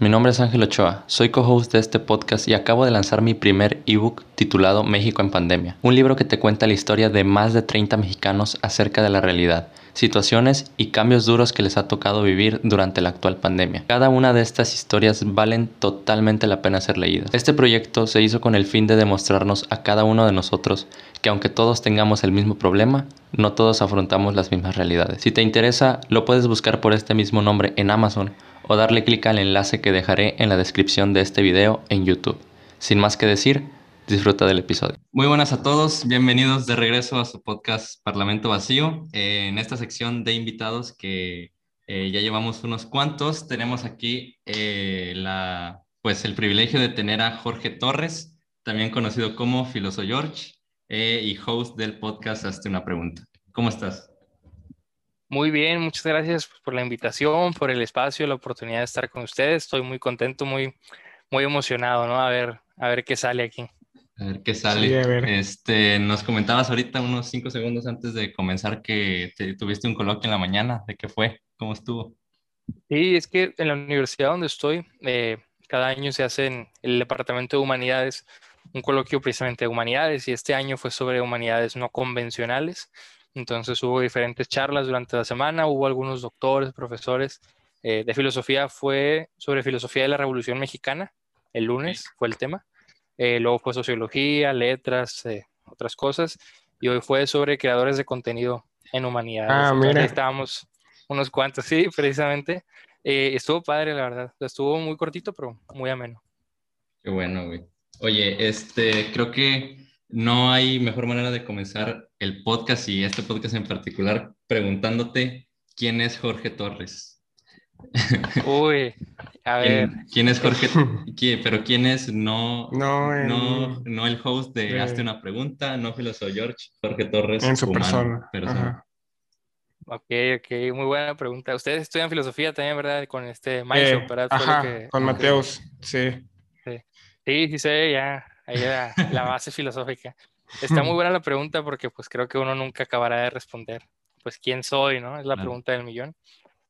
Mi nombre es Ángel Ochoa, soy co-host de este podcast y acabo de lanzar mi primer ebook titulado México en Pandemia, un libro que te cuenta la historia de más de 30 mexicanos acerca de la realidad, situaciones y cambios duros que les ha tocado vivir durante la actual pandemia. Cada una de estas historias valen totalmente la pena ser leídas. Este proyecto se hizo con el fin de demostrarnos a cada uno de nosotros que aunque todos tengamos el mismo problema, no todos afrontamos las mismas realidades. Si te interesa, lo puedes buscar por este mismo nombre en Amazon o darle clic al enlace que dejaré en la descripción de este video en YouTube. Sin más que decir, disfruta del episodio. Muy buenas a todos, bienvenidos de regreso a su podcast Parlamento Vacío. Eh, en esta sección de invitados que eh, ya llevamos unos cuantos, tenemos aquí eh, la, pues el privilegio de tener a Jorge Torres, también conocido como Filoso George y host del podcast Hazte una pregunta. ¿Cómo estás? Muy bien, muchas gracias por la invitación, por el espacio, la oportunidad de estar con ustedes. Estoy muy contento, muy, muy emocionado, ¿no? A ver, a ver qué sale aquí. A ver qué sale. Este, nos comentabas ahorita unos cinco segundos antes de comenzar que tuviste un coloquio en la mañana. ¿De qué fue? ¿Cómo estuvo? Sí, es que en la universidad donde estoy, eh, cada año se hace en el Departamento de Humanidades un coloquio precisamente de humanidades y este año fue sobre humanidades no convencionales. Entonces hubo diferentes charlas durante la semana, hubo algunos doctores, profesores eh, de filosofía, fue sobre filosofía de la Revolución Mexicana, el lunes fue el tema, eh, luego fue sociología, letras, eh, otras cosas, y hoy fue sobre creadores de contenido en humanidades. Ah, mira. Estábamos unos cuantos, sí, precisamente. estuvo padre, la verdad, estuvo muy cortito, pero muy ameno. Qué bueno, güey. Oye, este, creo que no hay mejor manera de comenzar el podcast y este podcast en particular preguntándote quién es Jorge Torres. Uy, a ver. ¿Quién, es Jorge? pero quién es no, no, el, no, el host de Hazte una pregunta, no Filósofo George, Jorge Torres. En su persona. Ok, ok, muy buena pregunta. Ustedes estudian filosofía también, ¿verdad? Con este Maestro, eh, ¿verdad? Ajá, con Mateus, sí. sí. Sí, sí sé, ya ahí la, la base filosófica. Está muy buena la pregunta porque pues creo que uno nunca acabará de responder. Pues quién soy, ¿no? Es la pregunta del millón.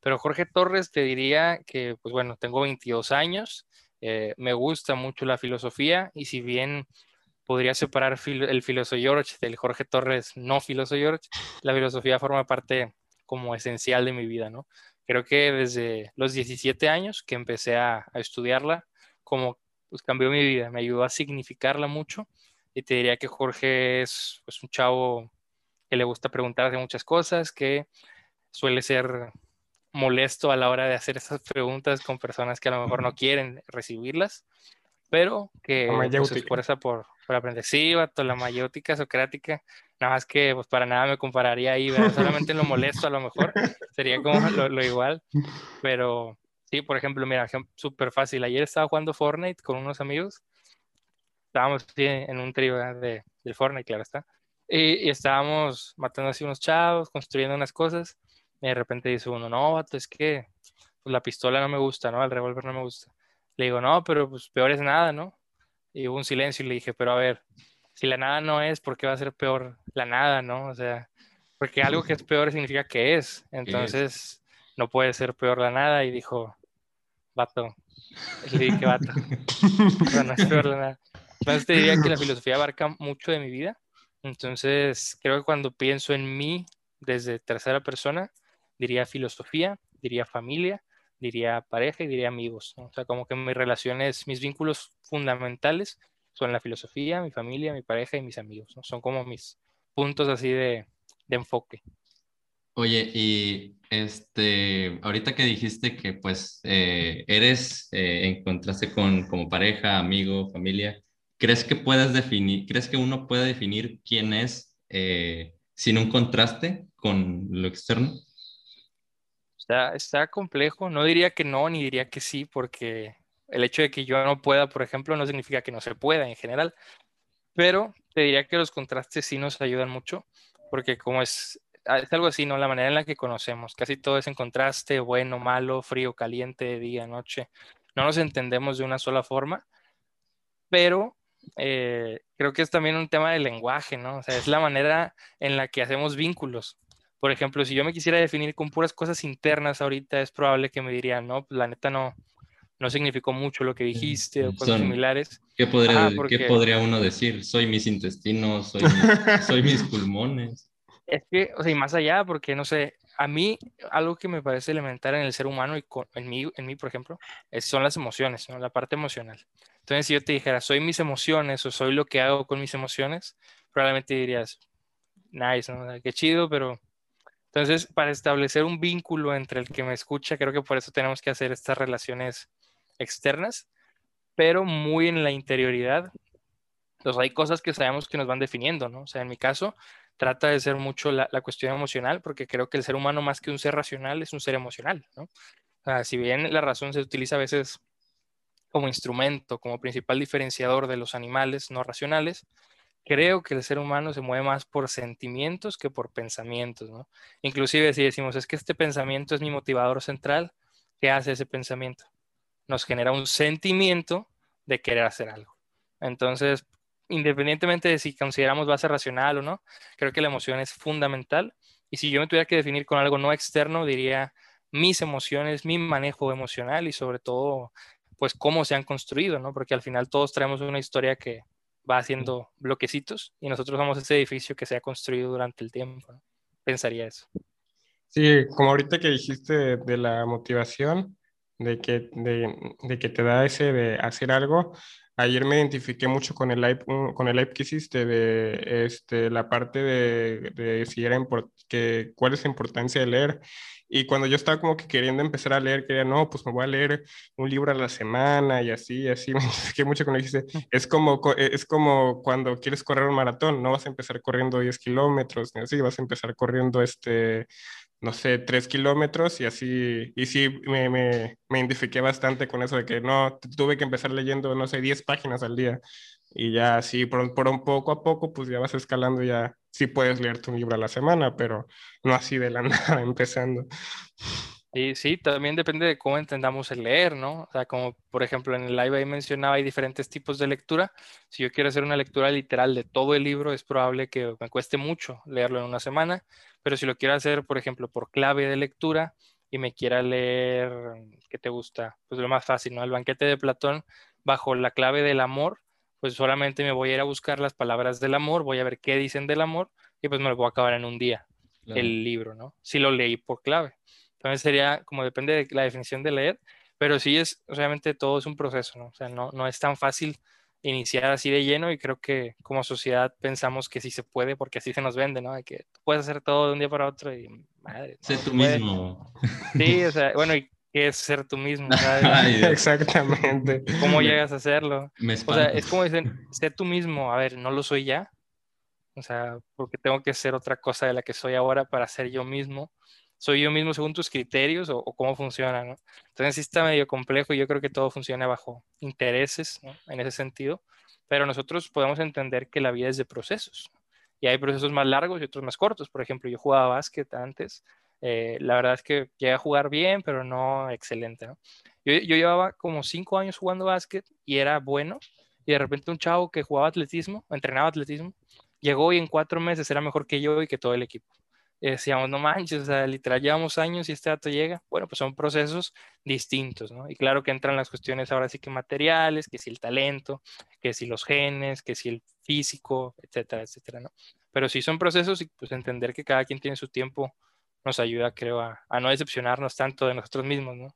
Pero Jorge Torres te diría que, pues bueno, tengo 22 años, eh, me gusta mucho la filosofía y si bien podría separar el filósofo George del Jorge Torres no filósofo George, la filosofía forma parte como esencial de mi vida, ¿no? Creo que desde los 17 años que empecé a, a estudiarla, como pues cambió mi vida, me ayudó a significarla mucho. Y te diría que Jorge es pues, un chavo que le gusta preguntarse muchas cosas, que suele ser molesto a la hora de hacer esas preguntas con personas que a lo mejor no quieren recibirlas, pero que pues, se esfuerza por, por aprender. Sí, toda la mayéutica socrática, nada más que pues para nada me compararía ahí, solamente en lo molesto a lo mejor, sería como lo, lo igual, pero Sí, por ejemplo, mira, súper fácil. Ayer estaba jugando Fortnite con unos amigos. Estábamos en un trío de, del Fortnite, claro está. Y, estábamos matando así unos chavos, construyendo unas cosas. Y de repente dice uno, no, vato, es que pues, la pistola no me gusta, ¿no? El revólver no me gusta. Le digo, no, pero pues peor es nada, ¿no? Y hubo un silencio y le dije, pero a ver, si la nada no es, ¿por qué va a ser peor la nada, no? O sea, porque algo que es peor significa que es. Entonces, no puede ser peor la nada. Y dijo, vato. Sí, qué vato. no es nada. Entonces te diría que la filosofía abarca mucho de mi vida. Entonces, creo que cuando pienso en mí desde tercera persona, diría filosofía, diría familia, diría pareja y diría amigos. O sea, como que mis relaciones, mis vínculos fundamentales son la filosofía, mi familia, mi pareja y mis amigos. Son como mis puntos así de, de enfoque. Oye, y este, ahorita que dijiste que pues eh, eres, eh, encontraste con como pareja, amigo, familia, ¿crees que puedes definir, crees que uno puede definir quién es eh, sin un contraste con lo externo? Está, está complejo, no diría que no, ni diría que sí, porque el hecho de que yo no pueda, por ejemplo, no significa que no se pueda en general, pero te diría que los contrastes sí nos ayudan mucho, porque como es es algo así, ¿no? La manera en la que conocemos. Casi todo es en contraste, bueno, malo, frío, caliente, día, noche. No nos entendemos de una sola forma, pero eh, creo que es también un tema de lenguaje, ¿no? O sea, es la manera en la que hacemos vínculos. Por ejemplo, si yo me quisiera definir con puras cosas internas ahorita, es probable que me dirían, no, pues la neta no, no significó mucho lo que dijiste o cosas similares. ¿qué podría, ¿Qué podría uno decir? Soy mis intestinos, soy, soy mis pulmones. Es que, o sea, y más allá, porque no sé, a mí algo que me parece elemental en el ser humano y en, mí, en mí, por ejemplo, son las emociones, ¿no? la parte emocional. Entonces, si yo te dijera, soy mis emociones o soy lo que hago con mis emociones, probablemente dirías, nice, ¿no? qué chido, pero... Entonces, para establecer un vínculo entre el que me escucha, creo que por eso tenemos que hacer estas relaciones externas, pero muy en la interioridad. Entonces, hay cosas que sabemos que nos van definiendo, ¿no? O sea, en mi caso, trata de ser mucho la, cuestión emocional, porque creo que el ser humano más que un ser racional es un ser emocional, ¿no? si bien la razón se utiliza a veces como instrumento, como principal diferenciador de los animales no racionales, creo que el ser humano se mueve más por sentimientos que por pensamientos, ¿no? Inclusive si decimos, es que este pensamiento es mi motivador central, ¿qué hace ese pensamiento? Nos genera un sentimiento de querer hacer algo. Entonces, independientemente de si consideramos base racional o no, creo que la emoción es fundamental. Y si yo me tuviera que definir con algo no externo, diría mis emociones, mi manejo emocional y sobre todo, pues cómo se han construido, ¿no? Porque al final todos traemos una historia que va haciendo bloquecitos y nosotros somos ese edificio que se ha construido durante el tiempo. Pensaría eso. Sí, como ahorita que dijiste de la motivación, de que, de, de que te da ese de hacer algo, Ayer me identifiqué mucho con el live, con el live que hiciste de este, la parte de, de si era que, cuál es la importancia de leer. Y cuando yo estaba como que queriendo empezar a leer, quería, no, pues me voy a leer un libro a la semana y así, así, me identifiqué mucho con lo que dijiste. Es como, es como cuando quieres correr un maratón, no vas a empezar corriendo 10 kilómetros, así, vas a empezar corriendo este no sé, tres kilómetros y así, y sí, me, me, me, identifiqué bastante con eso de que no, tuve que empezar leyendo, no sé, 10 páginas al día y ya así, por, por un poco a poco, pues ya vas escalando, ya sí puedes leerte un libro a la semana, pero no así de la nada empezando. Y sí, también depende de cómo entendamos el leer, ¿no? O sea, como por ejemplo en el live ahí mencionaba, hay diferentes tipos de lectura. Si yo quiero hacer una lectura literal de todo el libro, es probable que me cueste mucho leerlo en una semana, pero si lo quiero hacer, por ejemplo, por clave de lectura y me quiera leer, ¿qué te gusta? Pues lo más fácil, ¿no? El banquete de Platón bajo la clave del amor, pues solamente me voy a ir a buscar las palabras del amor, voy a ver qué dicen del amor y pues me lo voy a acabar en un día, el libro, ¿no? Si lo leí por clave. También sería, como depende de la definición de leer, pero sí es, obviamente todo es un proceso, ¿no? O sea, no, no es tan fácil iniciar así de lleno y creo que como sociedad pensamos que sí se puede porque así se nos vende, ¿no? De que puedes hacer todo de un día para otro y madre. Sé tú mismo. Sí, o sea, bueno, ¿y qué es ser tú mismo? Exactamente. ¿Cómo llegas a hacerlo? o sea, es como dicen, sé tú mismo, a ver, no lo soy ya. O sea, porque tengo que ser otra cosa de la que soy ahora para ser yo mismo soy yo mismo según tus criterios o, cómo funciona, ¿no? Entonces sí está medio complejo y yo creo que todo funciona bajo intereses, ¿no? En ese sentido, pero nosotros podemos entender que la vida es de procesos y hay procesos más largos y otros más cortos. Por ejemplo, yo jugaba básquet antes, eh, la verdad es que llegué a jugar bien, pero no excelente, ¿no? Yo, yo llevaba como cinco años jugando básquet y era bueno y de repente un chavo que jugaba atletismo, entrenaba atletismo, llegó y en cuatro meses era mejor que yo y que todo el equipo decíamos, no manches, o sea, literal llevamos años y este dato llega. Bueno, pues son procesos distintos, ¿no? Y claro que entran las cuestiones ahora sí que materiales, que si el talento, que si los genes, que si el físico, etcétera, etcétera, ¿no? Pero sí son procesos y pues entender que cada quien tiene su tiempo nos ayuda, creo, a, no decepcionarnos tanto de nosotros mismos, ¿no?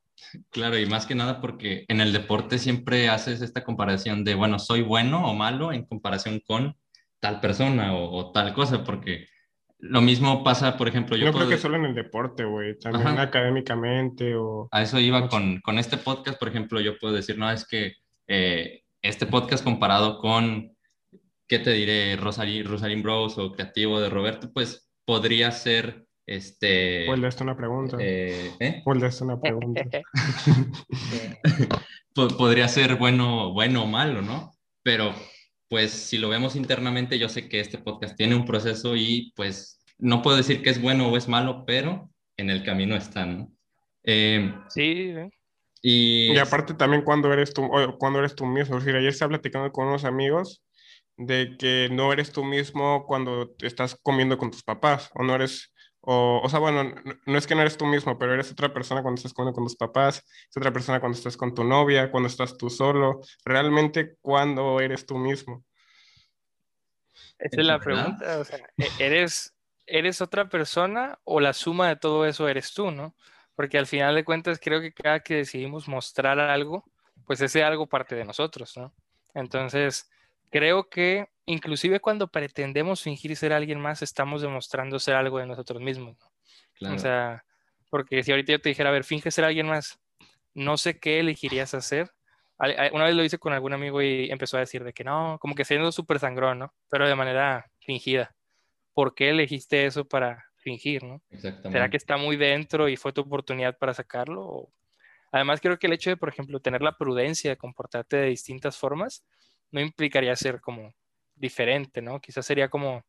Claro, y más que nada porque en el deporte siempre haces esta comparación de, bueno, soy bueno o malo en comparación con tal persona o tal cosa, porque lo mismo pasa, por ejemplo, yo... No creo que solo en el deporte, güey, también académicamente o... A eso iba con, con, este podcast, por ejemplo, yo puedo decir, no, es que eh, este podcast comparado con, ¿qué te diré? Rosalind, Rosalind Bros o Creativo de Roberto, pues podría ser, este... Vuelve esto una pregunta. Eh, ¿eh? Vuelve esto una pregunta. podría ser bueno, bueno o malo, ¿no? Pero pues si lo vemos internamente, yo sé que este podcast tiene un proceso y pues no puedo decir que es bueno o es malo, pero en el camino están. ¿no? Eh, sí. Y, y, aparte también cuando eres tú, cuando eres tú mismo. decir, ayer estaba platicando con unos amigos de que no eres tú mismo cuando estás comiendo con tus papás o no eres O, o sea, bueno, no, es que no eres tú mismo, pero eres otra persona cuando estás comiendo con tus papás, es otra persona cuando estás con tu novia, cuando estás tú solo. Realmente, ¿cuándo eres tú mismo? Esa es la pregunta. O sea, ¿e-, ¿eres, ¿eres otra persona o la suma de todo eso eres tú, no? Porque al final de cuentas creo que cada que decidimos mostrar algo, pues ese algo parte de nosotros, ¿no? Entonces, creo que inclusive cuando pretendemos fingir ser alguien más, estamos demostrando ser algo de nosotros mismos. O sea, porque si ahorita yo te dijera, a ver, finge ser alguien más, no sé qué elegirías hacer. Una vez lo hice con algún amigo y empezó a decir de que no, como que siendo súper sangrón, ¿no? Pero de manera fingida. ¿Por qué elegiste eso para fingir, ¿no? Exactamente. ¿Será que está muy dentro y fue tu oportunidad para sacarlo? Además, creo que el hecho de, por ejemplo, tener la prudencia de comportarte de distintas formas, no implicaría ser como diferente, ¿no? Quizás sería como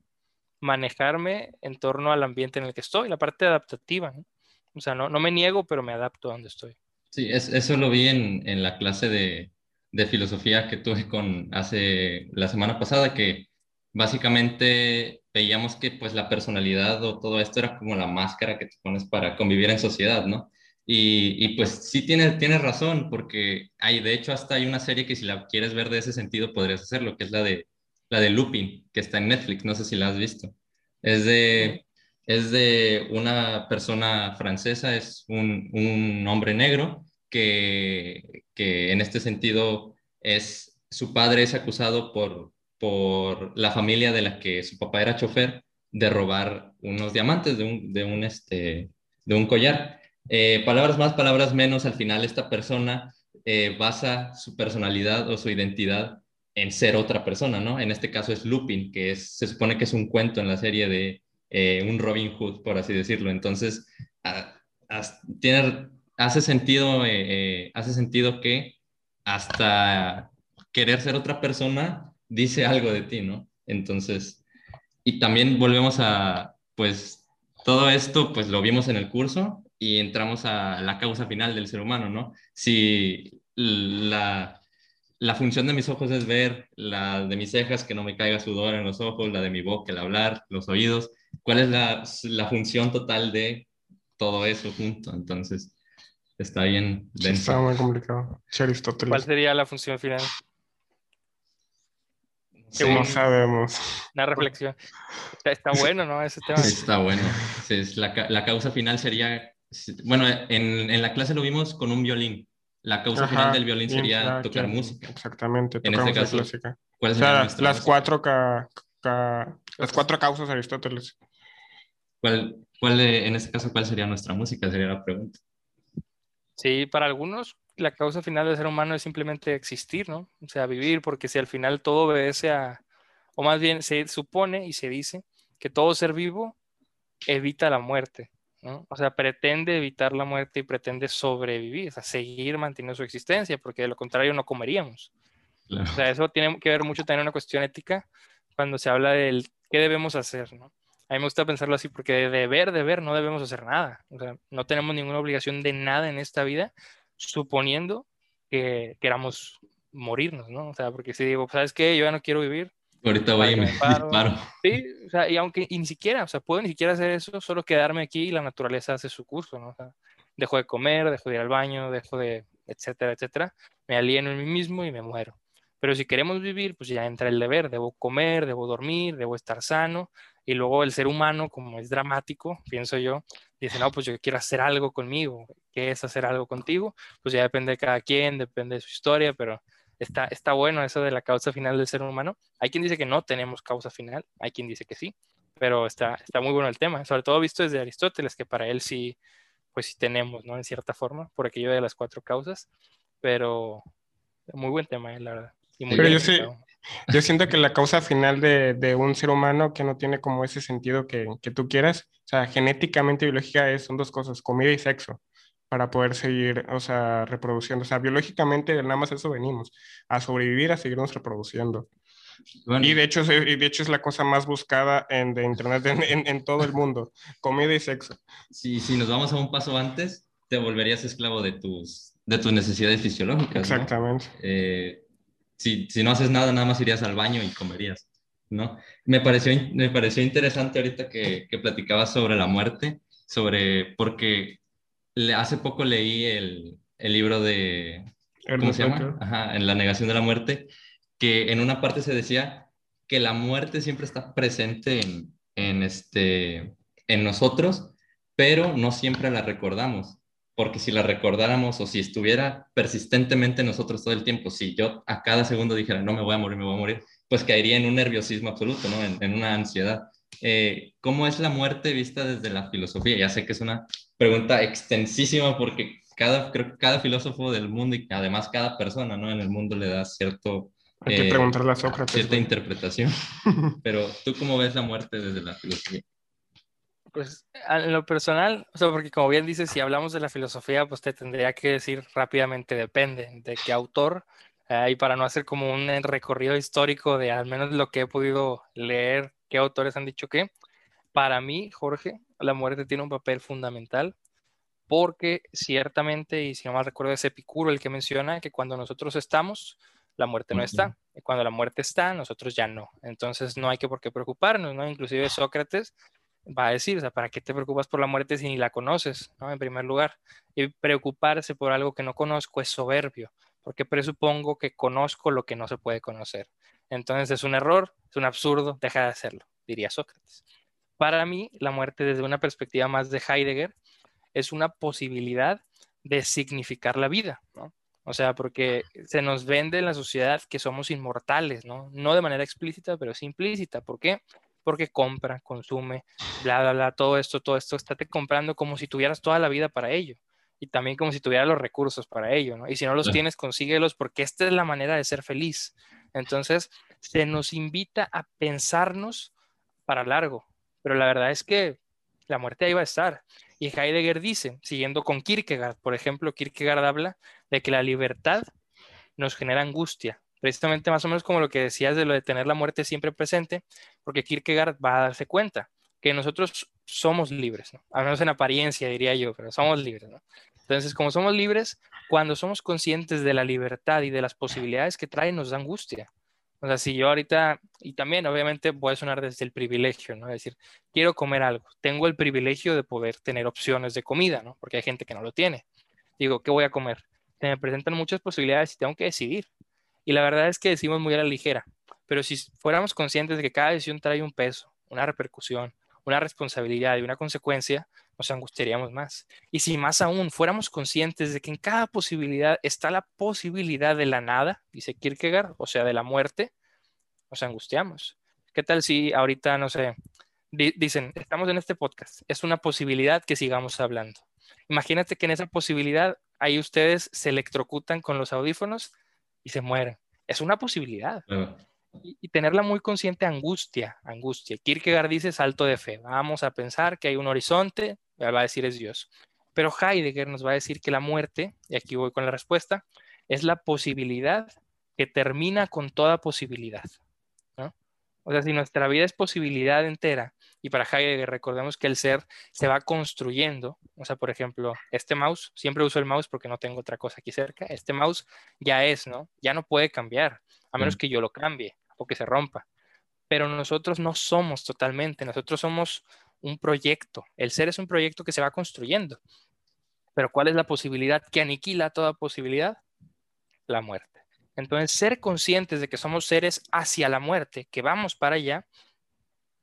manejarme en torno al ambiente en el que estoy, la parte adaptativa, ¿no? O sea, no, no me niego, pero me adapto a donde estoy. Sí, eso lo vi en, en la clase de, de, filosofía que tuve con hace la semana pasada, que básicamente veíamos que pues la personalidad o todo esto era como la máscara que te pones para convivir en sociedad, ¿no? Y, pues sí tienes, tienes razón, porque hay, de hecho, hasta hay una serie que si la quieres ver de ese sentido podrías hacerlo, que es la de, la de Lupin, que está en Netflix, no sé si la has visto. Es de, es de una persona francesa, es un, un hombre negro que, que en este sentido es, su padre es acusado por, por la familia de la que su papá era chofer de robar unos diamantes de un, de un, este, de un collar. Eh, palabras más, palabras menos, al final esta persona eh, basa su personalidad o su identidad en ser otra persona, ¿no? En este caso es Lupin, que se supone que es un cuento en la serie de eh, un Robin Hood, por así decirlo. Entonces, tiene, hace, sentido, hace sentido que hasta querer ser otra persona dice algo de ti, ¿no? Entonces, y también volvemos a, pues, todo esto, pues lo vimos en el curso, y entramos a la causa final del ser humano, ¿no? Si la, la función de mis ojos es ver, la de mis cejas, que no me caiga sudor en los ojos, la de mi boca, el hablar, los oídos, ¿cuál es la, la función total de todo eso junto? Entonces, está bien denso. está muy complicado. ¿Cuál sería la función final? no sabemos. Una reflexión. Está, bueno, ¿no? Ese tema. Está bueno. la, la, causa final sería bueno, en, en, la clase lo vimos con un violín. La causa final del violín sería tocar música. Exactamente, en este caso, clásica. ¿cuál las, cuatro las cuatro causas Aristóteles. ¿Cuál, cuál en este caso, cuál sería nuestra música? Sería la pregunta. Sí, para algunos la causa final del ser humano es simplemente existir, ¿no? O sea, vivir, porque si al final todo obedece a, o más bien se supone y se dice que todo ser vivo evita la muerte. O sea, pretende evitar la muerte y pretende sobrevivir, o sea, seguir manteniendo su existencia, porque de lo contrario no comeríamos. O sea, eso tiene que ver mucho también una cuestión ética cuando se habla del qué debemos hacer, ¿no? A mí me gusta pensarlo así, porque de deber, deber, no debemos hacer nada. O sea, no tenemos ninguna obligación de nada en esta vida, suponiendo que queramos morirnos, ¿no? O sea, porque si digo, ¿sabes qué? Yo ya no quiero vivir, Ahorita voy y me disparo. Sí, o sea, y aunque y ni siquiera, o sea, puedo ni siquiera hacer eso, solo quedarme aquí y la naturaleza hace su curso, ¿no? O sea, dejo de comer, dejo de ir al baño, dejo de, etcétera, etcétera, me alieno en mí mismo y me muero. Pero si queremos vivir, pues ya entra el deber, debo comer, debo dormir, debo estar sano, y luego el ser humano, como es dramático, pienso yo, dice, no, pues yo quiero hacer algo conmigo, ¿qué es hacer algo contigo? Pues ya depende de cada quien, depende de su historia, pero está, está bueno eso de la causa final del ser humano. Hay quien dice que no tenemos causa final, hay quien dice que sí, pero está, está muy bueno el tema, sobre todo visto desde Aristóteles, que para él sí, pues sí tenemos, ¿no? En cierta forma, por aquello de las cuatro causas, pero muy buen tema, eh, la verdad. pero yo sí, yo siento que la causa final de, de, un ser humano que no tiene como ese sentido que, que tú quieras, o sea, genéticamente biológica es, son dos cosas, comida y sexo para poder seguir, o sea, reproduciendo. O sea, biológicamente nada más eso venimos, a sobrevivir, a seguirnos reproduciendo. Y, de hecho, de hecho es la cosa más buscada en, de Internet en, en, todo el mundo, comida y sexo. Sí, si nos vamos a un paso antes, te volverías esclavo de tus, de tus necesidades fisiológicas. Exactamente. Eh, si, si no haces nada, nada más irías al baño y comerías. ¿no? Me pareció, me pareció interesante ahorita que, que platicabas sobre la muerte, sobre, porque hace poco leí el, el libro de, ¿cómo se llama? Ajá, en la negación de la muerte, que en una parte se decía que la muerte siempre está presente en, en, este, en nosotros, pero no siempre la recordamos, porque si la recordáramos o si estuviera persistentemente en nosotros todo el tiempo, si yo a cada segundo dijera, no me voy a morir, me voy a morir, pues caería en un nerviosismo absoluto, ¿no? En, una ansiedad. Eh, ¿Cómo es la muerte vista desde la filosofía? Ya sé que es una pregunta extensísima porque cada, creo cada filósofo del mundo y además cada persona ¿no? en el mundo le da cierto... Hay que eh, preguntarle a Sócrates. Cierta interpretación. Pero tú cómo ves la muerte desde la filosofía? Pues en lo personal, o sea, porque como bien dices, si hablamos de la filosofía, pues te tendría que decir rápidamente depende de qué autor, y para no hacer como un recorrido histórico de al menos lo que he podido leer, qué autores han dicho qué, para mí, Jorge, la muerte tiene un papel fundamental porque ciertamente, y si no mal recuerdo, es Epicuro el que menciona que cuando nosotros estamos, la muerte no está, y cuando la muerte está, nosotros ya no. Entonces no hay que por qué preocuparnos, ¿no? Inclusive Sócrates va a decir, o sea, ¿para qué te preocupas por la muerte si ni la conoces, ¿no? En primer lugar. Y preocuparse por algo que no conozco es soberbio porque presupongo que conozco lo que no se puede conocer. Entonces es un error, es un absurdo, deja de hacerlo, diría Sócrates. Para mí, la muerte desde una perspectiva más de Heidegger es una posibilidad de significar la vida, ¿no? O sea, porque se nos vende en la sociedad que somos inmortales, ¿no? No de manera explícita, pero sí implícita. ¿Por qué? Porque compra, consume, bla, bla, bla, todo esto, todo esto, estate comprando como si tuvieras toda la vida para ello y también como si tuviera los recursos para ello, ¿no? Y si no los tienes, consíguelos porque esta es la manera de ser feliz. Entonces, se nos invita a pensarnos para largo, pero la verdad es que la muerte ahí va a estar. Y Heidegger dice, siguiendo con Kierkegaard, por ejemplo, Kierkegaard habla de que la libertad nos genera angustia, precisamente más o menos como lo que decías de lo de tener la muerte siempre presente, porque Kierkegaard va a darse cuenta que nosotros somos libres, ¿no? al menos en apariencia diría yo, pero somos libres. ¿no? Entonces, como somos libres, cuando somos conscientes de la libertad y de las posibilidades que trae, nos da angustia. O sea, si yo ahorita, y también obviamente voy a sonar desde el privilegio, ¿no? Es decir, quiero comer algo, tengo el privilegio de poder tener opciones de comida, ¿no? Porque hay gente que no lo tiene. Digo, ¿qué voy a comer? Se me presentan muchas posibilidades y tengo que decidir. Y la verdad es que decimos muy a la ligera, pero si fuéramos conscientes de que cada decisión trae un peso, una repercusión, una responsabilidad y una consecuencia, nos angustiaríamos más. Y si más aún fuéramos conscientes de que en cada posibilidad está la posibilidad de la nada, dice Kierkegaard, o sea, de la muerte, nos angustiamos. ¿Qué tal si ahorita, no sé, dicen, estamos en este podcast, es una posibilidad que sigamos hablando? Imagínate que en esa posibilidad ahí ustedes se electrocutan con los audífonos y se mueren. Es una posibilidad y, tenerla muy consciente, angustia, angustia. Kierkegaard dice salto de fe. Vamos a pensar que hay un horizonte, va a decir es Dios. Pero Heidegger nos va a decir que la muerte, y aquí voy con la respuesta, es la posibilidad que termina con toda posibilidad. O sea, si nuestra vida es posibilidad entera, y para Heidegger recordemos que el ser se va construyendo, o sea, por ejemplo, este mouse, siempre uso el mouse porque no tengo otra cosa aquí cerca, este mouse ya es, ¿no? Ya no puede cambiar, a menos mm. que yo lo cambie o que se rompa. Pero nosotros no somos totalmente, nosotros somos un proyecto. El ser es un proyecto que se va construyendo. Pero ¿cuál es la posibilidad que aniquila toda posibilidad? La muerte. Entonces, ser conscientes de que somos seres hacia la muerte, que vamos para allá,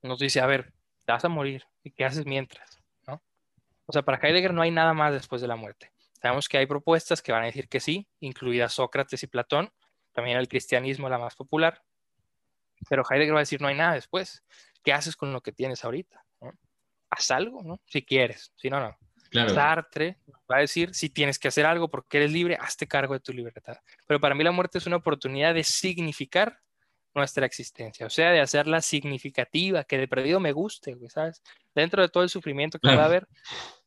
nos dice, a ver, te vas a morir. ¿Y qué haces mientras? ¿No? O sea, para Heidegger no hay nada más después de la muerte. Sabemos que hay propuestas que van a decir que sí, incluidas Sócrates y Platón, también el cristianismo la más popular, pero Heidegger va a decir, no hay nada después. ¿Qué haces con lo que tienes ahorita? Haz algo, ¿no? Si quieres, si no, no. Sartre va a decir, si tienes que hacer algo porque eres libre, hazte cargo de tu libertad. Pero para mí la muerte es una oportunidad de significar nuestra existencia, o sea, de hacerla significativa, que de perdido me guste, ¿sabes? Dentro de todo el sufrimiento que va a haber,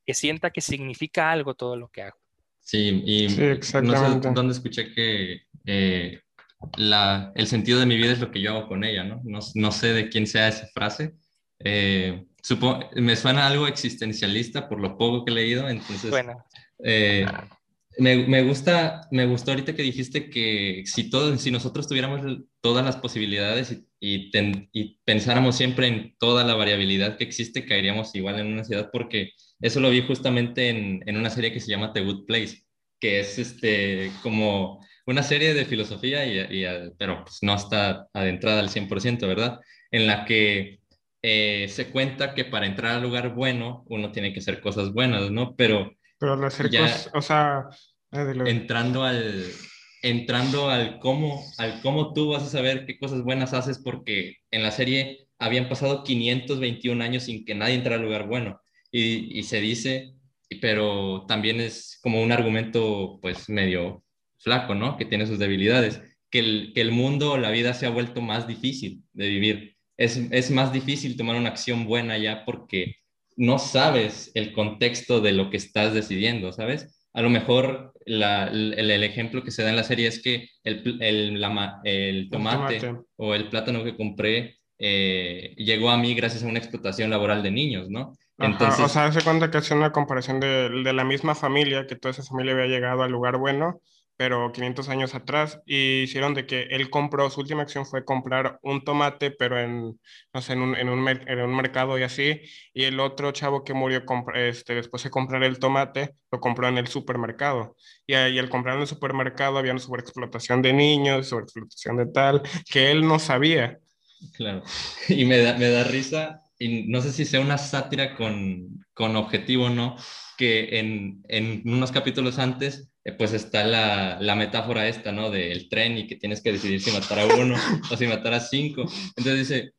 que sienta que significa algo todo lo que hago. Sí, y no sé dónde escuché que eh, la, el sentido de mi vida es lo que yo hago con ella, ¿no? No, no sé de quién sea esa frase. Eh, me suena algo existencialista por lo poco que he leído, entonces... Bueno. Eh, Me, gusta, me gustó ahorita que dijiste que si, todos, si nosotros tuviéramos todas las posibilidades y, y, pensáramos siempre en toda la variabilidad que existe, caeríamos igual en una ciudad, porque eso lo vi justamente en, en una serie que se llama The Good Place, que es este, como una serie de filosofía, y, pero pues no está adentrada al 100%, ¿verdad? En la que eh, se cuenta que para entrar al lugar bueno uno tiene que hacer cosas buenas, ¿no? Pero... Pero al hacer cosas, o sea... Entrando al, entrando al cómo, al cómo tú vas a saber qué cosas buenas haces, porque en la serie habían pasado 521 años sin que nadie entrara al lugar bueno. Y, y se dice, pero también es como un argumento pues medio flaco, ¿no? Que tiene sus debilidades, que el, que el mundo la vida se ha vuelto más difícil de vivir. Es, es más difícil tomar una acción buena ya porque no sabes el contexto de lo que estás decidiendo, ¿sabes? A lo mejor la, el, el, ejemplo que se da en la serie es que el, el, la, el, tomate, tomate, o el plátano que compré eh, llegó a mí gracias a una explotación laboral de niños, ¿no? Entonces, o sea, hace cuenta que hace una comparación de, de, la misma familia, que toda esa familia había llegado al lugar bueno, pero 500 años atrás, y hicieron de que él compró, su última acción fue comprar un tomate, pero en, no sé, en un, en un, en un mercado y así, y el otro chavo que murió este, después de comprar el tomate, lo compró en el supermercado, y, ahí al comprar en el supermercado había una sobreexplotación de niños, sobreexplotación de tal, que él no sabía. Claro, y me da, me da risa, y no sé si sea una sátira con, con objetivo, ¿no? Que en, en unos capítulos antes pues está la, la, metáfora esta, ¿no? Del tren y que tienes que decidir si matar a uno o si matar a cinco. Entonces dice,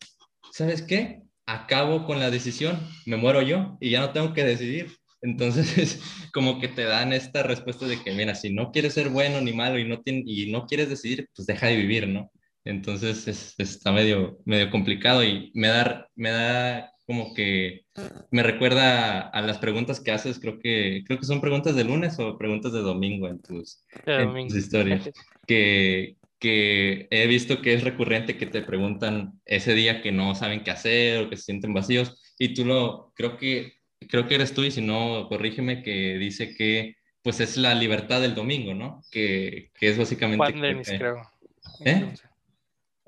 ¿sabes qué? Acabo con la decisión, me muero yo y ya no tengo que decidir. Entonces es como que te dan esta respuesta de que, mira, si no quieres ser bueno ni malo y no, y no quieres decidir, pues deja de vivir, ¿no? Entonces es, está medio, medio complicado y me da, me da como que me recuerda a las preguntas que haces, creo que, creo que son preguntas de lunes o preguntas de domingo en tus, historias, que, que he visto que es recurrente que te preguntan ese día que no saben qué hacer o que se sienten vacíos y tú lo, creo que, creo que eres tú y si no, corrígeme, que dice que pues es la libertad del domingo, ¿no? Que, que es básicamente... Juan Denis, creo. ¿Eh?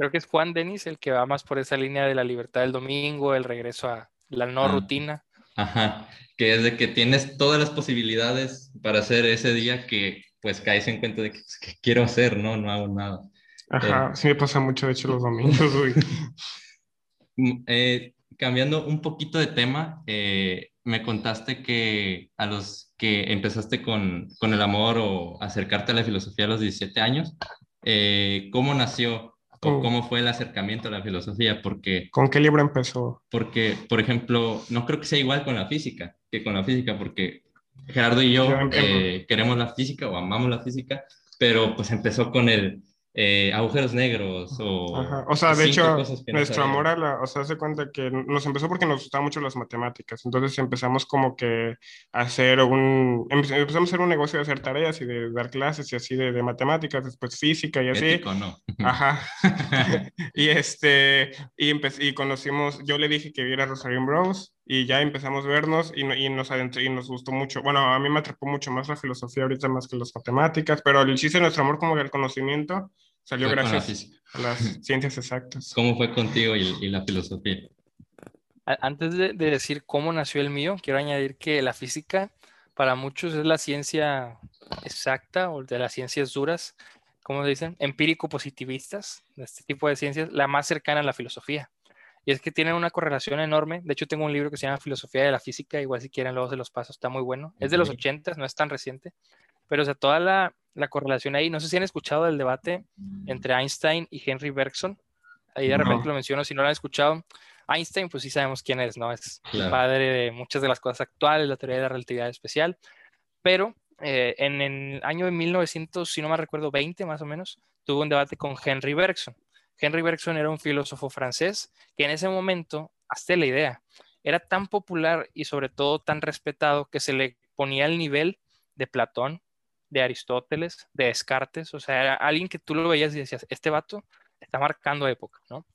Creo que es Juan Denis el que va más por esa línea de la libertad del domingo, el regreso a la no ah. rutina. Ajá, que es de que tienes todas las posibilidades para hacer ese día que pues caes en cuenta de que, pues, ¿qué quiero hacer, ¿no? No hago nada. Ajá, eh, sí me pasa mucho, de hecho, los domingos, güey. Eh, cambiando un poquito de tema, eh, me contaste que a los que empezaste con, con, el amor o acercarte a la filosofía a los 17 años, ¿cómo nació cómo fue el acercamiento a la filosofía, porque... ¿Con qué libro empezó? Porque, por ejemplo, no creo que sea igual con la física que con la física, porque Gerardo y yo eh, queremos la física o amamos la física, pero pues empezó con el, eh, agujeros negros o... O sea, de hecho, nuestro amor a la... O sea, se cuenta que nos empezó porque nos gustaban mucho las matemáticas. Entonces empezamos como que a hacer un... Empezamos a hacer un negocio de hacer tareas y de dar clases y así de, de matemáticas, después física y así. Ético, no. Ajá. y este... Y, y conocimos... Yo le dije que viera Rosalind Bros y ya empezamos a vernos y, y nos adentré y nos gustó mucho. Bueno, a mí me atrapó mucho más la filosofía ahorita más que las matemáticas, pero el chiste de nuestro amor como el conocimiento salió gracias a las ciencias exactas. ¿Cómo fue contigo y, la filosofía? Antes de, decir cómo nació el mío, quiero añadir que la física para muchos es la ciencia exacta o de las ciencias duras, como dicen, empírico-positivistas, de este tipo de ciencias, la más cercana a la filosofía. Y es que tienen una correlación enorme. De hecho, tengo un libro que se llama Filosofía de la Física, igual si quieren luego se los paso, está muy bueno. Es de los 80, no es tan reciente, pero o sea, toda la, la, correlación ahí, no sé si han escuchado el debate entre Einstein y Henry Bergson. Ahí de repente lo menciono, si no lo han escuchado. Einstein, pues sí sabemos quién es, ¿no? Es el padre de muchas de las cosas actuales, la teoría de la relatividad especial. Pero eh, en el año de 1900, si no me recuerdo, 20 más o menos, tuvo un debate con Henry Bergson. Henry Bergson era un filósofo francés que en ese momento, hasta la idea, era tan popular y sobre todo tan respetado que se le ponía al nivel de Platón, de Aristóteles, de Descartes, o sea, era alguien que tú lo veías y decías, este vato está marcando época, ¿no?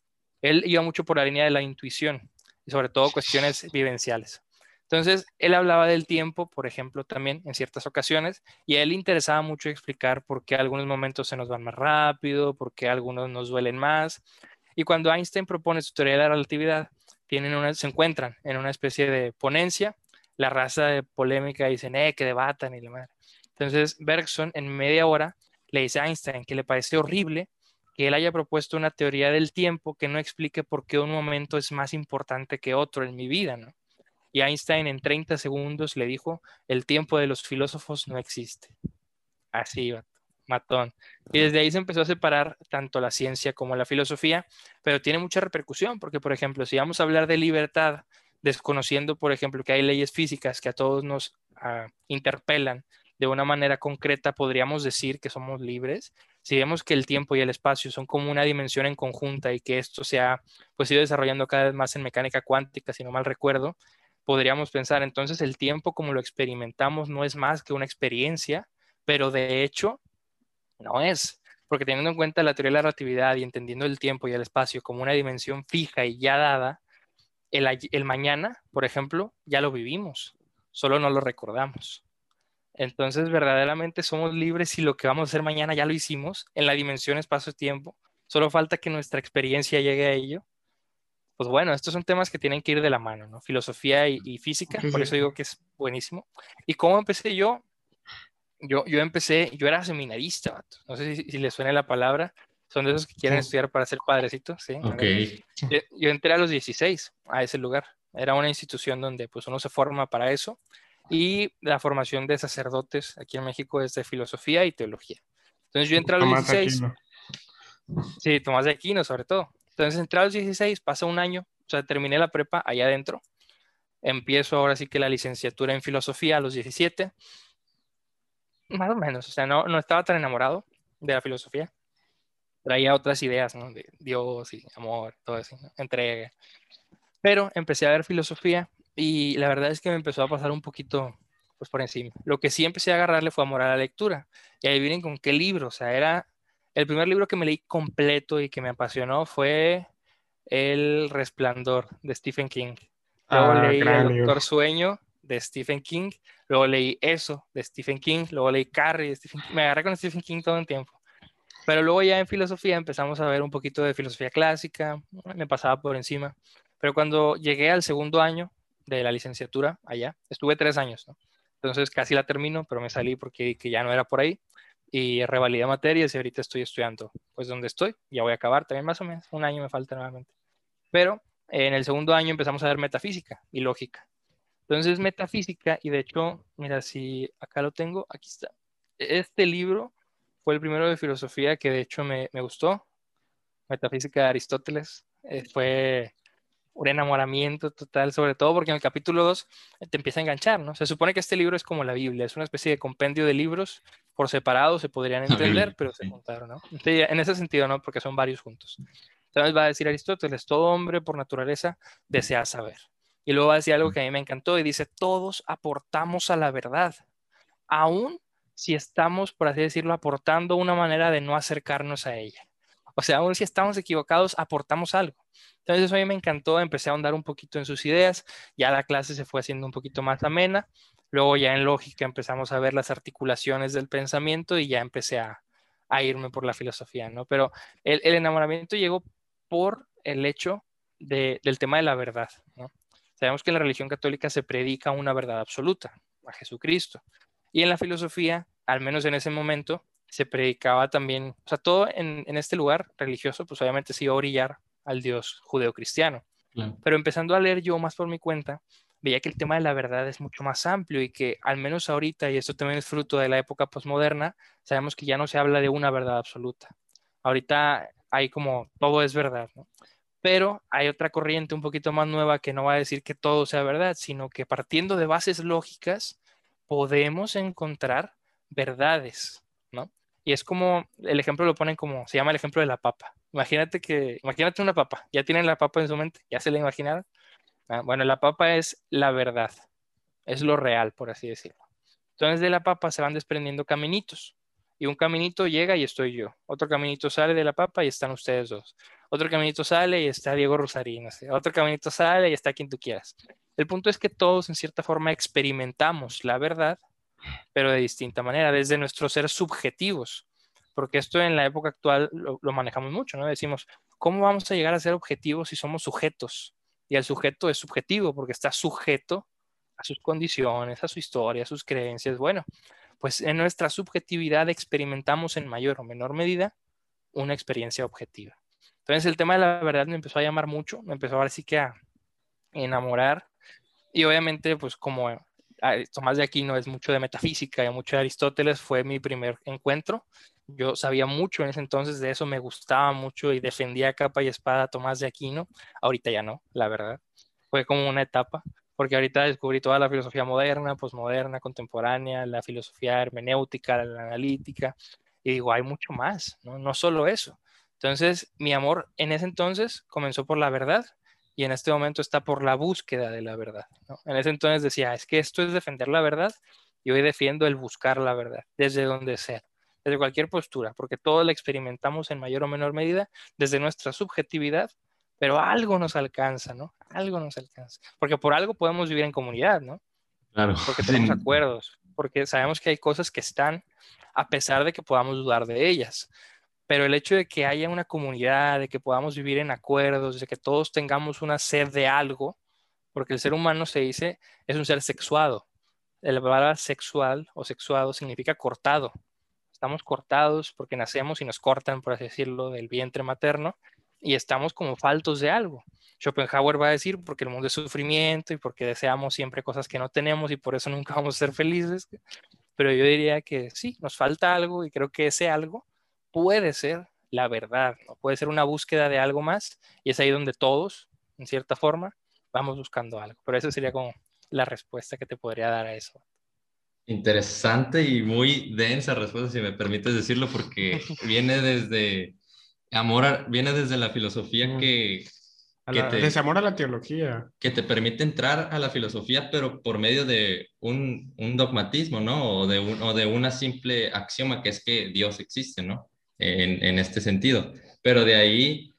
Él iba mucho por la línea de la intuición y sobre todo cuestiones vivenciales. Entonces, él hablaba del tiempo, por ejemplo, también en ciertas ocasiones, y a él le interesaba mucho explicar por qué algunos momentos se nos van más rápido, por qué algunos nos duelen más. Y cuando Einstein propone su teoría de la relatividad, tienen una, se encuentran en una especie de ponencia, la raza de polémica dicen, eh, que debatan y la madre. Entonces, Bergson en media hora le dice a Einstein que le parece horrible que él haya propuesto una teoría del tiempo que no explique por qué un momento es más importante que otro en mi vida, ¿no? Y Einstein en 30 segundos le dijo, el tiempo de los filósofos no existe. Así, matón. Y desde ahí se empezó a separar tanto la ciencia como la filosofía, pero tiene mucha repercusión, porque, por ejemplo, si vamos a hablar de libertad, desconociendo, por ejemplo, que hay leyes físicas que a todos nos ah, interpelan de una manera concreta, podríamos decir que somos libres. Si vemos que el tiempo y el espacio son como una dimensión en conjunta y que esto se ha pues, ido desarrollando cada vez más en mecánica cuántica, si no mal recuerdo, podríamos pensar entonces el tiempo como lo experimentamos no es más que una experiencia, pero de hecho no es, porque teniendo en cuenta la teoría de la relatividad y entendiendo el tiempo y el espacio como una dimensión fija y ya dada, el, mañana, por ejemplo, ya lo vivimos, solo no lo recordamos. Entonces, verdaderamente somos libres y lo que vamos a hacer mañana ya lo hicimos en la dimensión espacio-tiempo. Solo falta que nuestra experiencia llegue a ello pues bueno, estos son temas que tienen que ir de la mano, ¿no? Filosofía y, física, por eso digo que es buenísimo. ¿Y cómo empecé yo? Yo, yo empecé, yo era seminarista, no sé si, les suena la palabra, son de esos que quieren estudiar para ser padrecitos, ¿sí? Ok. Yo, entré a los 16 a ese lugar, era una institución donde pues uno se forma para eso y la formación de sacerdotes aquí en México es de filosofía y teología. Entonces yo entré a los 16. Sí, Tomás de Aquino sobre todo. Entonces entré a los 16, pasa un año, o sea, terminé la prepa allá adentro. Empiezo ahora sí que la licenciatura en filosofía a los 17. Más o menos, o sea, no, no estaba tan enamorado de la filosofía. Traía otras ideas, ¿no? De Dios y amor, todo eso, ¿no? entrega. Pero empecé a ver filosofía y la verdad es que me empezó a pasar un poquito pues por encima. Lo que sí empecé a agarrarle fue amor a la lectura. Y ahí vienen con qué libro, o sea, era el primer libro que me leí completo y que me apasionó fue El Resplandor de Stephen King. Luego ah, leí El Doctor Sueño de Stephen King. Luego leí Eso de Stephen King. Luego leí Carrie de Stephen King. Me agarré con Stephen King todo el tiempo. Pero luego ya en filosofía empezamos a ver un poquito de filosofía clásica. Me pasaba por encima. Pero cuando llegué al segundo año de la licenciatura allá, estuve tres años, ¿no? Entonces casi la termino, pero me salí porque que ya no era por ahí y revalidé materias y ahorita estoy estudiando, pues donde estoy, ya voy a acabar también más o menos, un año me falta nuevamente. Pero en el segundo año empezamos a ver metafísica y lógica. Entonces metafísica, y de hecho, mira, si acá lo tengo, aquí está. Este libro fue el primero de filosofía que de hecho me, me gustó, Metafísica de Aristóteles. Eh, fue un enamoramiento total, sobre todo porque en el capítulo 2 te empieza a enganchar, ¿no? Se supone que este libro es como la Biblia, es una especie de compendio de libros por separado, se podrían entender, pero se juntaron, ¿no? en ese sentido, ¿no? Porque son varios juntos. Entonces va a decir Aristóteles, todo hombre por naturaleza desea saber. Y luego va a decir algo que a mí me encantó y dice, todos aportamos a la verdad, aún si estamos, por así decirlo, aportando una manera de no acercarnos a ella. O sea, aún si estamos equivocados, aportamos algo. Entonces eso a mí me encantó, empecé a ahondar un poquito en sus ideas, ya la clase se fue haciendo un poquito más amena, luego ya en lógica empezamos a ver las articulaciones del pensamiento y ya empecé a, irme por la filosofía, ¿no? Pero el, enamoramiento llegó por el hecho del tema de la verdad, ¿no? Sabemos que en la religión católica se predica una verdad absoluta, a Jesucristo. Y en la filosofía, al menos en ese momento, se predicaba también, o sea, todo en, este lugar religioso, pues obviamente se iba a orillar al Dios judeocristiano. cristiano Pero empezando a leer yo más por mi cuenta, veía que el tema de la verdad es mucho más amplio y que al menos ahorita, y esto también es fruto de la época posmoderna, sabemos que ya no se habla de una verdad absoluta. Ahorita hay como todo es verdad, ¿no? Pero hay otra corriente un poquito más nueva que no va a decir que todo sea verdad, sino que partiendo de bases lógicas podemos encontrar verdades y es como, el ejemplo lo ponen como, se llama el ejemplo de la papa. Imagínate que, imagínate una papa, ya tienen la papa en su mente, ya se la imaginaron. Ah, bueno, la papa es la verdad, es lo real, por así decirlo. Entonces de la papa se van desprendiendo caminitos. Y un caminito llega y estoy yo. Otro caminito sale de la papa y están ustedes dos. Otro caminito sale y está Diego Rosarín. Otro caminito sale y está quien tú quieras. El punto es que todos en cierta forma experimentamos la verdad, pero de distinta manera, desde nuestros seres subjetivos, porque esto en la época actual lo, lo manejamos mucho, ¿no? Decimos, ¿cómo vamos a llegar a ser objetivos si somos sujetos? Y el sujeto es subjetivo porque está sujeto a sus condiciones, a su historia, a sus creencias. Bueno, pues en nuestra subjetividad experimentamos en mayor o menor medida una experiencia objetiva. Entonces el tema de la verdad me empezó a llamar mucho, me empezó ahora sí que a enamorar y obviamente pues como Tomás de Aquino es mucho de metafísica y mucho de Aristóteles, fue mi primer encuentro. Yo sabía mucho en ese entonces de eso, me gustaba mucho y defendía capa y espada a Tomás de Aquino. Ahorita ya no, la verdad. Fue como una etapa, porque ahorita descubrí toda la filosofía moderna, posmoderna, contemporánea, la filosofía hermenéutica, la analítica, y digo, hay mucho más, ¿no? No solo eso. Entonces, mi amor en ese entonces comenzó por la verdad y en este momento está por la búsqueda de la verdad. ¿no? En ese entonces decía, es que esto es defender la verdad y hoy defiendo el buscar la verdad, desde donde sea, desde cualquier postura, porque todo la experimentamos en mayor o menor medida desde nuestra subjetividad, pero algo nos alcanza, ¿no? Algo nos alcanza, porque por algo podemos vivir en comunidad, ¿no? Claro. Porque tenemos acuerdos, porque sabemos que hay cosas que están a pesar de que podamos dudar de ellas pero el hecho de que haya una comunidad, de que podamos vivir en acuerdos, de que todos tengamos una sed de algo, porque el ser humano se dice es un ser sexuado. El palabra sexual o sexuado significa cortado. Estamos cortados porque nacemos y nos cortan, por así decirlo, del vientre materno y estamos como faltos de algo. Schopenhauer va a decir porque el mundo es sufrimiento y porque deseamos siempre cosas que no tenemos y por eso nunca vamos a ser felices. Pero yo diría que sí, nos falta algo y creo que ese algo puede ser la verdad, ¿no? puede ser una búsqueda de algo más y es ahí donde todos, en cierta forma, vamos buscando algo. Pero esa sería como la respuesta que te podría dar a eso. Interesante y muy densa respuesta, si me permites decirlo, porque viene desde amor, viene desde la filosofía que, que te, desde amor a la teología. Que te permite entrar a la filosofía, pero por medio de un, un dogmatismo, ¿no? O de, un, o de una simple axioma que es que Dios existe, ¿no? En, este sentido. Pero de ahí,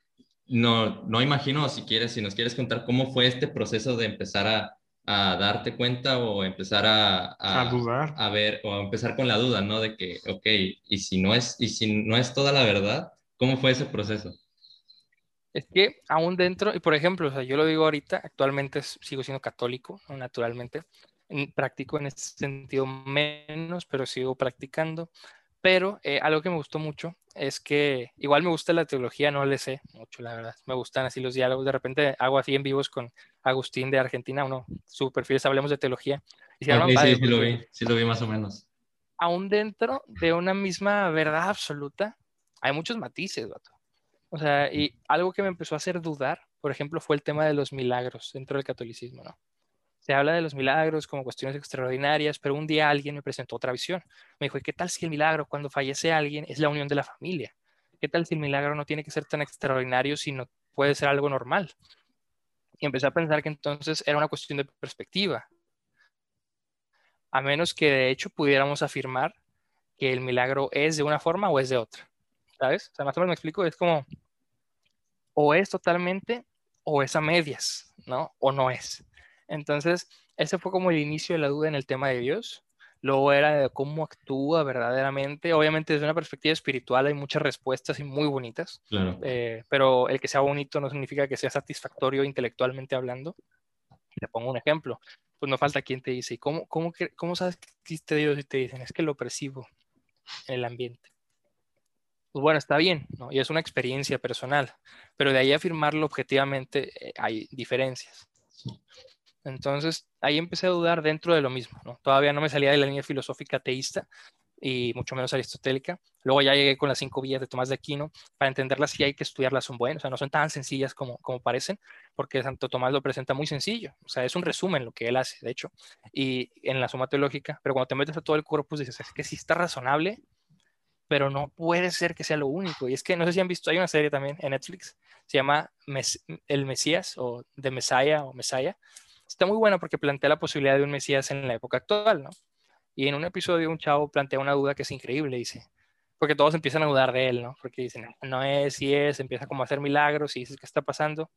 no, no imagino si quieres, si nos quieres contar cómo fue este proceso de empezar a, darte cuenta o empezar a, a, dudar. A ver, o a empezar con la duda, ¿no? De que, ok, y si no es, y si no es toda la verdad, ¿cómo fue ese proceso? Es que aún dentro, y por ejemplo, o sea, yo lo digo ahorita, actualmente sigo siendo católico, naturalmente, practico en ese sentido menos, pero sigo practicando. Pero eh, algo que me gustó mucho es que igual me gusta la teología, no le sé mucho, la verdad. Me gustan así los diálogos. De repente hago así en vivos con Agustín de Argentina, uno, su perfil es Hablemos de Teología. Y sí, sí, lo vi, sí lo vi más o menos. Aún dentro de una misma verdad absoluta, hay muchos matices, vato. O sea, y algo que me empezó a hacer dudar, por ejemplo, fue el tema de los milagros dentro del catolicismo, ¿no? Se habla de los milagros como cuestiones extraordinarias, pero un día alguien me presentó otra visión. Me dijo, qué tal si el milagro cuando fallece alguien es la unión de la familia? ¿Qué tal si el milagro no tiene que ser tan extraordinario, sino puede ser algo normal? Y empecé a pensar que entonces era una cuestión de perspectiva. A menos que de hecho pudiéramos afirmar que el milagro es de una forma o es de otra. ¿Sabes? O sea, más o menos me explico, es como o es totalmente o es a medias, ¿no? O no es. Entonces, ese fue como el inicio de la duda en el tema de Dios. Luego era de cómo actúa verdaderamente. Obviamente desde una perspectiva espiritual hay muchas respuestas y muy bonitas, eh, pero el que sea bonito no significa que sea satisfactorio intelectualmente hablando. Le pongo un ejemplo. Pues no falta quien te dice, cómo, cómo, cómo sabes que existe Dios? Y te dicen, es que lo percibo en el ambiente. Pues bueno, está bien, ¿no? Y es una experiencia personal, pero de ahí afirmarlo objetivamente eh, hay diferencias. Entonces ahí empecé a dudar dentro de lo mismo. Todavía no me salía de la línea filosófica teísta y mucho menos aristotélica. Luego ya llegué con las cinco vías de Tomás de Aquino. Para entenderlas sí hay que estudiarlas, son buenas, o sea, no son tan sencillas como, como parecen, porque Santo Tomás lo presenta muy sencillo. O sea, es un resumen lo que él hace, de hecho, y en la suma teológica. Pero cuando te metes a todo el corpus dices, es que sí está razonable, pero no puede ser que sea lo único. Y es que no sé si han visto, hay una serie también en Netflix, se llama El Mesías o The Messiah o Messiah está muy bueno porque plantea la posibilidad de un Mesías en la época actual, ¿no? Y en un episodio un chavo plantea una duda que es increíble, dice, porque todos empiezan a dudar de él, ¿no? Porque dicen, no es, si es, empieza como a hacer milagros y dices, ¿qué está pasando?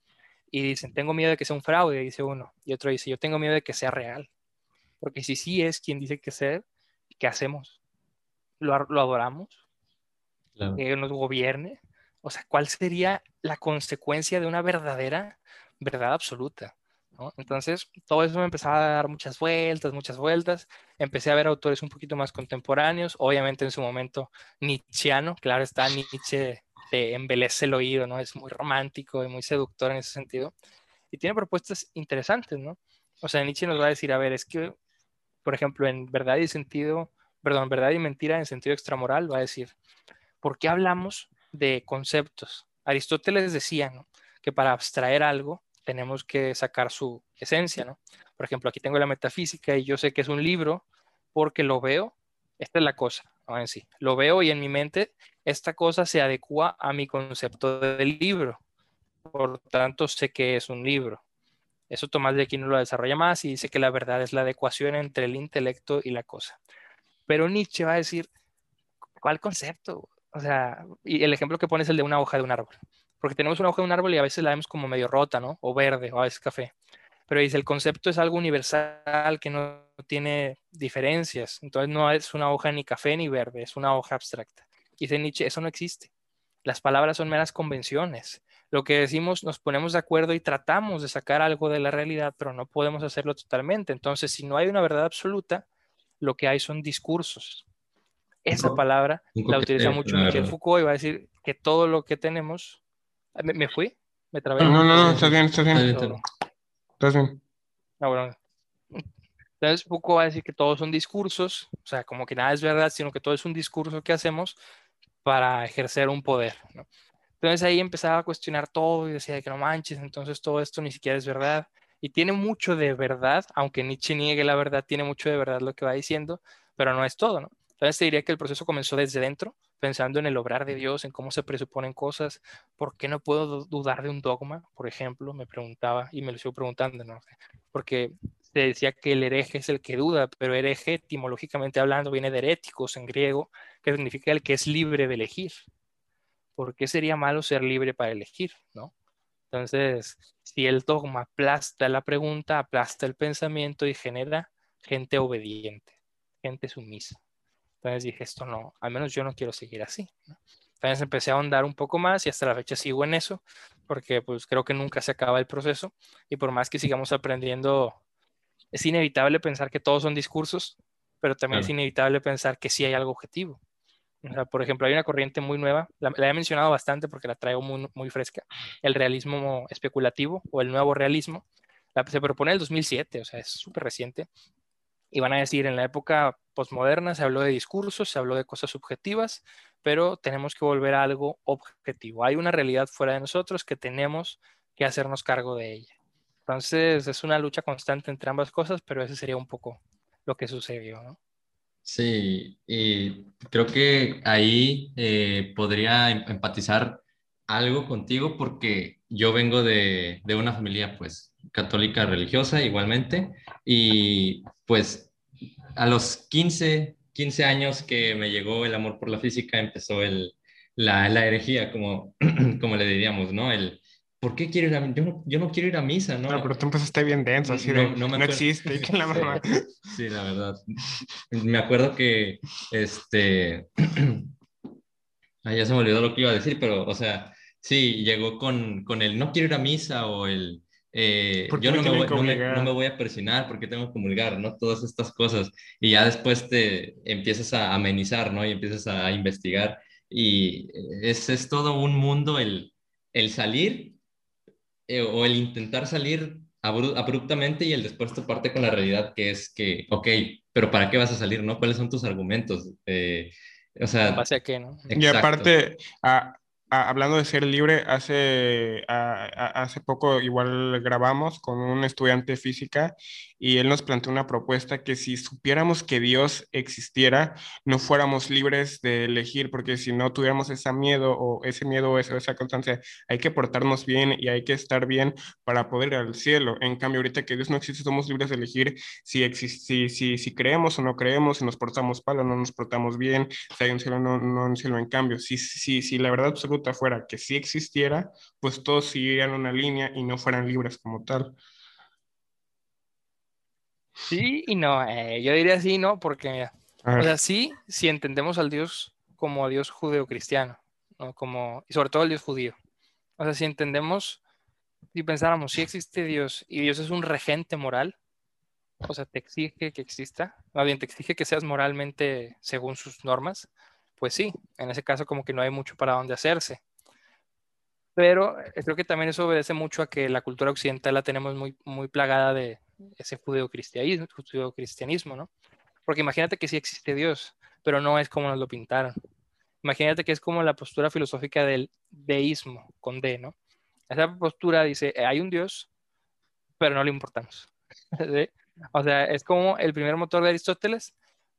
y dicen, tengo miedo de que sea un fraude, dice uno, y otro dice, yo tengo miedo de que sea real, porque si sí es quien dice que ser, ¿qué hacemos? ¿Lo, adoramos? ¿Que nos gobierne? O sea, ¿cuál sería la consecuencia de una verdadera verdad absoluta? Entonces, todo eso me empezaba a dar muchas vueltas, muchas vueltas. Empecé a ver autores un poquito más contemporáneos, obviamente en su momento Nietzscheano, claro está, Nietzsche te embelece el oído, ¿no? Es muy romántico y muy seductor en ese sentido. Y tiene propuestas interesantes, ¿no? O sea, Nietzsche nos va a decir, a ver, es que, por ejemplo, en verdad y sentido, perdón, verdad y mentira en sentido extramoral, va a decir, ¿por qué hablamos de conceptos? Aristóteles decía. Que para abstraer algo tenemos que sacar su esencia, ¿no? Por ejemplo, aquí tengo la metafísica y yo sé que es un libro porque lo veo, esta es la cosa, ¿no? En sí, lo veo y en mi mente esta cosa se adecua a mi concepto del libro, por tanto sé que es un libro. Eso Tomás de Aquino lo desarrolla más y dice que la verdad es la adecuación entre el intelecto y la cosa. Pero Nietzsche va a decir, ¿cuál concepto? O sea, y el ejemplo que pone es el de una hoja de un árbol porque tenemos una hoja de un árbol y a veces la vemos como medio rota, ¿no? O verde, o a veces café. Pero dice, el concepto es algo universal que no tiene diferencias. Entonces no es una hoja ni café ni verde, es una hoja abstracta. Dice Nietzsche, eso no existe. Las palabras son meras convenciones. Lo que decimos, nos ponemos de acuerdo y tratamos de sacar algo de la realidad, pero no podemos hacerlo totalmente. Entonces, si no hay una verdad absoluta, lo que hay son discursos. Esa palabra la utiliza mucho Michel Foucault y va a decir que todo lo que tenemos ¿Me, fui? ¿Me trabé? No, no, no, estás bien, estás bien. Estás bien. Ah, bueno. Entonces Foucault va a decir que todos son discursos, o sea, como que nada es verdad, sino que todo es un discurso que hacemos para ejercer un poder. ¿no? Entonces ahí empezaba a cuestionar todo y decía que no manches, entonces todo esto ni siquiera es verdad. Y tiene mucho de verdad, aunque Nietzsche niegue la verdad, tiene mucho de verdad lo que va diciendo, pero no es todo, ¿no? Entonces te diría que el proceso comenzó desde dentro, pensando en el obrar de Dios, en cómo se presuponen cosas, ¿por qué no puedo dudar de un dogma? Por ejemplo, me preguntaba y me lo sigo preguntando, ¿no? Porque se decía que el hereje es el que duda, pero hereje, etimológicamente hablando, viene de heréticos en griego, que significa el que es libre de elegir. ¿Por qué sería malo ser libre para elegir, no? Entonces, si el dogma aplasta la pregunta, aplasta el pensamiento y genera gente obediente, gente sumisa. Entonces dije, esto no, al menos yo no quiero seguir así. Entonces empecé a ahondar un poco más y hasta la fecha sigo en eso, porque pues creo que nunca se acaba el proceso y por más que sigamos aprendiendo, es inevitable pensar que todos son discursos, pero también es inevitable pensar que sí hay algo objetivo. por ejemplo, hay una corriente muy nueva, la, he mencionado bastante porque la traigo muy, muy fresca, el realismo especulativo o el nuevo realismo. La, se propone en el 2007, o sea, es súper reciente, y van a decir, en la época postmoderna se habló de discursos, se habló de cosas subjetivas, pero tenemos que volver a algo objetivo. Hay una realidad fuera de nosotros que tenemos que hacernos cargo de ella. Entonces es una lucha constante entre ambas cosas, pero ese sería un poco lo que sucedió. ¿no? Sí, y creo que ahí eh, podría em, empatizar algo contigo porque yo vengo de, de una familia pues católica religiosa igualmente y pues a los 15, 15 años que me llegó el amor por la física empezó el, la, la herejía, como, como le diríamos, ¿no? El, ¿por qué quiero ir a yo no, yo no quiero ir a misa, ¿no? No, pero tú empezaste bien denso, así no, de, no, no existe, que la mamá... Sí, la verdad. Me acuerdo que, este... Ay, ya se me olvidó lo que iba a decir, pero, o sea, sí, llegó con, con el no quiero ir a misa o el eh, yo no me, voy, no, me, voy, a persinar porque tengo que comulgar, ¿no? Todas estas cosas. Y ya después te empiezas a amenizar, ¿no? Y empiezas a investigar. Y es, es todo un mundo el, el salir eh, o el intentar salir abruptamente y el después toparte con la realidad que es que, ok, pero ¿para qué vas a salir, no? ¿Cuáles son tus argumentos? Eh, o sea... ¿Base a qué, no? Y aparte, a, hablando de ser libre, hace, hace poco igual grabamos con un estudiante física y él nos planteó una propuesta que si supiéramos que Dios existiera, no fuéramos libres de elegir, porque si no tuviéramos ese miedo o ese miedo o esa, constancia, hay que portarnos bien y hay que estar bien para poder ir al cielo. En cambio, ahorita que Dios no existe, somos libres de elegir si, si, si, si creemos o no creemos, si nos portamos mal o no nos portamos bien, si hay un cielo o no, no un cielo. En cambio, si, si, si la verdad absoluta fuera que si existiera, pues todos seguirían una línea y no fueran libres como tal. Sí y no, eh, yo diría sí, no, porque, o sea, sí, si entendemos al Dios como a Dios judeo-cristiano, ¿no? Como, y sobre todo al Dios judío. O sea, si entendemos, si pensáramos, si existe Dios y Dios es un regente moral, o sea, te exige que exista, más bien te exige que seas moralmente según sus normas, pues sí, en ese caso como que no hay mucho para dónde hacerse. Pero eh, creo que también eso obedece mucho a que la cultura occidental la tenemos muy, muy plagada de ese judeocristianismo, judeocristianismo, ¿no? Porque imagínate que sí existe Dios, pero no es como nos lo pintaron. Imagínate que es como la postura filosófica del deísmo, con D, ¿no? Esa postura dice, eh, hay un Dios, pero no le importamos. O sea, es como el primer motor de Aristóteles,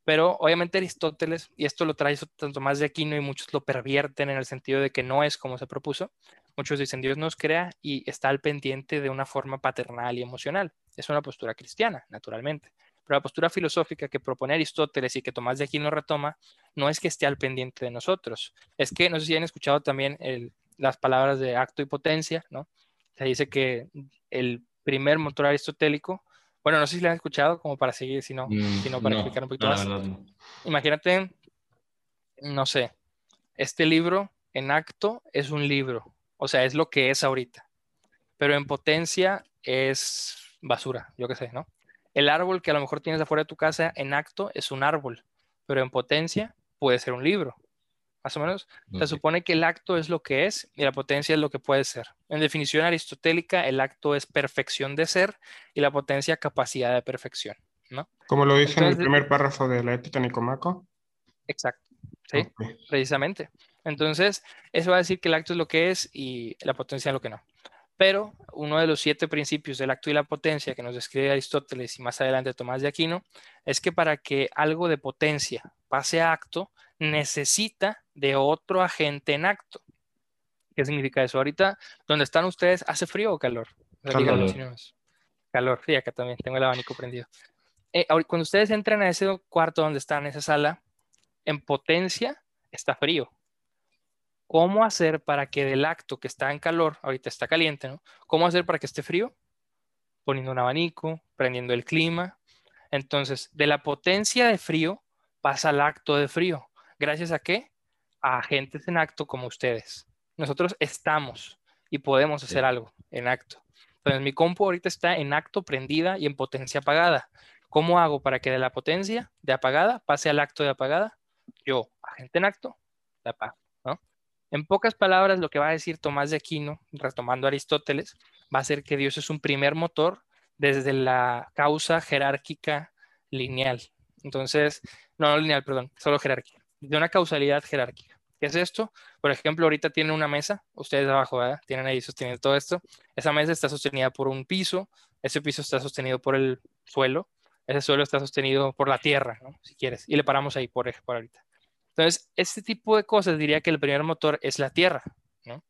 pero obviamente Aristóteles, y esto lo trae tanto más de Aquino y muchos lo pervierten en el sentido de que no es como se propuso. Muchos dicen Dios nos crea y está al pendiente de una forma paternal y emocional. Es una postura cristiana, naturalmente. Pero la postura filosófica que propone Aristóteles y que Tomás de Aquino retoma, no es que esté al pendiente de nosotros. Es que, no sé si han escuchado también las palabras de acto y potencia, ¿no? Se dice que el primer motor aristotélico bueno, no sé si lo han escuchado, como para seguir, si no, mm, para explicar un poquito más. Imagínate, no sé, este libro en acto es un libro, o sea, es lo que es ahorita, pero en potencia es basura, yo qué sé, ¿no? El árbol que a lo mejor tienes afuera de tu casa en acto es un árbol, pero en potencia puede ser un libro más o menos. Se supone que el acto es lo que es y la potencia es lo que puede ser. En definición aristotélica, el acto es perfección de ser y la potencia capacidad de perfección, ¿no? Como lo dice en el primer párrafo de la ética Nicomaco. Exacto, sí, precisamente. Entonces, eso va a decir que el acto es lo que es y la potencia es lo que no. Pero uno de los siete principios del acto y la potencia que nos describe Aristóteles y más adelante Tomás de Aquino es que para que algo de potencia pase a acto, necesita de otro agente en acto. ¿Qué significa eso? Ahorita, donde están ustedes, ¿hace frío o calor? Calor. calor, sí, acá también tengo el abanico prendido. Eh, cuando ustedes entran a ese cuarto donde están, en esa sala, en potencia está frío. ¿Cómo hacer para que del acto que está en calor, ahorita está caliente, ¿no? ¿Cómo hacer para que esté frío? Poniendo un abanico, prendiendo el clima. Entonces, de la potencia de frío pasa al acto de frío. ¿Gracias a qué? A agentes en acto como ustedes. Nosotros estamos y podemos hacer algo en acto. Entonces, mi compu ahorita está en acto prendida y en potencia apagada. ¿Cómo hago para que de la potencia de apagada pase al acto de apagada? Yo, agente en acto, la apago. En pocas palabras, lo que va a decir Tomás de Aquino, retomando Aristóteles, va a ser que Dios es un primer motor desde la causa jerárquica lineal. Entonces, no, no lineal, perdón, solo jerárquica de una causalidad jerárquica. ¿Qué es esto? Por ejemplo, ahorita tienen una mesa, ustedes abajo, ¿verdad? Tienen ahí sostenido todo esto. Esa mesa está sostenida por un piso, ese piso está sostenido por el suelo, ese suelo está sostenido por la tierra, ¿no? Si quieres, y le paramos ahí por, por ahorita. Entonces, este tipo de cosas diría que el primer motor es la tierra, ¿no?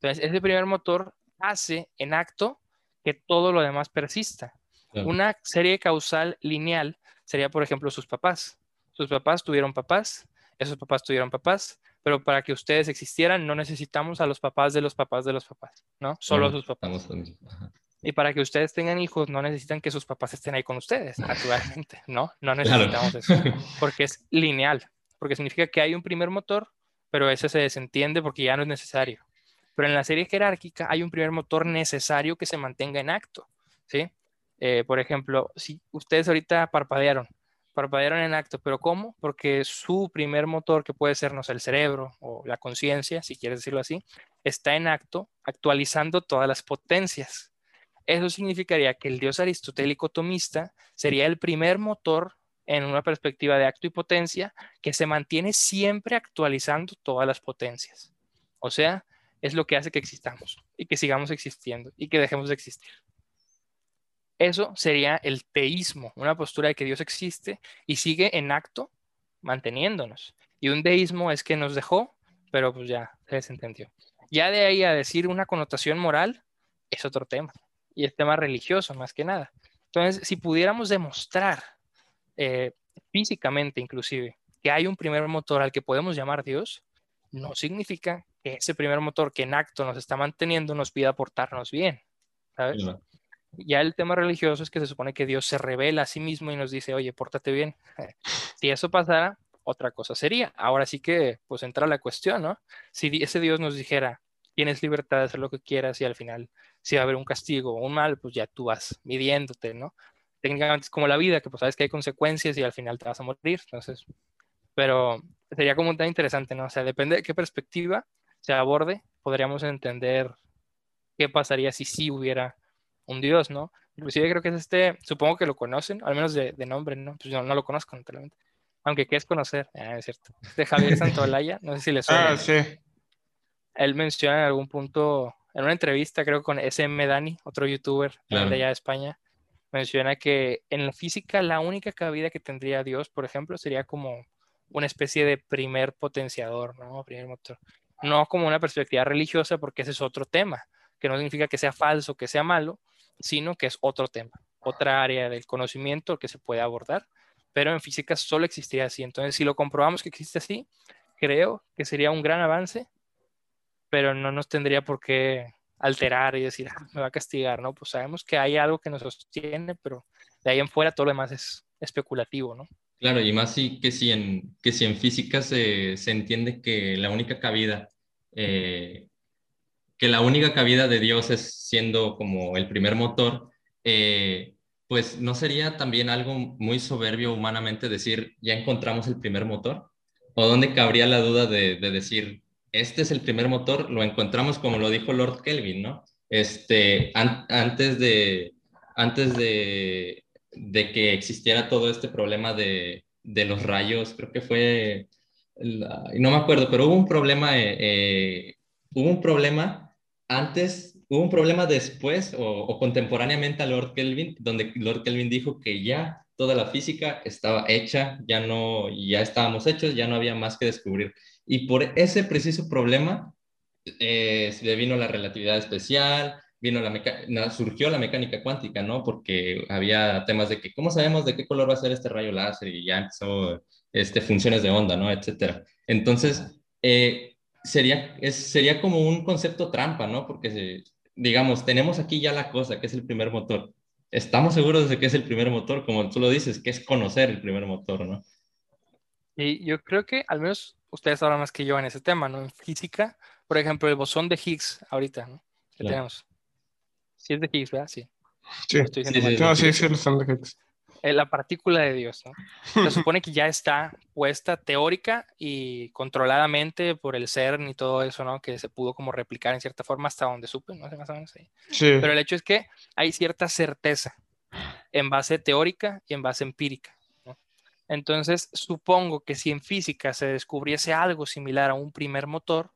Entonces, ese primer motor hace en acto que todo lo demás persista. Una serie causal lineal sería, por ejemplo, sus papás. Sus papás tuvieron papás, esos papás tuvieron papás, pero para que ustedes existieran no necesitamos a los papás de los papás de los papás, ¿no? Solo a sus papás. Y para que ustedes tengan hijos no necesitan que sus papás estén ahí con ustedes, naturalmente, ¿no? No necesitamos eso, porque es lineal, porque significa que hay un primer motor, pero ese se desentiende porque ya no es necesario. Pero en la serie jerárquica hay un primer motor necesario que se mantenga en acto, ¿sí? Eh, por ejemplo, si ustedes ahorita parpadearon, parpadearon en acto, pero ¿cómo? Porque su primer motor, que puede ser, no sé, el cerebro o la conciencia, si quieres decirlo así, está en acto, actualizando todas las potencias. Eso significaría que el dios aristotélico tomista sería el primer motor en una perspectiva de acto y potencia que se mantiene siempre actualizando todas las potencias. O sea, es lo que hace que existamos y que sigamos existiendo y que dejemos de existir. Eso sería el teísmo, una postura de que Dios existe y sigue en acto manteniéndonos. Y un deísmo es que nos dejó, pero pues ya se desentendió. Ya de ahí a decir una connotación moral es otro tema. Y es tema religioso más que nada. Entonces, si pudiéramos demostrar eh, físicamente inclusive que hay un primer motor al que podemos llamar Dios, no significa que ese primer motor que en acto nos está manteniendo nos pida portarnos bien. ¿sabes? Ya el tema religioso es que se supone que Dios se revela a sí mismo y nos dice, oye, pórtate bien. si eso pasara, otra cosa sería. Ahora sí que, pues entra la cuestión, ¿no? Si ese Dios nos dijera, tienes libertad de hacer lo que quieras y al final, si va a haber un castigo o un mal, pues ya tú vas midiéndote, ¿no? Técnicamente es como la vida, que pues sabes que hay consecuencias y al final te vas a morir. Entonces, pero sería como un tema interesante, ¿no? O sea, depende de qué perspectiva se aborde, podríamos entender qué pasaría si sí hubiera un dios, ¿no? Inclusive creo que es este, supongo que lo conocen, al menos de, nombre, ¿no? Pues yo no lo conozco, naturalmente. Aunque qué es conocer, ah, es cierto. De Javier Santolaya, no sé si le suena. Ah, sí. Él menciona en algún punto, en una entrevista, creo con SM Dani, otro youtuber de allá de España, menciona que en la física la única cabida que tendría Dios, por ejemplo, sería como una especie de primer potenciador, ¿no? Primer motor. No como una perspectiva religiosa, porque ese es otro tema, que no significa que sea falso, que sea malo, sino que es otro tema, otra área del conocimiento que se puede abordar, pero en física solo existiría así. Entonces, si lo comprobamos que existe así, creo que sería un gran avance, pero no nos tendría por qué alterar y decir, ah, me va a castigar, ¿no? Pues sabemos que hay algo que nos sostiene, pero de ahí en fuera todo lo demás es especulativo, ¿no? Claro, y más si, que, si en, que si en física se, se entiende que la única cabida eh, que la única cabida de Dios es siendo como el primer motor, eh, pues no sería también algo muy soberbio humanamente decir, ya encontramos el primer motor? ¿O dónde cabría la duda de, decir, este es el primer motor, lo encontramos como lo dijo Lord Kelvin, ¿no? Este, antes de, antes de, de, que existiera todo este problema de, de los rayos, creo que fue, no me acuerdo, pero hubo un problema, eh, eh, hubo un problema antes, hubo un problema después o, contemporáneamente a Lord Kelvin, donde Lord Kelvin dijo que ya toda la física estaba hecha, ya no, ya estábamos hechos, ya no había más que descubrir. Y por ese preciso problema eh, le vino la relatividad especial, vino la surgió la mecánica cuántica, ¿no? Porque había temas de que, ¿cómo sabemos de qué color va a ser este rayo láser? Y ya empezó este, funciones de onda, ¿no? Etcétera. Entonces, eh, sería, es, sería como un concepto trampa, ¿no? Porque, digamos, tenemos aquí ya la cosa, que es el primer motor. Estamos seguros de que es el primer motor, como tú lo dices, que es conocer el primer motor, ¿no? Y yo creo que al menos ustedes sabrán más que yo en ese tema, ¿no? En física, por ejemplo, el bosón de Higgs ahorita, ¿no? Que tenemos. Sí es de Higgs, ¿verdad? Sí. Sí, sí, sí, sí, sí, el bosón de Higgs. Eh, la partícula de Dios, ¿no? Se supone que ya está puesta teórica y controladamente por el CERN y todo eso, ¿no? Que se pudo como replicar en cierta forma hasta donde supe, no sé más o menos ahí. Sí. Pero el hecho es que hay cierta certeza en base teórica y en base empírica. ¿no? Entonces, supongo que si en física se descubriese algo similar a un primer motor,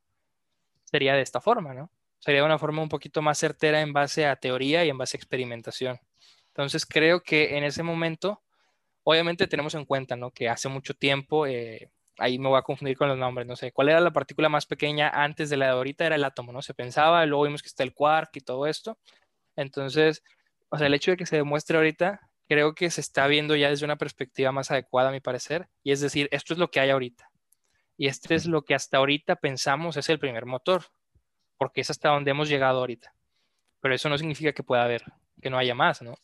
sería de esta forma, ¿no? Sería una forma un poquito más certera en base a teoría y en base a experimentación. Entonces creo que en ese momento, obviamente tenemos en cuenta, ¿no? Que hace mucho tiempo, eh, ahí me voy a confundir con los nombres, no sé, ¿cuál era la partícula más pequeña antes de la de ahorita? Era el átomo, ¿no? Se pensaba, luego vimos que está el quark y todo esto. Entonces, o sea, el hecho de que se demuestre ahorita, creo que se está viendo ya desde una perspectiva más adecuada, a mi parecer, y es decir, esto es lo que hay ahorita. Y este es lo que hasta ahorita pensamos es el primer motor, porque es hasta donde hemos llegado ahorita. Pero eso no significa que pueda haber, que no haya más, ¿no?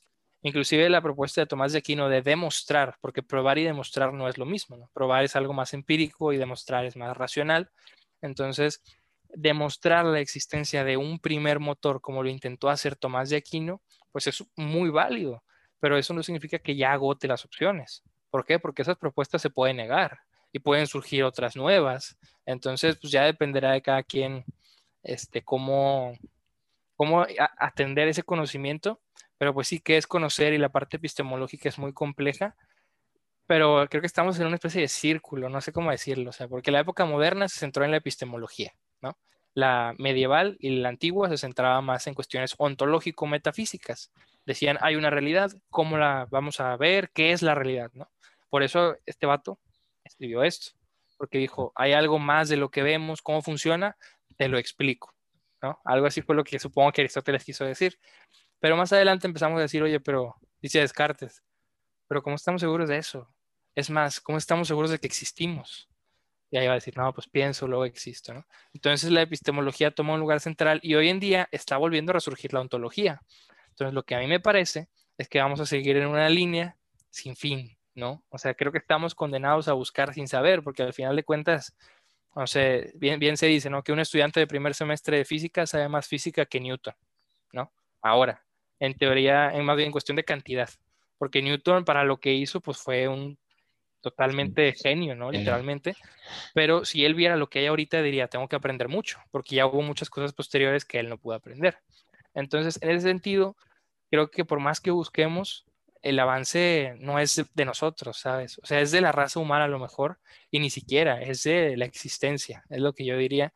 Inclusive la propuesta de Tomás de Aquino de demostrar, porque probar y demostrar no es lo mismo. Probar es algo más empírico y demostrar es más racional. Entonces, demostrar la existencia de un primer motor como lo intentó hacer Tomás de Aquino, pues es muy válido, pero eso no significa que ya agote las opciones. ¿Por qué? Porque esas propuestas se pueden negar y pueden surgir otras nuevas. Entonces, pues ya dependerá de cada quien este, cómo, cómo atender ese conocimiento pero pues sí que es conocer y la parte epistemológica es muy compleja, pero creo que estamos en una especie de círculo, no sé cómo decirlo, o sea, porque la época moderna se centró en la epistemología, ¿no? La medieval y la antigua se centraba más en cuestiones ontológico-metafísicas. Decían, hay una realidad, ¿cómo la vamos a ver? ¿Qué es la realidad? ¿no? Por eso este vato escribió esto, porque dijo, hay algo más de lo que vemos, cómo funciona, te lo explico. ¿no? Algo así fue lo que supongo que Aristóteles quiso decir. Pero más adelante empezamos a decir, oye, pero dice Descartes, pero ¿cómo estamos seguros de eso? Es más, ¿cómo estamos seguros de que existimos? Y ahí va a decir, no, pues pienso, luego existo, ¿no? Entonces la epistemología toma un lugar central y hoy en día está volviendo a resurgir la ontología. Entonces lo que a mí me parece es que vamos a seguir en una línea sin fin, ¿no? O sea, creo que estamos condenados a buscar sin saber, porque al final de cuentas, no sé, bien, bien se dice, ¿no? Que un estudiante de primer semestre de física sabe más física que Newton, ¿no? Ahora, en teoría, en más bien cuestión de cantidad, porque Newton para lo que hizo, pues fue un totalmente genio, ¿no? Literalmente. Pero si él viera lo que hay ahorita, diría, tengo que aprender mucho, porque ya hubo muchas cosas posteriores que él no pudo aprender. Entonces, en ese sentido, creo que por más que busquemos, el avance no es de nosotros, ¿sabes? O sea, es de la raza humana a lo mejor, y ni siquiera, es de la existencia, es lo que yo diría.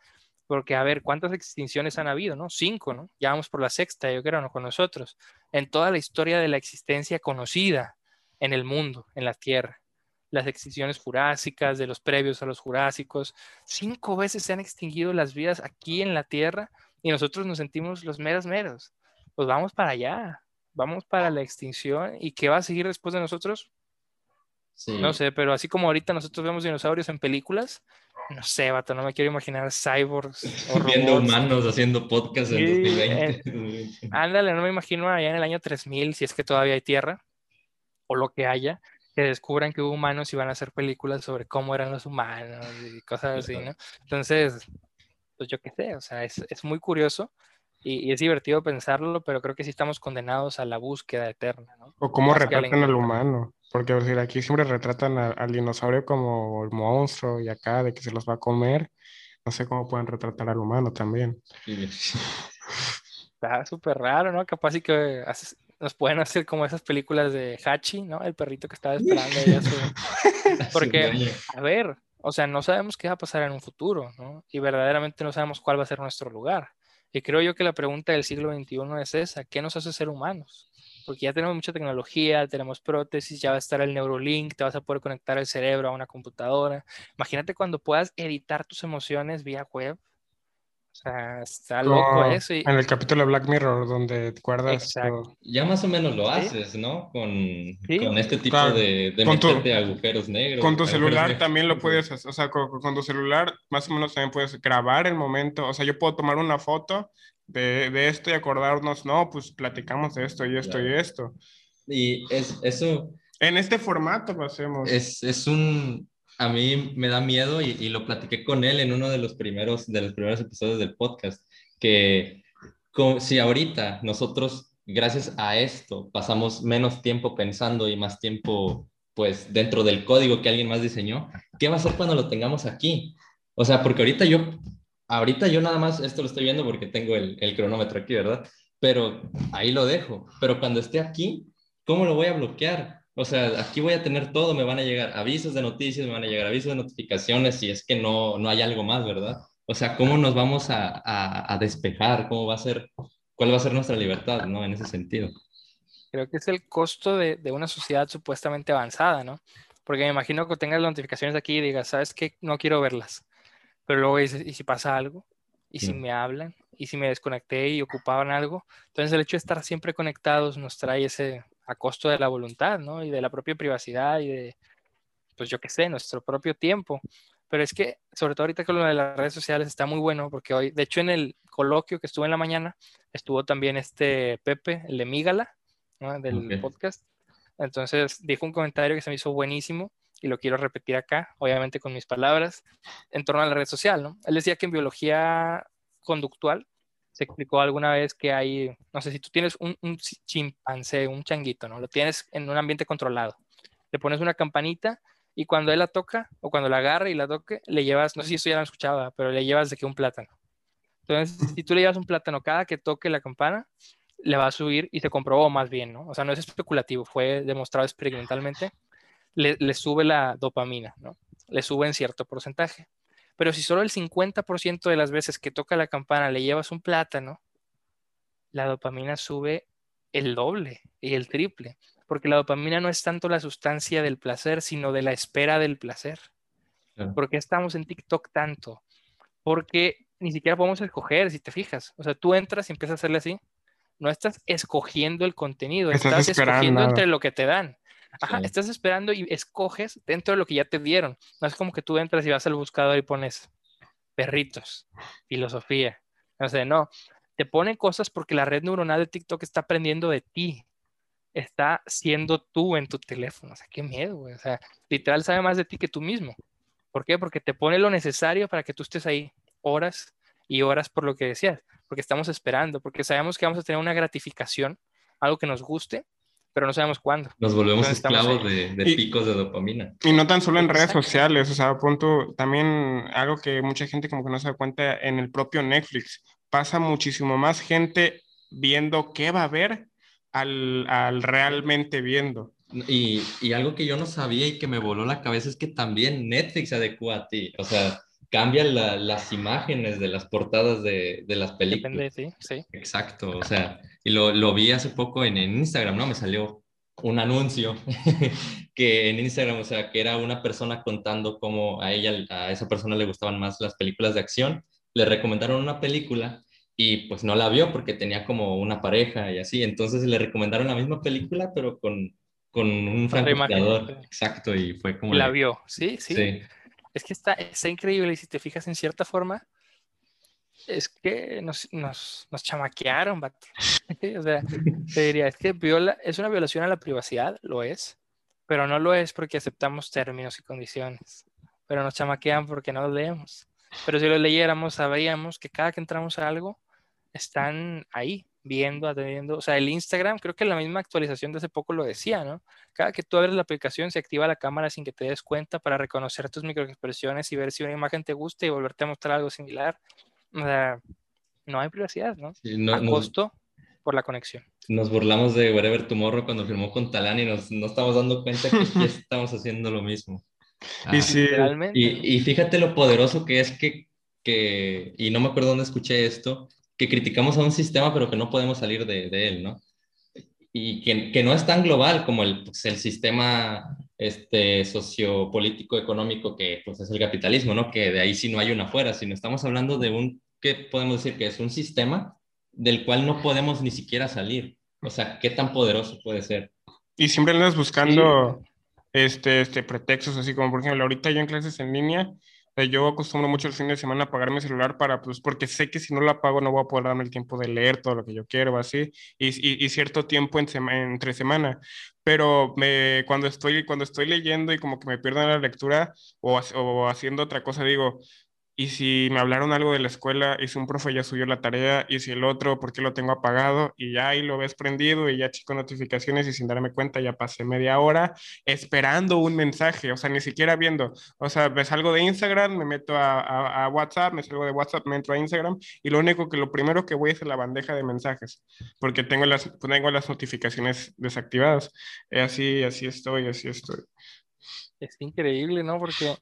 Porque, a ver, ¿cuántas extinciones han habido, no? Cinco, ¿no? Ya vamos por la sexta, yo creo, ¿no? Con nosotros. En toda la historia de la existencia conocida en el mundo, en la Tierra las extinciones jurásicas, de los previos a los jurásicos. Cinco veces se han extinguido las vidas aquí en la Tierra y nosotros nos sentimos los meros meros. Pues vamos para allá, vamos para la extinción. ¿Y qué va a seguir después de nosotros? No sé, pero así como ahorita nosotros vemos dinosaurios en películas, no sé, vato, no me quiero imaginar cyborgs. O Viendo humanos haciendo podcast en 2020. ándale, no me imagino allá en el año 3000, si es que todavía hay tierra, o lo que haya, que descubran que hubo humanos y van a hacer películas sobre cómo eran los humanos y cosas así, ¿no? Entonces, pues yo qué sé, o sea, es, es muy curioso y, es divertido pensarlo, pero creo que sí estamos condenados a la búsqueda eterna, ¿no? O cómo retratan al humano, porque decir, aquí siempre retratan al dinosaurio como el monstruo y acá de que se los va a comer, no sé cómo pueden retratar al humano también. Está súper raro, ¿no? Capaz sí que haces, nos pueden hacer como esas películas de Hachi, ¿no? El perrito que estaba esperando ella su... Porque, a ver, o sea, no sabemos qué va a pasar en un futuro, ¿no? Y verdaderamente no sabemos cuál va a ser nuestro lugar. Y creo yo que la pregunta del siglo XXI es esa, ¿qué nos hace ser humanos? Porque ya tenemos mucha tecnología, tenemos prótesis, ya va a estar el Neurolink, te vas a poder conectar el cerebro a una computadora. Imagínate cuando puedas editar tus emociones vía web, o sea, está loco eso. En el capítulo de Black Mirror, donde guardas. Ya más o menos lo haces, ¿no? Con, con este tipo de, de meterte agujeros negros. Con tu celular también lo puedes hacer. O sea, con, tu celular más o menos también puedes grabar el momento. O sea, yo puedo tomar una foto de, de esto y acordarnos, no, pues platicamos de esto y esto y esto. Y es, eso. En este formato lo hacemos. Es, es un a mí me da miedo y, lo platiqué con él en uno de los primeros, de los primeros episodios del podcast, que si ahorita nosotros, gracias a esto, pasamos menos tiempo pensando y más tiempo, pues, dentro del código que alguien más diseñó, ¿qué va a ser cuando lo tengamos aquí? O sea, porque ahorita yo, ahorita yo nada más, esto lo estoy viendo porque tengo el, el cronómetro aquí, ¿verdad? Pero ahí lo dejo. Pero cuando esté aquí, ¿cómo lo voy a bloquear? O sea, aquí voy a tener todo, me van a llegar avisos de noticias, me van a llegar avisos de notificaciones si es que no, no hay algo más, ¿verdad? O sea, ¿cómo nos vamos a, a, despejar? ¿Cómo va a ser, cuál va a ser nuestra libertad, ¿no? En ese sentido. Creo que es el costo de, de una sociedad supuestamente avanzada, ¿no? Porque me imagino que tengas las notificaciones aquí y digas, ¿sabes qué? No quiero verlas. Pero luego dices, ¿y si pasa algo? ¿Y si me hablan? ¿Y si me desconecté y ocupaban algo? Entonces el hecho de estar siempre conectados nos trae ese, a costo de la voluntad, ¿no? Y de la propia privacidad y de, pues yo qué sé, nuestro propio tiempo. Pero es que, sobre todo ahorita con lo de las redes sociales, está muy bueno porque hoy, de hecho, en el coloquio que estuvo en la mañana, estuvo también este Pepe, el de Mígala, ¿no? del podcast. Entonces dijo un comentario que se me hizo buenísimo y lo quiero repetir acá, obviamente con mis palabras, en torno a la red social, ¿no? Él decía que en biología conductual se explicó alguna vez que hay, no sé, si tú tienes un, un, chimpancé, un changuito, ¿no? Lo tienes en un ambiente controlado. Le pones una campanita y cuando él la toca o cuando la agarra y la toque, le llevas, no sé si esto ya lo escuchaba, pero le llevas de que un plátano. Entonces, si tú le llevas un plátano cada que toque la campana, le va a subir y se comprobó más bien, ¿no? O sea, no es especulativo, fue demostrado experimentalmente, le, le sube la dopamina, ¿no? Le sube en cierto porcentaje. Pero si solo el 50% de las veces que toca la campana le llevas un plátano, la dopamina sube el doble y el triple, porque la dopamina no es tanto la sustancia del placer, sino de la espera del placer. ¿Por qué estamos en TikTok tanto? Porque ni siquiera podemos escoger, si te fijas. O sea, tú entras y empiezas a hacerle así. No estás escogiendo el contenido, estás, escogiendo entre lo que te dan. Ajá, estás esperando y escoges dentro de lo que ya te dieron. No es como que tú entras y vas al buscador y pones perritos, filosofía. O sea, no. Te ponen cosas porque la red neuronal de TikTok está aprendiendo de ti. Está siendo tú en tu teléfono. O sea, qué miedo, güey. O sea, literal sabe más de ti que tú mismo. ¿Por qué? Porque te pone lo necesario para que tú estés ahí horas y horas por lo que decías. Porque estamos esperando, porque sabemos que vamos a tener una gratificación, algo que nos guste, pero no sabemos cuándo. Nos volvemos esclavos de, picos de dopamina. Y no tan solo en redes sociales, o sea, punto, también algo que mucha gente como que no se da cuenta en el propio Netflix, pasa muchísimo más gente viendo qué va a ver al, al realmente viendo. Y, y, algo que yo no sabía y que me voló la cabeza es que también Netflix se adecua a ti, o sea, cambian las imágenes de las portadas de, de las películas. Depende, sí, sí. Exacto, o sea, y lo, lo vi hace poco en, en, Instagram, ¿no? Me salió un anuncio que en Instagram, o sea, que era una persona contando cómo a ella, a esa persona le gustaban más las películas de acción, le recomendaron una película y pues no la vio porque tenía como una pareja y así, entonces le recomendaron la misma película pero con, con un francotirador. Exacto, y fue como... La vio, sí, sí. sí. Es que está, está increíble y si te fijas en cierta forma, es que nos, nos, nos chamaquearon, vato. o sea, te diría, es que viola, es una violación a la privacidad, lo es, pero no lo es porque aceptamos términos y condiciones. Pero nos chamaquean porque no lo leemos. Pero si lo leyéramos, sabríamos que cada que entramos a algo, están ahí, viendo, atendiendo. O sea, el Instagram, creo que la misma actualización de hace poco lo decía, ¿no? Cada que tú abres la aplicación, se activa la cámara sin que te des cuenta para reconocer tus microexpresiones y ver si una imagen te gusta y volverte a mostrar algo similar. O sea, no hay privacidad, ¿no? no a costo por la conexión. Nos burlamos de Wherever Tomorrow cuando firmó con Talán y nos, no estamos dando cuenta que aquí estamos haciendo lo mismo. y, ah, sí, y, y, fíjate lo poderoso que es que, que, y no me acuerdo dónde escuché esto, que criticamos a un sistema pero que no podemos salir de, de él, ¿no? Y que, que, no es tan global como el, pues, el sistema este, sociopolítico económico que pues, es el capitalismo, ¿no? Que de ahí sí no hay una afuera, sino estamos hablando de un, ¿qué podemos decir? Que es un sistema del cual no podemos ni siquiera salir. O sea, ¿qué tan poderoso puede ser? Y siempre andas buscando este, este, pretextos, así como por ejemplo, ahorita yo en clases en línea, yo acostumbro mucho el fin de semana a apagar mi celular para, pues, porque sé que si no lo apago no voy a poder darme el tiempo de leer todo lo que yo quiero, así, y, y, cierto tiempo en entre semana. Pero me, cuando, estoy, cuando estoy leyendo y como que me pierdo en la lectura o haciendo otra cosa, digo, y si me hablaron algo de la escuela y si un profe ya subió la tarea y si el otro, ¿por qué lo tengo apagado? Y ya ahí lo ves prendido y ya chico notificaciones y sin darme cuenta ya pasé media hora esperando un mensaje, o sea, ni siquiera viendo. O sea, me salgo de Instagram, me meto a, a, WhatsApp, me salgo de WhatsApp, me entro a Instagram y lo único que lo primero que voy es a la bandeja de mensajes porque tengo las, tengo las notificaciones desactivadas. así, así estoy, así estoy. Es increíble, ¿no? Porque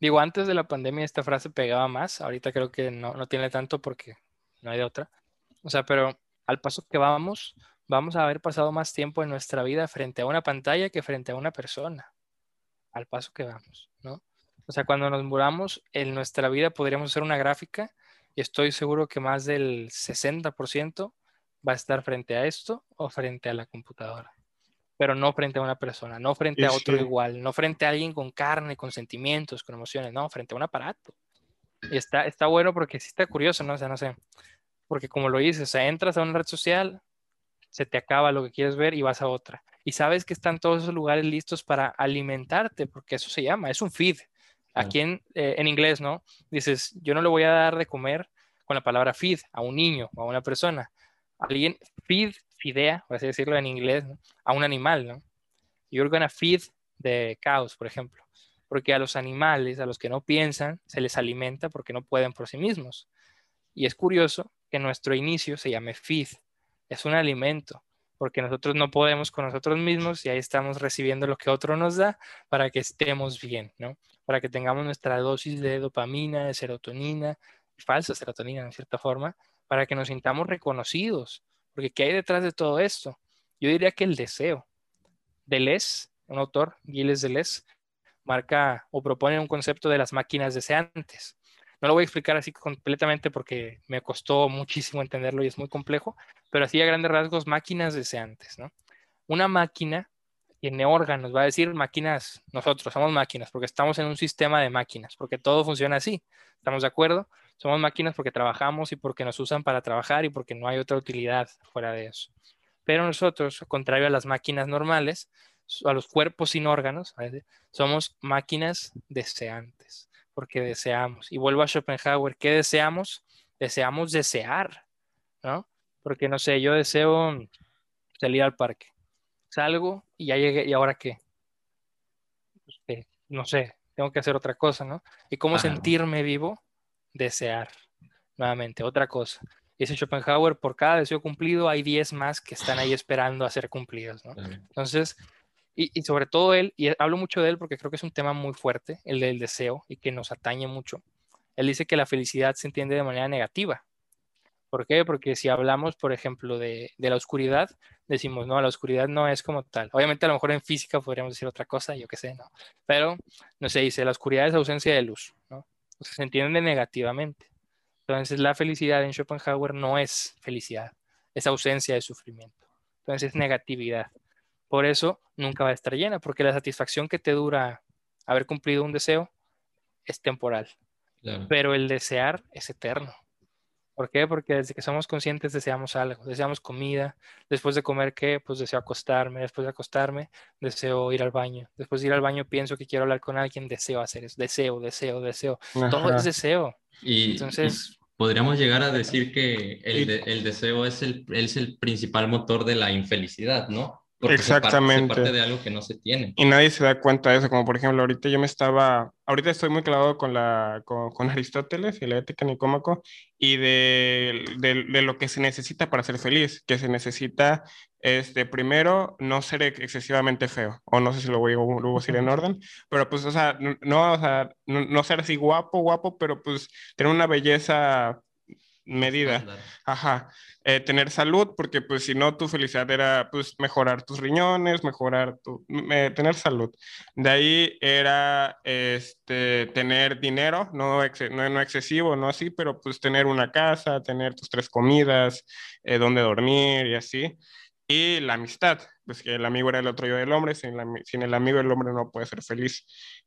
Digo, antes de la pandemia esta frase pegaba más, ahorita creo que no, no tiene tanto porque no hay de otra. O sea, pero al paso que vamos, vamos a haber pasado más tiempo en nuestra vida frente a una pantalla que frente a una persona. Al paso que vamos, ¿no? O sea, cuando nos muramos, en nuestra vida podríamos hacer una gráfica y estoy seguro que más del 60% va a estar frente a esto o frente a la computadora pero no frente a una persona, no frente a otro igual, no frente a alguien con carne, con sentimientos, con emociones, no, frente a un aparato. Y está, está bueno porque sí está curioso, ¿no? O sea, no sé, porque como lo dices, o sea, entras a una red social, se te acaba lo que quieres ver y vas a otra. Y sabes que están todos esos lugares listos para alimentarte, porque eso se llama, es un feed. Aquí en, eh, en inglés, ¿no? Dices, yo no le voy a dar de comer con la palabra feed a un niño o a una persona. Alguien, feed fidea, por así decirlo en inglés, a un animal, ¿no? You're gonna feed the cows, por ejemplo. Porque a los animales, a los que no piensan, se les alimenta porque no pueden por sí mismos. Y es curioso que nuestro inicio se llame feed. Es un alimento. porque nosotros no podemos con nosotros mismos y ahí estamos recibiendo lo que otro nos da para que estemos bien, ¿no? Para que tengamos nuestra dosis de dopamina, de serotonina, falsa serotonina en cierta forma, para que nos sintamos reconocidos, porque ¿qué hay detrás de todo esto? Yo diría que el deseo. Deleuze, un autor, Gilles Deleuze, marca o propone un concepto de las máquinas deseantes. No lo voy a explicar así completamente porque me costó muchísimo entenderlo y es muy complejo, pero así a grandes rasgos, máquinas deseantes, ¿no? Una máquina tiene órganos, va a decir máquinas, nosotros somos máquinas porque estamos en un sistema de máquinas, porque todo funciona así, ¿estamos de acuerdo? Somos máquinas porque trabajamos y porque nos usan para trabajar y porque no hay otra utilidad fuera de eso. Pero nosotros, contrario a las máquinas normales, a los cuerpos sin órganos, somos máquinas deseantes, porque deseamos. Y vuelvo a Schopenhauer, ¿qué deseamos? Deseamos desear, ¿no? Porque no sé, yo deseo salir al parque. Salgo y ya llegué, ¿y ahora qué? Pues, no sé, tengo que hacer otra cosa, ¿no? ¿Y cómo sentirme vivo? Desear. Nuevamente, otra cosa. Dice Schopenhauer, por cada deseo cumplido hay 10 más que están ahí esperando a ser cumplidos, ¿no? Entonces, y, sobre todo él, y hablo mucho de él porque creo que es un tema muy fuerte, el del deseo, y que nos atañe mucho. Él dice que la felicidad se entiende de manera negativa. ¿Por qué? Porque si hablamos, por ejemplo, de, de, la oscuridad, decimos, no, la oscuridad no es como tal. Obviamente, a lo mejor en física podríamos decir otra cosa, yo qué sé, ¿no? Pero, no se dice, la oscuridad es ausencia de luz, ¿no? O sea, se entiende negativamente. Entonces, la felicidad en Schopenhauer no es felicidad, es ausencia de sufrimiento. Entonces, es negatividad. Por eso nunca va a estar llena, porque la satisfacción que te dura haber cumplido un deseo es temporal. Pero el desear es eterno. ¿Por qué? Porque desde que somos conscientes deseamos algo, deseamos comida, después de comer qué, pues deseo acostarme, después de acostarme deseo ir al baño, después de ir al baño pienso que quiero hablar con alguien, deseo hacer eso, deseo, deseo, deseo, todo es deseo. Y entonces... podríamos llegar a decir que el, el deseo es el, es el principal motor de la infelicidad, ¿no? Exactamente. parte, de algo que no se tiene. Y nadie se da cuenta de eso, como por ejemplo, ahorita yo me estaba, ahorita estoy muy clavado con, la, con, Aristóteles y la ética nicómaco y de, de, lo que se necesita para ser feliz, que se necesita, este, primero, no ser excesivamente feo, o no sé si lo voy, a decir en orden, pero pues, o sea, no, o sea, no ser así guapo, guapo, pero pues tener una belleza medida. Ajá. Eh, tener salud, porque pues si no, tu felicidad era pues mejorar tus riñones, mejorar tu, tener salud. De ahí era este, tener dinero, no, no, excesivo, no así, pero pues tener una casa, tener tus tres comidas, eh, donde dormir y así. Y la amistad, pues que el amigo era el otro yo del hombre, sin, sin el amigo el hombre no puede ser feliz.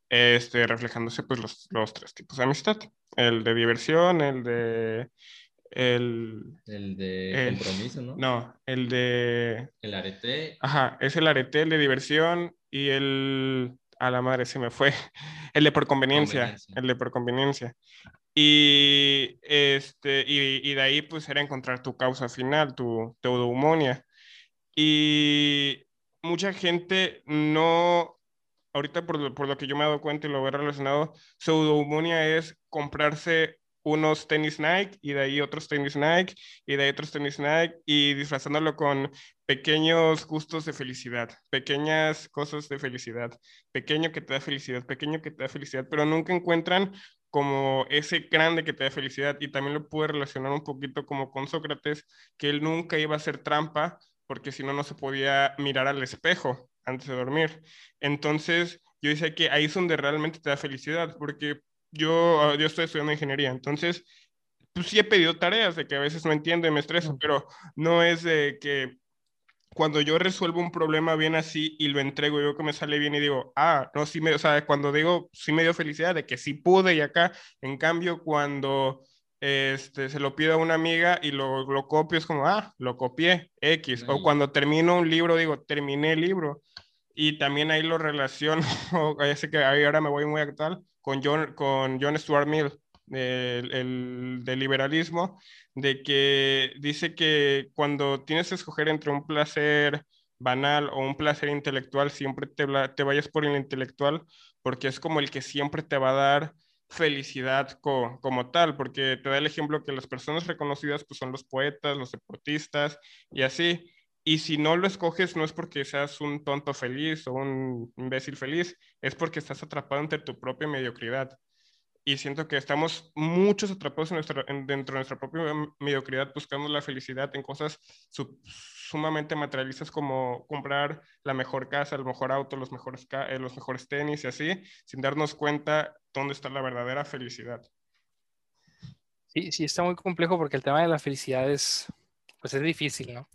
Este, reflejándose pues los, los tres tipos de amistad, el de diversión, el de el... El de compromiso, ¿no? No, el de... El arete. Ajá, es el arete, el de diversión y el... A la madre se me fue. El de por conveniencia. El de por conveniencia. Y, este, y, y, de ahí pues era encontrar tu causa final, tu, eudemonia. Y mucha gente no, ahorita por lo, por lo, que yo me he dado cuenta y lo he relacionado, su eudemonia es comprarse unos tenis Nike y de ahí otros tenis Nike y de ahí otros tenis Nike y disfrazándolo con pequeños gustos de felicidad, pequeñas cosas de felicidad, pequeño que te da felicidad, pequeño que te da felicidad, pero nunca encuentran como ese grande que te da felicidad y también lo pude relacionar un poquito como con Sócrates, que él nunca iba a hacer trampa porque si no, no se podía mirar al espejo antes de dormir. Entonces, yo decía que ahí es donde realmente te da felicidad, porque yo, ah, yo estoy estudiando ingeniería, entonces, pues sí he pedido tareas de que a veces no entiendo y me estreso, pero no es de que cuando yo resuelvo un problema bien así y lo entrego, yo que me sale bien y digo, ah, no, sí me, o sea, cuando digo, sí me dio felicidad de que sí pude y acá, en cambio, cuando este, se lo pido a una amiga y lo, lo copio, es como, ah, lo copié, X, o cuando termino un libro, digo, terminé el libro, y también ahí lo relaciono, sé que ahora me voy muy actual, con John, con John Stuart Mill, el, del liberalismo, de que dice que cuando tienes que escoger entre un placer banal o un placer intelectual, siempre te, te vayas por el intelectual, porque es como el que siempre te va a dar felicidad como tal, porque te da el ejemplo que las personas reconocidas pues, son los poetas, los deportistas y así. Y si no lo escoges, no es porque seas un tonto feliz o un imbécil feliz, es porque estás atrapado entre tu propia mediocridad. Y siento que estamos muchos atrapados en dentro de nuestra propia mediocridad buscando la felicidad en cosas sumamente materialistas como comprar la mejor casa, el mejor auto, los mejores, eh, los mejores tenis y así, sin darnos cuenta dónde está la verdadera felicidad. Sí, sí, está muy complejo porque el tema de la felicidad es, pues es difícil, ¿no?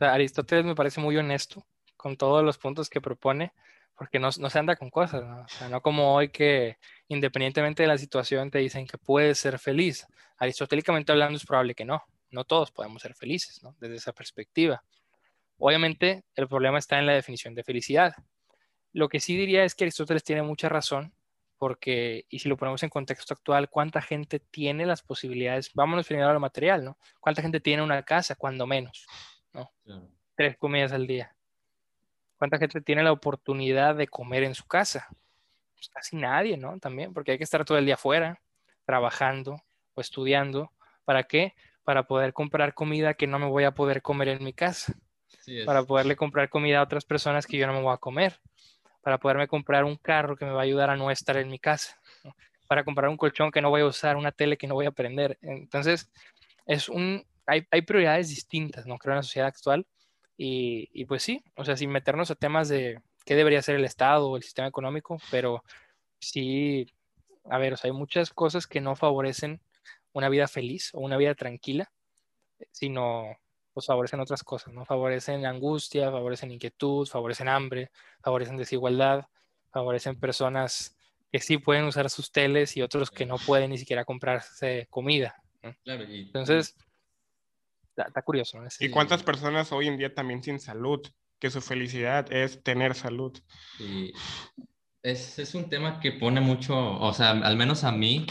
Aristóteles me parece muy honesto con todos los puntos que propone, porque no, no se anda con cosas, ¿no? O sea, no como hoy que independientemente de la situación te dicen que puedes ser feliz. Aristotélicamente hablando es probable que no, no todos podemos ser felices, ¿no? Desde esa perspectiva. Obviamente el problema está en la definición de felicidad. Lo que sí diría es que Aristóteles tiene mucha razón, porque, y si lo ponemos en contexto actual, ¿cuánta gente tiene las posibilidades? Vámonos primero a lo material, ¿no? ¿Cuánta gente tiene una casa, cuando menos? ¿No? Tres comidas al día. ¿Cuánta gente tiene la oportunidad de comer en su casa? Pues casi nadie, ¿no? También, porque hay que estar todo el día afuera, trabajando o estudiando. ¿Para qué? Para poder comprar comida que no me voy a poder comer en mi casa. para poderle comprar comida a otras personas que yo no me voy a comer. Para poderme comprar un carro que me va a ayudar a no estar en mi casa. Para comprar un colchón que no voy a usar, una tele que no voy a prender. Entonces, es un, hay, hay prioridades distintas, ¿no? Creo en la sociedad actual. Y, y, pues sí, o sea, sin meternos a temas de qué debería ser el Estado o el sistema económico, pero sí, a ver, o sea, hay muchas cosas que no favorecen una vida feliz o una vida tranquila, sino pues favorecen otras cosas, ¿no? Favorecen angustia, favorecen inquietud, favorecen hambre, favorecen desigualdad, favorecen personas que sí pueden usar sus teles y otros que no pueden ni siquiera comprarse comida. Entonces, está, curioso. ¿no? ¿Y cuántas personas hoy en día también sin salud? Que su felicidad es tener salud. es, es un tema que pone mucho, o sea, al menos a mí,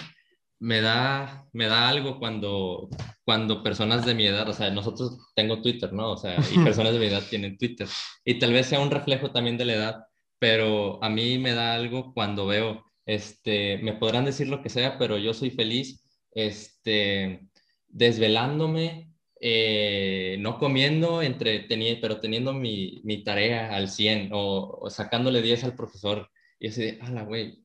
me da, me da algo cuando, cuando personas de mi edad, o sea, nosotros tengo Twitter, ¿no? O sea, y personas de mi edad tienen Twitter. Y tal vez sea un reflejo también de la edad, pero a mí me da algo cuando veo, este, me podrán decir lo que sea, pero yo soy feliz, este, desvelándome, eh, no comiendo, entre, pero teniendo mi, mi, tarea al 100 o, sacándole 10 al profesor. Y así ah, la güey,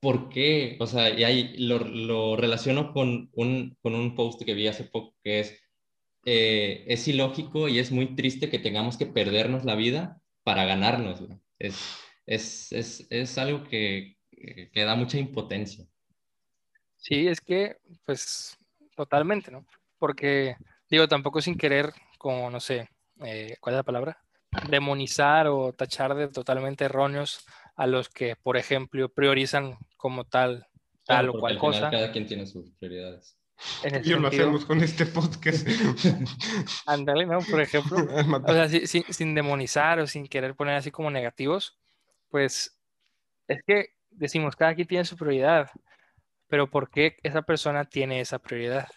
¿por qué? O sea, y ahí lo, lo relaciono con un, con un post que vi hace poco que es, eh, es ilógico y es muy triste que tengamos que perdernos la vida para ganarnos. Es, es, es, es, algo que, que da mucha impotencia. Sí, es que, pues, totalmente, ¿no? Porque, digo, tampoco sin querer, como, no sé, eh, ¿cuál es la palabra? Demonizar o tachar de totalmente erróneos a los que, por ejemplo, priorizan como tal, tal o cual cosa. Cada quien tiene sus prioridades. Y lo hacemos con este podcast. Ándale, ¿no? Por ejemplo. o sea, sin, sin, demonizar o sin querer poner así como negativos, pues es que decimos, cada quien tiene su prioridad, pero ¿por qué esa persona tiene esa prioridad?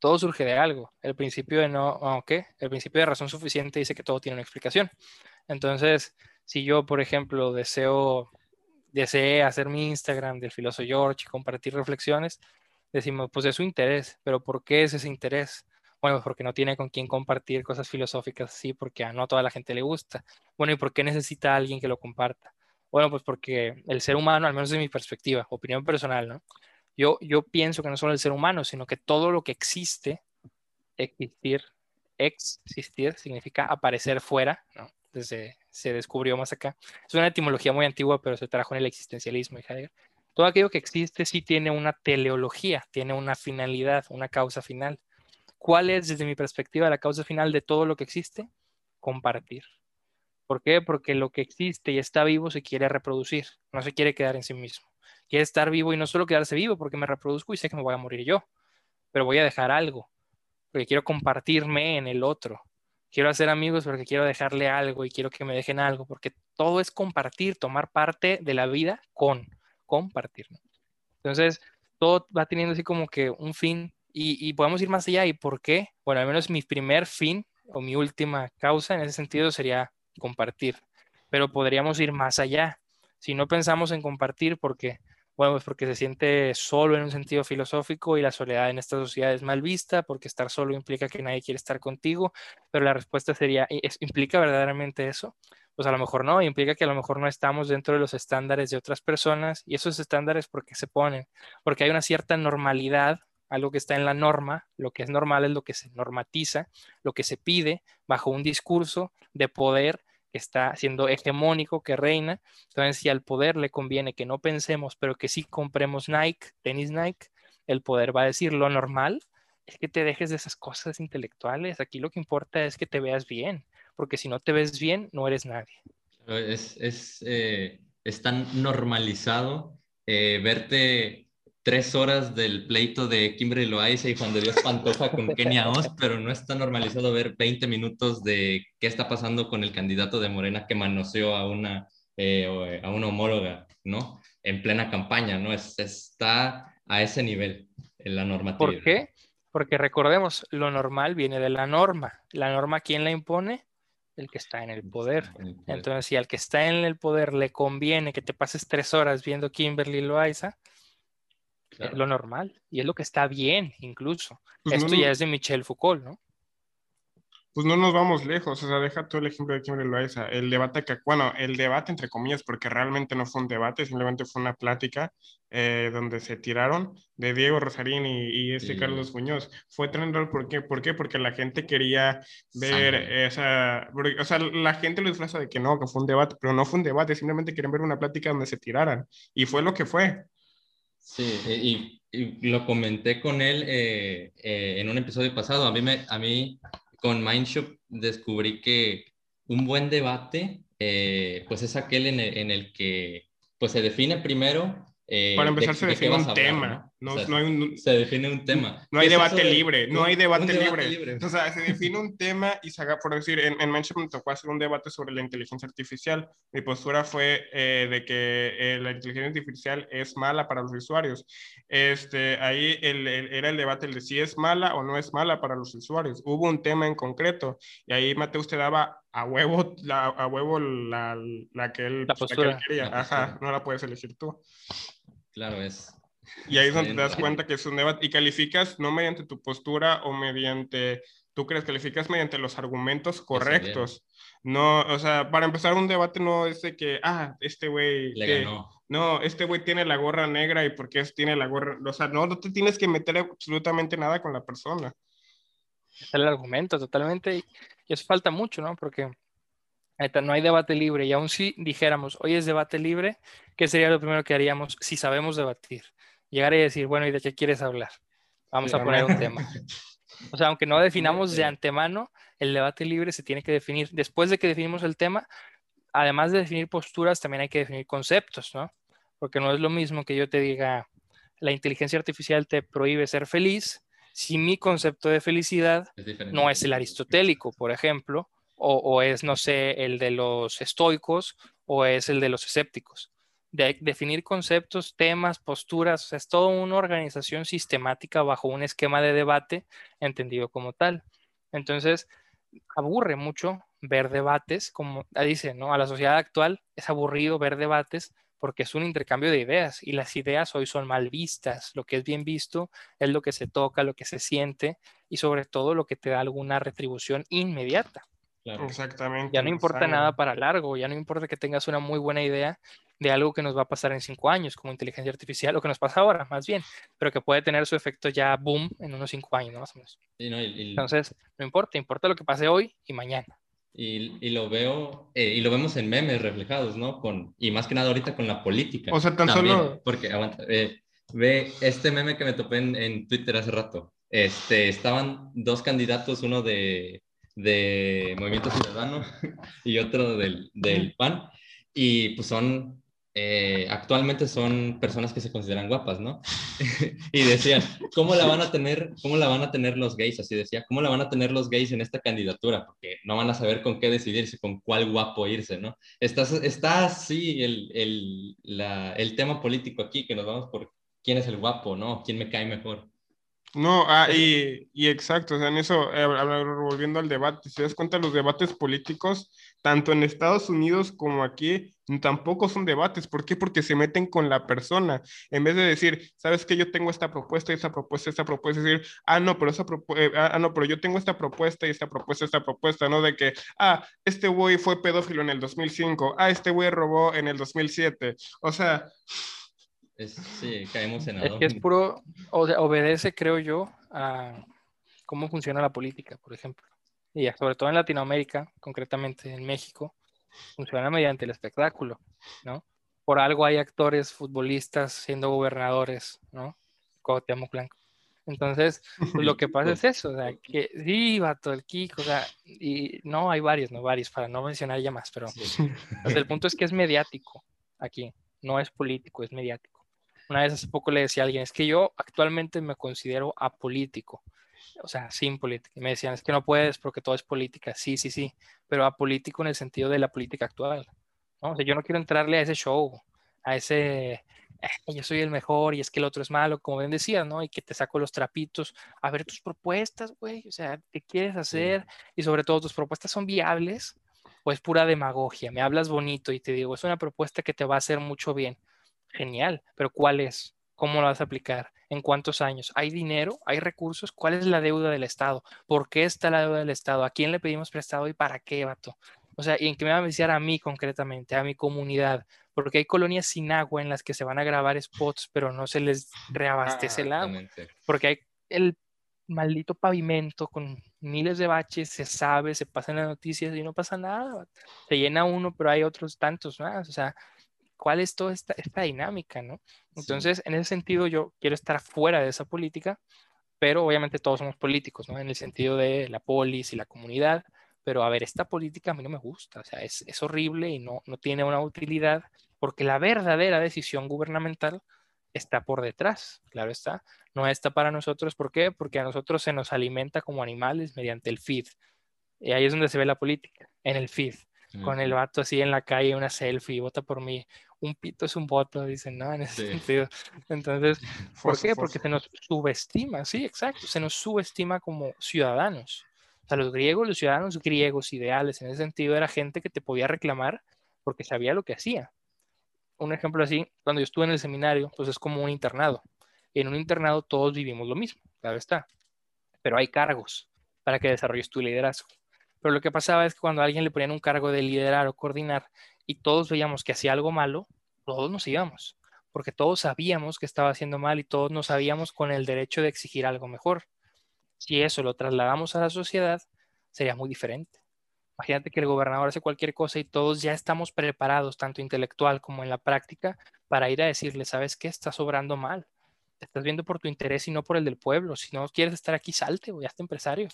Todo surge de algo. El principio de no, ¿qué? El principio de razón suficiente dice que todo tiene una explicación. Entonces, si yo, por ejemplo, deseo, desee hacer mi Instagram del filósofo George y compartir reflexiones, decimos, pues es su interés, pero ¿por qué es ese interés? Bueno, pues porque no tiene con quién compartir cosas filosóficas así, porque a no toda la gente le gusta. Bueno, ¿y por qué necesita alguien que lo comparta? Bueno, pues porque el ser humano, al menos de mi perspectiva, opinión personal, ¿no? Yo, yo pienso que no solo el ser humano, sino que todo lo que existe, existir, existir, significa aparecer fuera, ¿no? Desde se descubrió más acá. Es una etimología muy antigua, pero se trajo en el existencialismo y Heidegger. Todo aquello que existe sí tiene una teleología, tiene una finalidad, una causa final. ¿Cuál es, desde mi perspectiva, la causa final de todo lo que existe? Compartir. ¿Por qué? Porque lo que existe y está vivo se quiere reproducir, no se quiere quedar en sí mismo. Quiere estar vivo y no solo quedarse vivo porque me reproduzco y sé que me voy a morir yo, pero voy a dejar algo, porque quiero compartirme en el otro quiero hacer amigos porque quiero dejarle algo y quiero que me dejen algo, porque todo es compartir, tomar parte de la vida con compartir. Entonces, todo va teniendo así como que un fin y, podemos ir más allá. ¿Y por qué? Bueno, al menos mi primer fin o mi última causa en ese sentido sería compartir, pero podríamos ir más allá. Si no pensamos en compartir, ¿por qué? Bueno, pues porque se siente solo en un sentido filosófico y la soledad en esta sociedad es mal vista, porque estar solo implica que nadie quiere estar contigo, pero la respuesta sería, ¿implica verdaderamente eso? Pues a lo mejor no, implica que a lo mejor no estamos dentro de los estándares de otras personas y esos estándares, ¿por qué se ponen? Porque hay una cierta normalidad, algo que está en la norma, lo que es normal es lo que se normatiza, lo que se pide bajo un discurso de poder que está siendo hegemónico, que reina. Entonces, si al poder le conviene que no pensemos, pero que sí compremos Nike, tenis Nike, el poder va a decir lo normal es que te dejes de esas cosas intelectuales. Aquí lo que importa es que te veas bien, porque si no te ves bien, no eres nadie. Es, es, eh, tan normalizado eh, verte tres horas del pleito de Kimberly Loaiza y Juan de Dios Pantoja con Kenia Oz, pero no está normalizado ver 20 minutos de qué está pasando con el candidato de Morena que manoseó a una, eh, a una homóloga, ¿no? En plena campaña, ¿no? Es, está a ese nivel en la normativa. ¿Por qué? Porque recordemos, lo normal viene de la norma. ¿La norma quién la impone? El que está en el poder. Entonces, si al que está en el poder le conviene que te pases tres horas viendo Kimberly Loaiza, es lo normal y es lo que está bien incluso. Pues Esto ya es de Michel Foucault, ¿no? Pues no nos vamos lejos, o sea, deja todo el ejemplo de Kimberly Loaiza. El debate que, bueno, el debate entre comillas, porque realmente no fue un debate, simplemente fue una plática eh, donde se tiraron de Diego Rosarín y, ese Carlos Muñoz. Fue trendal, ¿por qué? ¿por qué? Porque la gente quería ver esa, o sea, la gente lo disfraza de que no, que fue un debate, pero no fue un debate, simplemente querían ver una plática donde se tiraran. Y fue lo que fue. Sí, y, lo comenté con él eh, eh, en un episodio pasado. A mí, me, a mí con Mindshop descubrí que un buen debate, eh, pues es aquel en el, en el, que pues se define primero eh, Para empezar, se define un tema. ¿no? No, hay un, se define un tema. No hay debate libre. No hay debate, libre. O sea, se define un tema y se haga, por decir, en, en Mention me tocó hacer un debate sobre la inteligencia artificial. Mi postura fue eh, de que eh, la inteligencia artificial es mala para los usuarios. Este, ahí el, era el debate el de si es mala o no es mala para los usuarios. Hubo un tema en concreto y ahí Mateo usted daba a huevo la, a huevo la, la que él, la postura. quería. Ajá, no la puedes elegir tú. Claro, es. Y ahí es donde te das cuenta que es un debate y calificas no mediante tu postura o mediante, tú crees, calificas mediante los argumentos correctos. No, o sea, para empezar un debate no es de que, ah, este güey... No, este güey tiene la gorra negra y porque tiene la gorra... O sea, no, no te tienes que meter absolutamente nada con la persona. Es el argumento, totalmente. Y eso falta mucho, ¿no? Porque no hay debate libre y aún si dijéramos, hoy es debate libre, ¿qué sería lo primero que haríamos si sabemos debatir? Llegar y decir, bueno, ¿y de qué quieres hablar? Vamos a poner un tema. O sea, aunque no definamos de antemano, el debate libre se tiene que definir. Después de que definimos el tema, además de definir posturas, también hay que definir conceptos, ¿no? Porque no es lo mismo que yo te diga, la inteligencia artificial te prohíbe ser feliz, si mi concepto de felicidad no es el aristotélico, por ejemplo, o, es, no sé, el de los estoicos o es el de los escépticos. De, definir conceptos, temas, posturas, es toda una organización sistemática bajo un esquema de debate entendido como tal. Entonces, aburre mucho ver debates, como dice, ¿no? A la sociedad actual es aburrido ver debates porque es un intercambio de ideas y las ideas hoy son mal vistas. Lo que es bien visto es lo que se toca, lo que se siente y sobre todo lo que te da alguna retribución inmediata. Exactamente. Ya no importa nada para largo, ya no importa que tengas una muy buena idea de algo que nos va a pasar en cinco años, como inteligencia artificial, o que nos pasa ahora, más bien, pero que puede tener su efecto ya boom en unos cinco años, ¿no? más o menos. Entonces, no importa, importa lo que pase hoy y mañana. Y, lo veo, eh, y lo vemos en memes reflejados, ¿no? Con, y más que nada ahorita con la política. O sea, tan solo... Porque, aguanta, eh, ve este meme que me topé en, en Twitter hace rato. Este, estaban dos candidatos, uno de de Movimiento Ciudadano y otro del, del PAN. Y pues son, eh, actualmente son personas que se consideran guapas, ¿no? y decían, ¿cómo la van a tener, cómo la van a tener los gays? Así decía, ¿cómo la van a tener los gays en esta candidatura? Porque no van a saber con qué decidirse, con cuál guapo irse, ¿no? Está, está así el, el, la, el tema político aquí, que nos vamos por quién es el guapo, ¿no? ¿Quién me cae mejor? No, ah, y, y, exacto, o sea, en eso, eh, volviendo al debate, si te das cuenta, los debates políticos, tanto en Estados Unidos como aquí, tampoco son debates. ¿Por qué? Porque se meten con la persona. En vez de decir, sabes que yo tengo esta propuesta, esta propuesta, esta propuesta, decir, ah, no, pero esa eh, ah, no, pero yo tengo esta propuesta y esta propuesta, esta propuesta, ¿no? De que, ah, este güey fue pedófilo en el 2005, ah, este güey robó en el 2007. O sea sí, caemos en Es que es puro, obedece, creo yo, a cómo funciona la política, por ejemplo. Y sobre todo en Latinoamérica, concretamente en México, funciona mediante el espectáculo, ¿no? Por algo hay actores, futbolistas siendo gobernadores, ¿no? Cuauhtémoc Blanco. Entonces, pues, lo que pasa es eso, o sea, que sí, vato, el Kiko, o sea, y no, hay varios, no varios, para no mencionar ya más, pero el punto es que es mediático aquí, no es político, es mediático. Una vez hace poco le decía a alguien, es que yo actualmente me considero apolítico, o sea, sin política. Y me decían, es que no puedes porque todo es política. Sí, sí, sí, pero apolítico en el sentido de la política actual. ¿no? O sea, yo no quiero entrarle a ese show, a ese, eh, yo soy el mejor y es que el otro es malo, como bien decías, ¿no? Y que te saco los trapitos. A ver tus propuestas, güey, o sea, ¿qué quieres hacer? Y sobre todo, ¿tus propuestas son viables? O es pura demagogia, me hablas bonito y te digo, es una propuesta que te va a hacer mucho bien Genial, pero ¿cuál es? ¿Cómo lo vas a aplicar? ¿En cuántos años? ¿Hay dinero? ¿Hay recursos? ¿Cuál es la deuda del Estado? ¿Por qué está la deuda del Estado? ¿A quién le pedimos prestado y para qué, vato? O sea, ¿y en qué me va a beneficiar a mí concretamente, a mi comunidad? Porque hay colonias sin agua en las que se van a grabar spots, pero no se les reabastece el agua. Porque hay el maldito pavimento con miles de baches, se sabe, se pasan las noticias y no pasa nada. Se llena uno, pero hay otros tantos más. O sea, cuál es toda esta, dinámica, ¿no? Entonces, en ese sentido, yo quiero estar fuera de esa política, pero obviamente todos somos políticos, ¿no? En el sentido de la polis y la comunidad, pero a ver, esta política a mí no me gusta, o sea, es, es horrible y no, no tiene una utilidad, porque la verdadera decisión gubernamental está por detrás, claro está, no está para nosotros, ¿por qué? Porque a nosotros se nos alimenta como animales mediante el feed, y ahí es donde se ve la política, en el feed con el vato así en la calle, una selfie, vota por mí. Un pito es un voto, dicen, ¿no? En ese sentido. Entonces, ¿por qué? Porque se nos subestima, sí, exacto, se nos subestima como ciudadanos. O sea, los griegos, los ciudadanos griegos ideales en ese sentido era gente que te podía reclamar porque sabía lo que hacía. Un ejemplo así, cuando yo estuve en el seminario, pues es como un internado. En un internado todos vivimos lo mismo, claro está. Pero hay cargos para que desarrolles tu liderazgo. Pero lo que pasaba es que cuando a alguien le ponían un cargo de liderar o coordinar y todos veíamos que hacía algo malo, todos nos íbamos, porque todos sabíamos que estaba haciendo mal y todos nos sabíamos con el derecho de exigir algo mejor. Si eso lo trasladamos a la sociedad, sería muy diferente. Imagínate que el gobernador hace cualquier cosa y todos ya estamos preparados, tanto intelectual como en la práctica, para ir a decirle, ¿sabes qué? Estás sobrando mal. Te estás viendo por tu interés y no por el del pueblo. Si no quieres estar aquí, salte o ya estás empresario.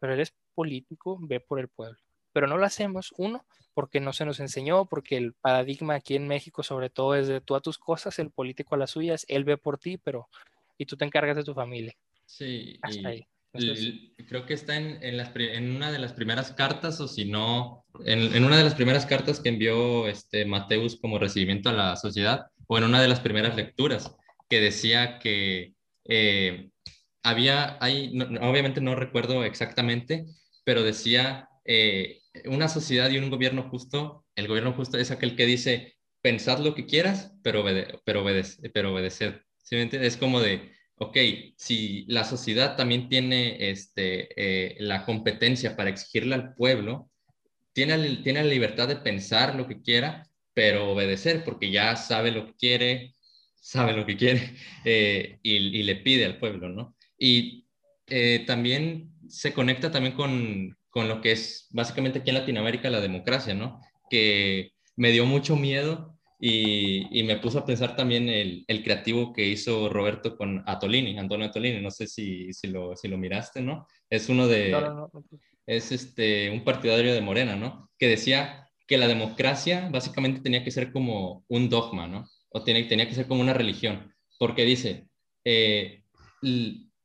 Pero eres político ve por el pueblo. Pero no lo hacemos, uno, porque no se nos enseñó, porque el paradigma aquí en México sobre todo es de tú a tus cosas, el político a las suyas, él ve por ti, pero y tú te encargas de tu familia. Sí, creo que está en, en, las, en, una de las primeras cartas, o si no, en, en, una de las primeras cartas que envió este Mateus como recibimiento a la sociedad, o en una de las primeras lecturas, que decía que eh, había, hay, obviamente no recuerdo exactamente, pero decía, eh, una sociedad y un gobierno justo, el gobierno justo es aquel que dice, pensad lo que quieras, pero, pero, obedece, pero obedeced. ¿Sí Es como de, ok, si la sociedad también tiene este, eh, la competencia para exigirle al pueblo, tiene, tiene la libertad de pensar lo que quiera, pero obedecer, porque ya sabe lo que quiere, sabe lo que quiere eh, y, le pide al pueblo, ¿no? Y también se conecta también con, con, lo que es básicamente aquí en Latinoamérica la democracia, ¿no? Que me dio mucho miedo y, y me puso a pensar también el, el, creativo que hizo Roberto con Atolini, Antonio Atolini, no sé si, si, lo, si lo miraste, ¿no? Es uno de... Es este, un partidario de Morena, ¿no? Que decía que la democracia básicamente tenía que ser como un dogma, ¿no? O tenía, tenía que ser como una religión, porque dice, eh,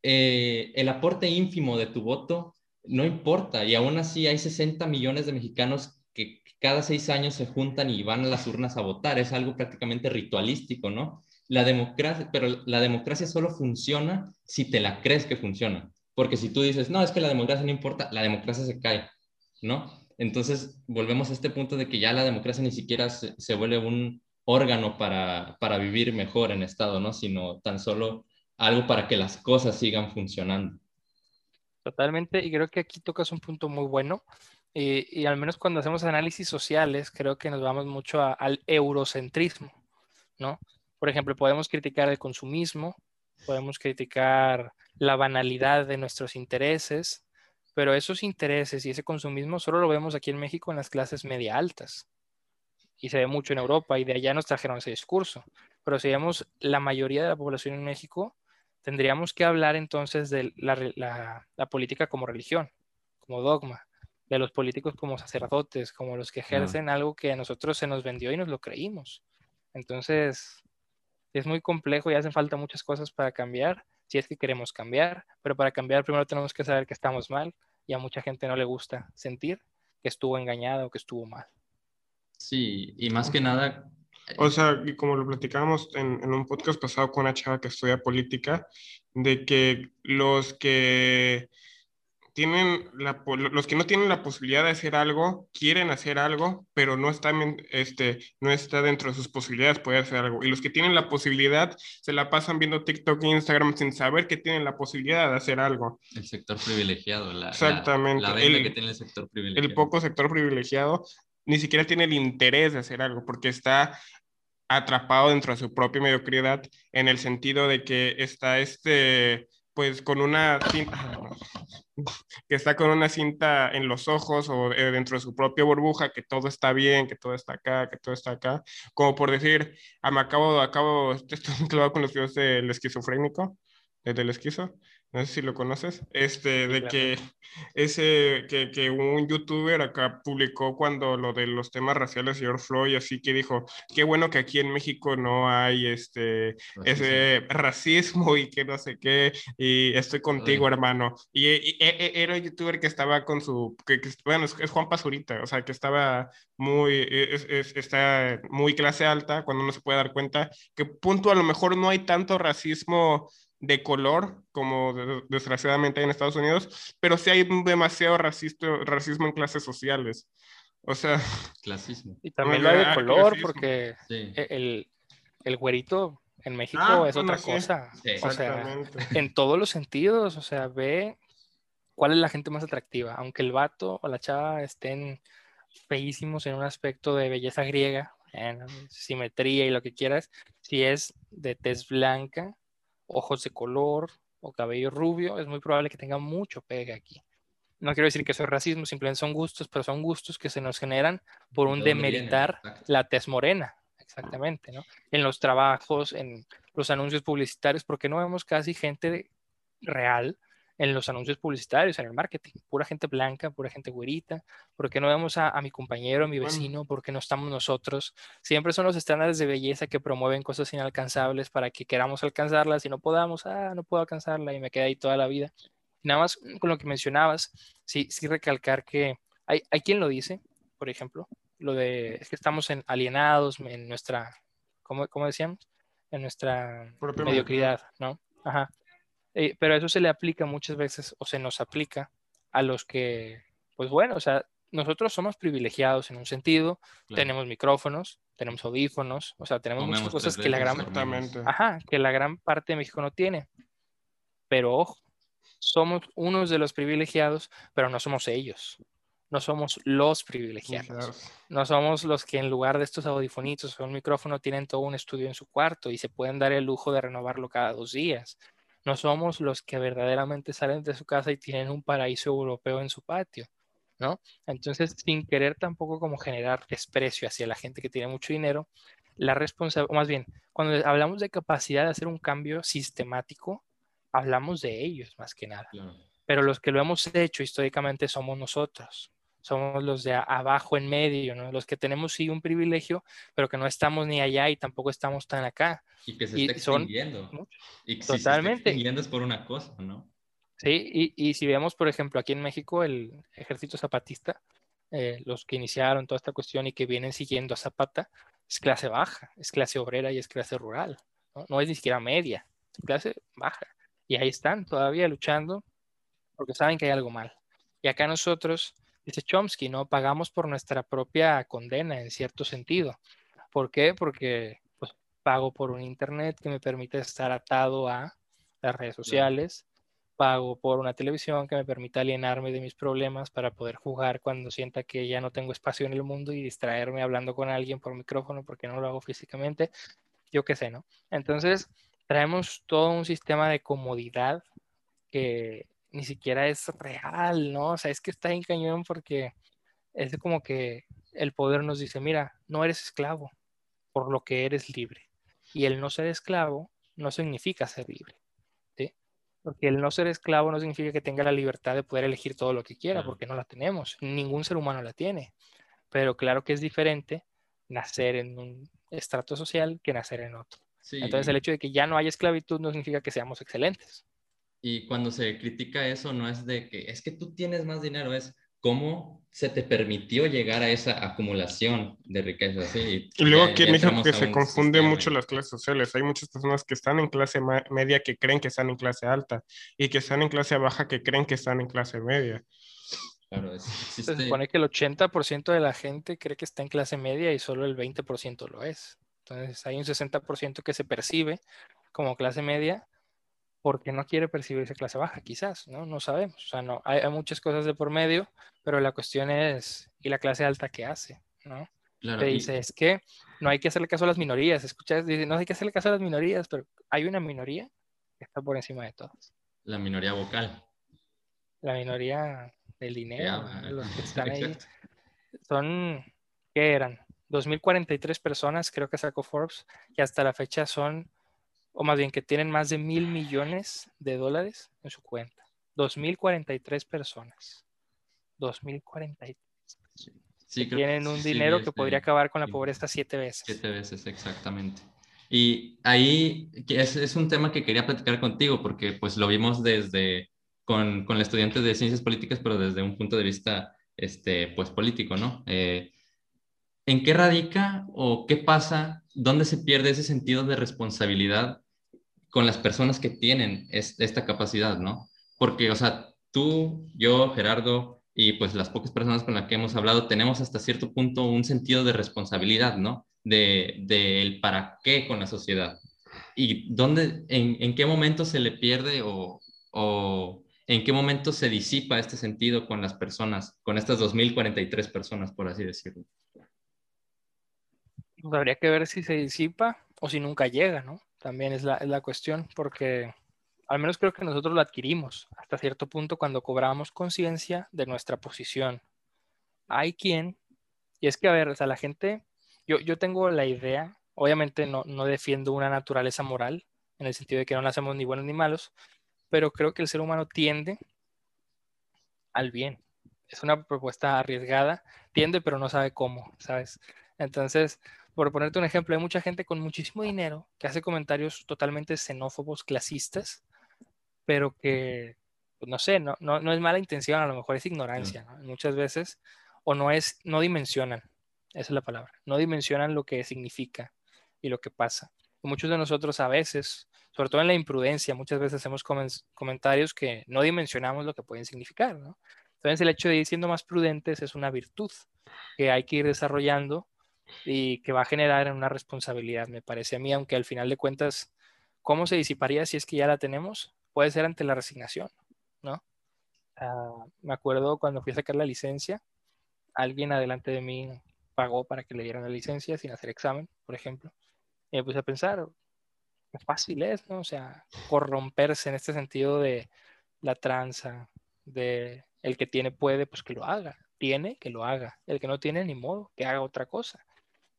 eh, el aporte ínfimo de tu voto no importa y aún así hay 60 millones de mexicanos que cada seis años se juntan y van a las urnas a votar. Es algo prácticamente ritualístico, ¿no? la democracia, pero la democracia solo funciona si te la crees que funciona. Porque si tú dices, no, es que la democracia no importa, la democracia se cae, ¿no? Entonces, volvemos a este punto de que ya la democracia ni siquiera se, se vuelve un órgano para, para, vivir mejor en Estado, ¿no? Sino tan solo algo para que las cosas sigan funcionando. Totalmente, y creo que aquí tocas un punto muy bueno, y, y al menos cuando hacemos análisis sociales, creo que nos vamos mucho a, al eurocentrismo, ¿no? Por ejemplo, podemos criticar el consumismo, podemos criticar la banalidad de nuestros intereses, pero esos intereses y ese consumismo solo lo vemos aquí en México en las clases media altas. Y se ve mucho en Europa y de allá nos trajeron ese discurso. Pero si vemos la mayoría de la población en México, tendríamos que hablar entonces de la, la, la política como religión, como dogma, de los políticos como sacerdotes, como los que ejercen algo que a nosotros se nos vendió y nos lo creímos. Entonces, es muy complejo y hacen falta muchas cosas para cambiar, si es que queremos cambiar, pero para cambiar primero tenemos que saber que estamos mal y a mucha gente no le gusta sentir que estuvo engañada o que estuvo mal. Sí, y más que nada... O sea, y como lo platicábamos en, en un podcast pasado con una chava que estudia política, de que los que tienen la, los que no tienen la posibilidad de hacer algo, quieren hacer algo, pero no está, este, no está dentro de sus posibilidades poder hacer algo. Y los que tienen la posibilidad se la pasan viendo TikTok e Instagram sin saber que tienen la posibilidad de hacer algo. El sector privilegiado, la, Exactamente. la, la el, que tiene el sector privilegiado. El poco sector privilegiado ni siquiera tiene el interés de hacer algo porque está atrapado dentro de su propia mediocridad en el sentido de que está este pues con una cinta, que está con una cinta en los ojos o dentro de su propia burbuja, que todo está bien, que todo está acá, que todo está acá, como por decir, ah, me acabo, acabo, estoy mezclado con los videos del esquizofrénico, del esquizo, no sé si lo conoces, este, de que ese, que, que, un youtuber acá publicó cuando lo de los temas raciales, señor Floyd, así que dijo, qué bueno que aquí en México no hay este, racismo. ese racismo y que no sé qué, y estoy contigo, Ay. hermano. Y, y, y, era un youtuber que estaba con su, que, que bueno, es, es, Juan Pazurita, o sea, que estaba muy, es, es, está muy clase alta, cuando uno se puede dar cuenta que punto a lo mejor no hay tanto racismo de color, como desgraciadamente hay en Estados Unidos, pero sí hay demasiado racista, racismo en clases sociales. O sea... Clasismo. Y también lo hay de color, clasismo. porque sí. el, el güerito en México ah, es otra sí. cosa. Sí. O sea, en todos los sentidos, o sea, ve cuál es la gente más atractiva. Aunque el vato o la chava estén feísimos en un aspecto de belleza griega, en simetría y lo que quieras, si es de tez blanca, ojos de color o cabello rubio, es muy probable que tenga mucho pegue aquí. No quiero decir que eso es racismo, simplemente son gustos, pero son gustos que se nos generan por un demeritar la tez morena, exactamente, ¿no? En los trabajos, en los anuncios publicitarios, porque no vemos casi gente real en los anuncios publicitarios, en el marketing, pura gente blanca, pura gente güerita, ¿por qué no vemos a, a mi compañero, a mi vecino? ¿Por qué no estamos nosotros? Siempre son los estándares de belleza que promueven cosas inalcanzables para que queramos alcanzarlas y no podamos, ah, no puedo alcanzarla y me quedé ahí toda la vida. Y nada más con lo que mencionabas, sí, sí recalcar que hay, hay quien lo dice, por ejemplo, lo de, es que estamos en, alienados en nuestra, ¿cómo, cómo decíamos? En nuestra mediocridad, ¿no? Ajá. Eh, pero eso se le aplica muchas veces o se nos aplica a los que, pues bueno, o sea, nosotros somos privilegiados en un sentido, claro. tenemos micrófonos, tenemos audífonos, o sea, tenemos Comemos muchas cosas que la, gran, ajá, que la gran parte de México no tiene. Pero ojo, somos unos de los privilegiados, pero no somos ellos. No somos los privilegiados. No somos los que en lugar de estos audifonitos o un micrófono tienen todo un estudio en su cuarto y se pueden dar el lujo de renovarlo cada dos días no somos los que verdaderamente salen de su casa y tienen un paraíso europeo en su patio, ¿no? Entonces, sin querer tampoco como generar desprecio hacia la gente que tiene mucho dinero, la responsabilidad, más bien, cuando hablamos de capacidad de hacer un cambio sistemático, hablamos de ellos más que nada. Claro. Pero los que lo hemos hecho históricamente somos nosotros, somos los de abajo en medio, ¿no? Los que tenemos sí un privilegio, pero que no estamos ni allá y tampoco estamos tan acá. Y que se está extinguiendo. Son, y que totalmente. Se está extinguiendo es por una cosa, ¿no? Sí, y, y, si vemos, por ejemplo, aquí en México, el ejército zapatista, eh, los que iniciaron toda esta cuestión y que vienen siguiendo a Zapata, es clase baja, es clase obrera y es clase rural. no, es ni siquiera media, clase baja. Y ahí están todavía luchando porque saben que hay algo mal. Y acá nosotros, dice Chomsky, ¿no? Pagamos por nuestra propia condena en cierto sentido. ¿Por qué? Porque pues, pago por un internet que me permite estar atado a las redes sociales, pago por una televisión que me permita alienarme de mis problemas para poder jugar cuando sienta que ya no tengo espacio en el mundo y distraerme hablando con alguien por micrófono porque no lo hago físicamente, yo qué sé, ¿no? Entonces, traemos todo un sistema de comodidad que ni siquiera es real, ¿no? O sea, es que está en cañón porque es como que el poder nos dice, mira, no eres esclavo, por lo que eres libre. Y el no ser esclavo no significa ser libre. Porque el no ser esclavo no significa que tenga la libertad de poder elegir todo lo que quiera, porque no la tenemos. Ningún ser humano la tiene. Pero claro que es diferente nacer en un estrato social que nacer en otro. Entonces el hecho de que ya no haya esclavitud no significa que seamos excelentes. Y cuando se critica eso, no es de que es que tú tienes más dinero, es cómo se te permitió llegar a esa acumulación de riqueza. y luego aquí en México que se confunde mucho las clases sociales. Hay muchas personas que están en clase media que creen que están en clase alta y que están en clase baja que creen que están en clase media. Claro, Se supone que el 80% de la gente cree que está en clase media y solo el 20% lo es. Entonces hay un 60% que se percibe como clase media porque no quiere percibirse clase baja, quizás, ¿no? No sabemos. O sea, no, hay, muchas cosas de por medio, pero la cuestión es, ¿y la clase alta qué hace? ¿No? Te dice, es que no hay que hacerle caso a las minorías. Escuchas, dice, no hay que hacerle caso a las minorías, pero hay una minoría que está por encima de todas. La minoría vocal. La minoría del dinero, los que están ahí. Son, ¿qué eran? 2.043 personas, creo que sacó Forbes, y hasta la fecha son o más bien que tienen más de mil millones de dólares en su cuenta. 2.043 personas. 2.043. Sí, tienen un dinero que podría acabar con la pobreza siete veces. Siete veces, exactamente. Y ahí es, es, un tema que quería platicar contigo porque pues lo vimos desde con, con el estudiante de ciencias políticas, pero desde un punto de vista este, pues político, ¿no? Eh, ¿En qué radica o qué pasa? ¿Dónde se pierde ese sentido de responsabilidad con las personas que tienen esta capacidad, ¿no? Porque, o sea, tú, yo, Gerardo y pues las pocas personas con las que hemos hablado tenemos hasta cierto punto un sentido de responsabilidad, ¿no? De, de para qué con la sociedad. ¿Y dónde, en, en qué momento se le pierde o, o en qué momento se disipa este sentido con las personas, con estas 2.043 personas, por así decirlo? Pues habría que ver si se disipa o si nunca llega, ¿no? También es la, es la cuestión, porque al menos creo que nosotros lo adquirimos hasta cierto punto cuando cobramos conciencia de nuestra posición. Hay quien, y es que, a ver, o sea, la gente, yo, yo tengo la idea, obviamente no, no defiendo una naturaleza moral, en el sentido de que no nacemos ni buenos ni malos, pero creo que el ser humano tiende al bien. Es una propuesta arriesgada, tiende, pero no sabe cómo, ¿sabes? Entonces, por ponerte un ejemplo, hay mucha gente con muchísimo dinero que hace comentarios totalmente xenófobos, clasistas, pero que, pues, no sé, no, no, es mala intención, a lo mejor es ignorancia, muchas veces, o no es, no dimensionan, esa es la palabra, no dimensionan lo que significa y lo que pasa. muchos de nosotros a veces, sobre todo en la imprudencia, muchas veces hacemos comentarios que no dimensionamos lo que pueden significar, ¿no? Entonces el hecho de ir siendo más prudentes es una virtud que hay que ir desarrollando y que va a generar una responsabilidad, me parece a mí, aunque al final de cuentas, ¿cómo se disiparía si es que ya la tenemos? Puede ser ante la resignación, ¿no? Ah, me acuerdo cuando fui a sacar la licencia, alguien adelante de mí pagó para que le dieran la licencia sin hacer examen, por ejemplo. Y me puse a pensar, fácil es, ¿no? O sea, corromperse en este sentido de la tranza, de el que tiene puede, pues que lo haga. Tiene, que lo haga. El que no tiene, ni modo, que haga otra cosa.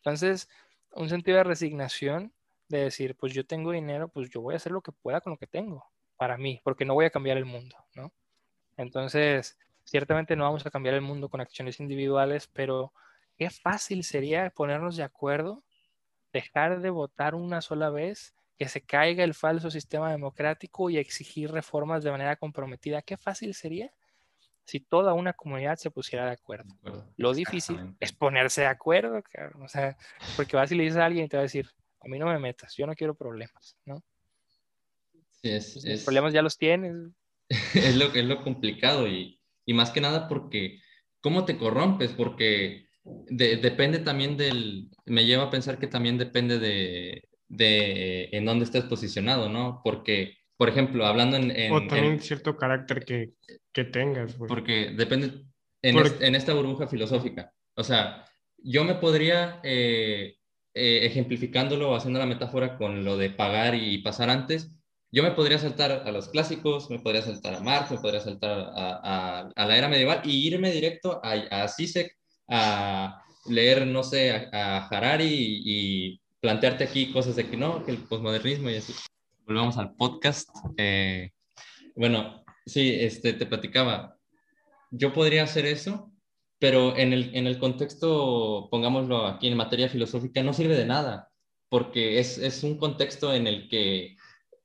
Entonces, un sentido de resignación de decir, pues yo tengo dinero, pues yo voy a hacer lo que pueda con lo que tengo para mí, porque no voy a cambiar el mundo, ¿no? Entonces, ciertamente no vamos a cambiar el mundo con acciones individuales, pero qué fácil sería ponernos de acuerdo, dejar de votar una sola vez, que se caiga el falso sistema democrático y exigir reformas de manera comprometida. Qué fácil sería si toda una comunidad se pusiera de acuerdo. Lo difícil es ponerse de acuerdo, o sea, porque vas y le dices a alguien y te va a decir, A mí no me metas, yo no quiero problemas, ¿no? Sí, es, Pues, es- Los problemas ya los tienes. es lo, es lo complicado y, y más que nada porque cómo te corrompes, porque de- depende también del, me lleva a pensar que también depende de, de en dónde estés posicionado, ¿no? Porque, por ejemplo, hablando en... en- O también en- cierto carácter que, que tengas, güey. porque depende en, Por- es- en esta burbuja filosófica. O sea, yo me podría, eh, eh, ejemplificándolo, haciendo la metáfora con lo de pagar y pasar antes, yo me podría saltar a los clásicos, me podría saltar a Marx, me podría saltar a, a- a la era medieval y irme directo a, a Zizek a leer, no sé, a, a Harari y, y plantearte aquí cosas de que no, que el posmodernismo y así. Volvamos al podcast. Eh, bueno, sí, este, te platicaba. Yo podría hacer eso, pero en el, en el contexto, pongámoslo aquí en materia filosófica, no sirve de nada, porque es, es un contexto en el que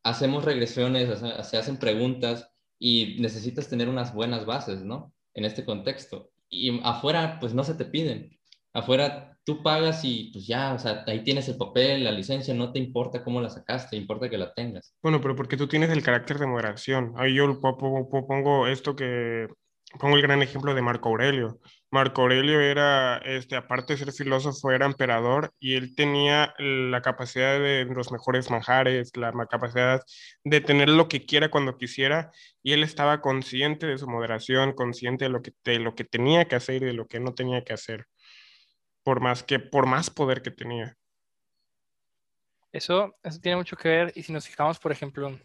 hacemos regresiones, hace- se hacen preguntas y necesitas tener unas buenas bases, ¿no? En este contexto. Y afuera, pues no se te piden. Afuera tú pagas y pues ya, o sea, ahí tienes el papel, la licencia, no te importa cómo la sacaste, importa que la tengas. Bueno, pero porque tú tienes el carácter de moderación. Ahí yo po- po- po- pongo esto que pongo el gran ejemplo de Marco Aurelio. Marco Aurelio era, este, aparte de ser filósofo, era emperador y él tenía la capacidad de los mejores manjares, la capacidad de tener lo que quiera cuando quisiera y él estaba consciente de su moderación, consciente de lo que, de lo que tenía que hacer y de lo que no tenía que hacer, por más que, por más poder que tenía. Eso, eso tiene mucho que ver. Y si nos fijamos, por ejemplo,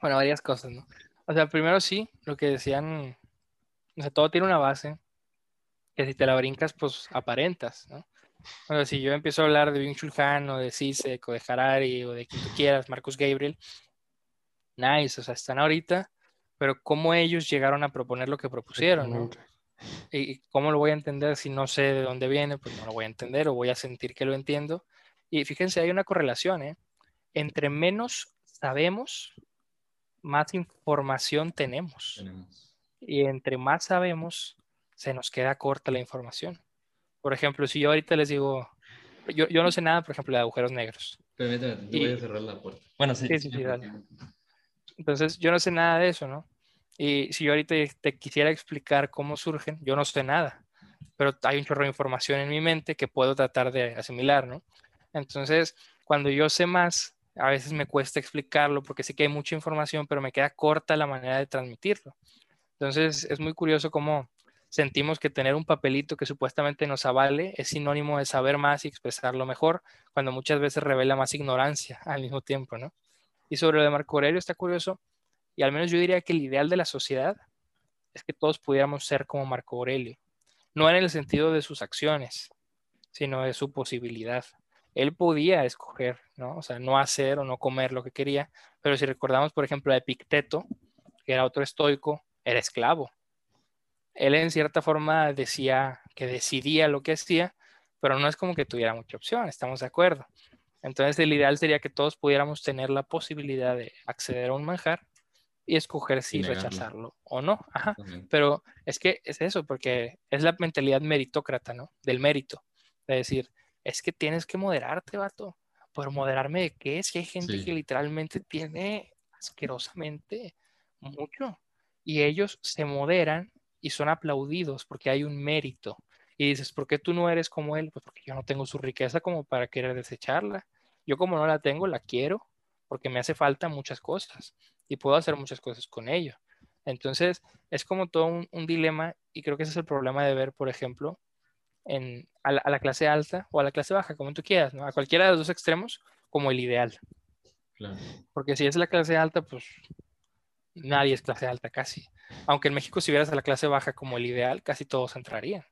bueno, varias cosas, ¿no? O sea, primero sí, lo que decían, o sea, todo tiene una base, que si te la brincas, pues aparentas, ¿no? O sea, si yo empiezo a hablar de Byung-Chul Han o de Zizek o de Harari o de quien tú quieras, Marcus Gabriel, nice, o sea, están ahorita, pero cómo ellos llegaron a proponer lo que propusieron, ¿no? ¿Y cómo lo voy a entender si no sé de dónde viene? Pues no lo voy a entender o voy a sentir que lo entiendo. Y fíjense, hay una correlación, ¿eh? Entre menos sabemos, más información tenemos. Tenemos. Y entre más sabemos, se nos queda corta la información. Por ejemplo, si yo ahorita les digo, yo, yo no sé nada, por ejemplo, de agujeros negros. Permíteme, te Y- voy a cerrar la puerta. Bueno, sí. Sí, sí, sí, dale. Entonces, yo no sé nada de eso, ¿no? Y si yo ahorita te quisiera explicar cómo surgen, yo no sé nada, pero hay un chorro de información en mi mente que puedo tratar de asimilar, ¿no? Entonces, cuando yo sé más, a veces me cuesta explicarlo porque sé que hay mucha información, pero me queda corta la manera de transmitirlo. Entonces, es muy curioso cómo sentimos que tener un papelito que supuestamente nos avale es sinónimo de saber más y expresarlo mejor, cuando muchas veces revela más ignorancia al mismo tiempo, ¿no? Y sobre lo de Marco Aurelio está curioso, y al menos yo diría que el ideal de la sociedad es que todos pudiéramos ser como Marco Aurelio, no en el sentido de sus acciones, sino de su posibilidad. Él podía escoger, ¿no? O sea, no hacer o no comer lo que quería, pero si recordamos, por ejemplo, a Epicteto, que era otro estoico, era esclavo. Él en cierta forma decía que decidía lo que hacía, pero no es como que tuviera mucha opción, estamos de acuerdo. Entonces el ideal sería que todos pudiéramos tener la posibilidad de acceder a un manjar y escoger si Y rechazarlo o no. Ajá. Pero es que es eso, porque es la mentalidad meritócrata, ¿no? Del mérito. De decir, es que tienes que moderarte, vato. Pero moderarme de qué? Si hay gente Sí. que literalmente tiene asquerosamente mucho. Y ellos se moderan y son aplaudidos porque hay un mérito. Y dices, ¿por qué tú no eres como él? Pues porque yo no tengo su riqueza como para querer desecharla. Yo como no la tengo, la quiero porque me hace falta muchas cosas y puedo hacer muchas cosas con ello. Entonces, es como todo un, un dilema y creo que ese es el problema de ver, por ejemplo, en, a, la, a la clase alta o a la clase baja, como tú quieras, ¿no? A cualquiera de los dos extremos como el ideal. Claro. Porque si es la clase alta, pues nadie es clase alta casi. Aunque en México si vieras a la clase baja como el ideal, casi todos entrarían,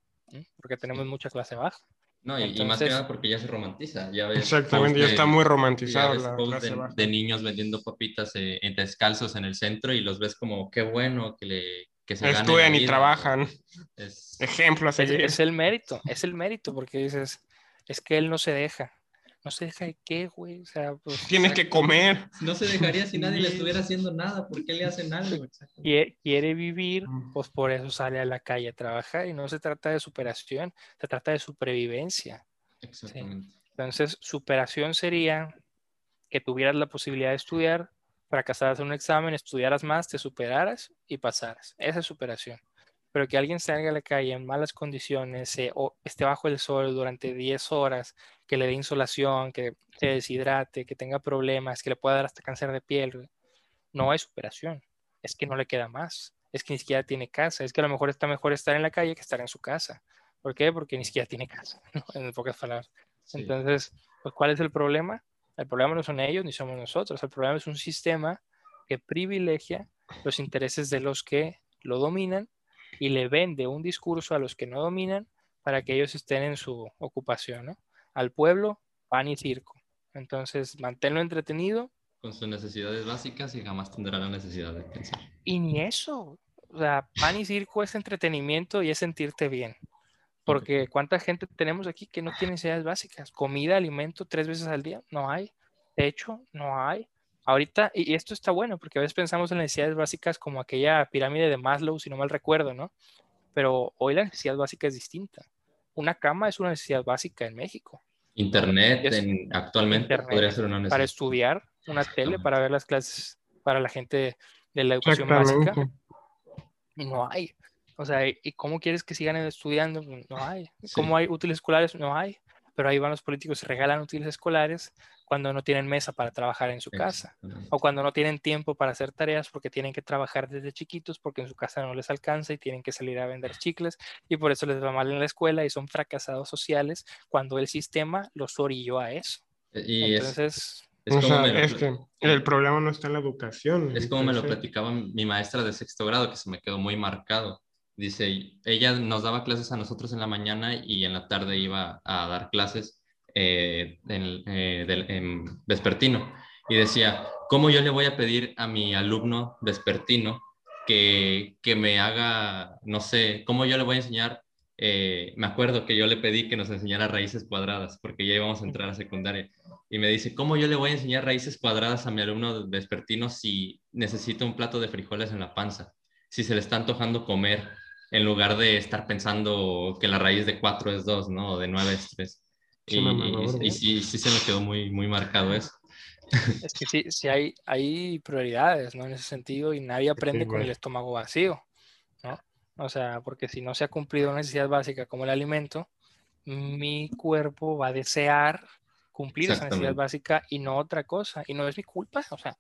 porque tenemos mucha clase baja. No, y, y más que Entonces- nada porque ya se romantiza. Ya ves Exactamente, ya de- está muy ya romantizado ves la de, de niños vendiendo papitas eh, en descalzos en el centro y los ves como qué bueno que le que se Estudian y vida". trabajan. Es- Ejemplo a Es, es el mérito, es el mérito, porque dices, es que él no se deja. No se deja de qué, güey. O sea, pues, Tienes que comer. no se dejaría si nadie le estuviera haciendo nada. ¿Por qué le hacen algo? quiere, quiere vivir, pues por eso sale a la calle a trabajar y no se trata de superación, se trata de supervivencia. Exactamente. Entonces, superación sería que tuvieras la posibilidad de estudiar, fracasaras en un examen, estudiaras más, te superaras y pasaras. Esa es superación. Pero que alguien salga a la calle en malas condiciones o esté bajo el sol durante 10 horas, que le dé insolación, que se deshidrate, que tenga problemas, que le pueda dar hasta cáncer de piel, no es superación. Es que no le queda más. Es que ni siquiera tiene casa. Es que a lo mejor está mejor estar en la calle que estar en su casa. ¿Por qué? Porque ni siquiera tiene casa, en pocas palabras. Entonces, pues, ¿cuál es el problema? El problema no son ellos ni somos nosotros. El problema es un sistema que privilegia los intereses de los que lo dominan y le vende un discurso a los que no dominan para que ellos estén en su ocupación. ¿no? Al pueblo, pan y circo. Entonces, manténlo entretenido. Con sus necesidades básicas y jamás tendrá la necesidad de pensar. Y ni eso. O sea, pan y circo es entretenimiento y es sentirte bien. Porque ¿cuánta gente tenemos aquí que no tiene necesidades básicas? Comida, alimento tres veces al día, no hay. Techo, no hay. Ahorita, y esto está bueno, porque a veces pensamos en necesidades básicas como aquella pirámide de Maslow, si no mal recuerdo, ¿no? Pero hoy la necesidad básica es distinta. Una cama es una necesidad básica en México. Internet, actualmente podría ser una necesidad. Para estudiar, una tele para ver las clases para la gente de la educación básica. Y no hay. O sea, ¿y cómo quieres que sigan estudiando? No hay. ¿Cómo hay útiles escolares? No hay. Pero ahí van los políticos y regalan útiles escolares cuando no tienen mesa para trabajar en su casa o cuando no tienen tiempo para hacer tareas porque tienen que trabajar desde chiquitos porque en su casa no les alcanza y tienen que salir a vender chicles y por eso les va mal en la escuela y son fracasados sociales cuando el sistema los orilló a eso. Y Entonces... Es, como el problema no está en la educación. Es como me lo platicaba mi maestra de sexto grado, que se me quedó muy marcado Dice, ella nos daba clases a nosotros en la mañana y en la tarde iba a dar clases eh, en, eh, vespertino. Y decía, ¿cómo yo le voy a pedir a mi alumno vespertino que, que me haga, no sé, cómo yo le voy a enseñar? Eh, me acuerdo que yo le pedí que nos enseñara raíces cuadradas, porque ya íbamos a entrar a secundaria. Y me dice, ¿cómo yo le voy a enseñar raíces cuadradas a mi alumno vespertino si necesita un plato de frijoles en la panza? Si se le está antojando comer en lugar de estar pensando que la raíz de 4 es 2, ¿no? O de 9 es 3. y, sí, sí se me quedó muy, muy marcado eso. Es que sí, sí hay, hay prioridades, ¿no? En ese sentido, y nadie aprende con el estómago vacío, ¿no? O sea, porque si no se ha cumplido una necesidad básica como el alimento, mi cuerpo va a desear cumplir esa necesidad básica y no otra cosa. Y no es mi culpa, o sea,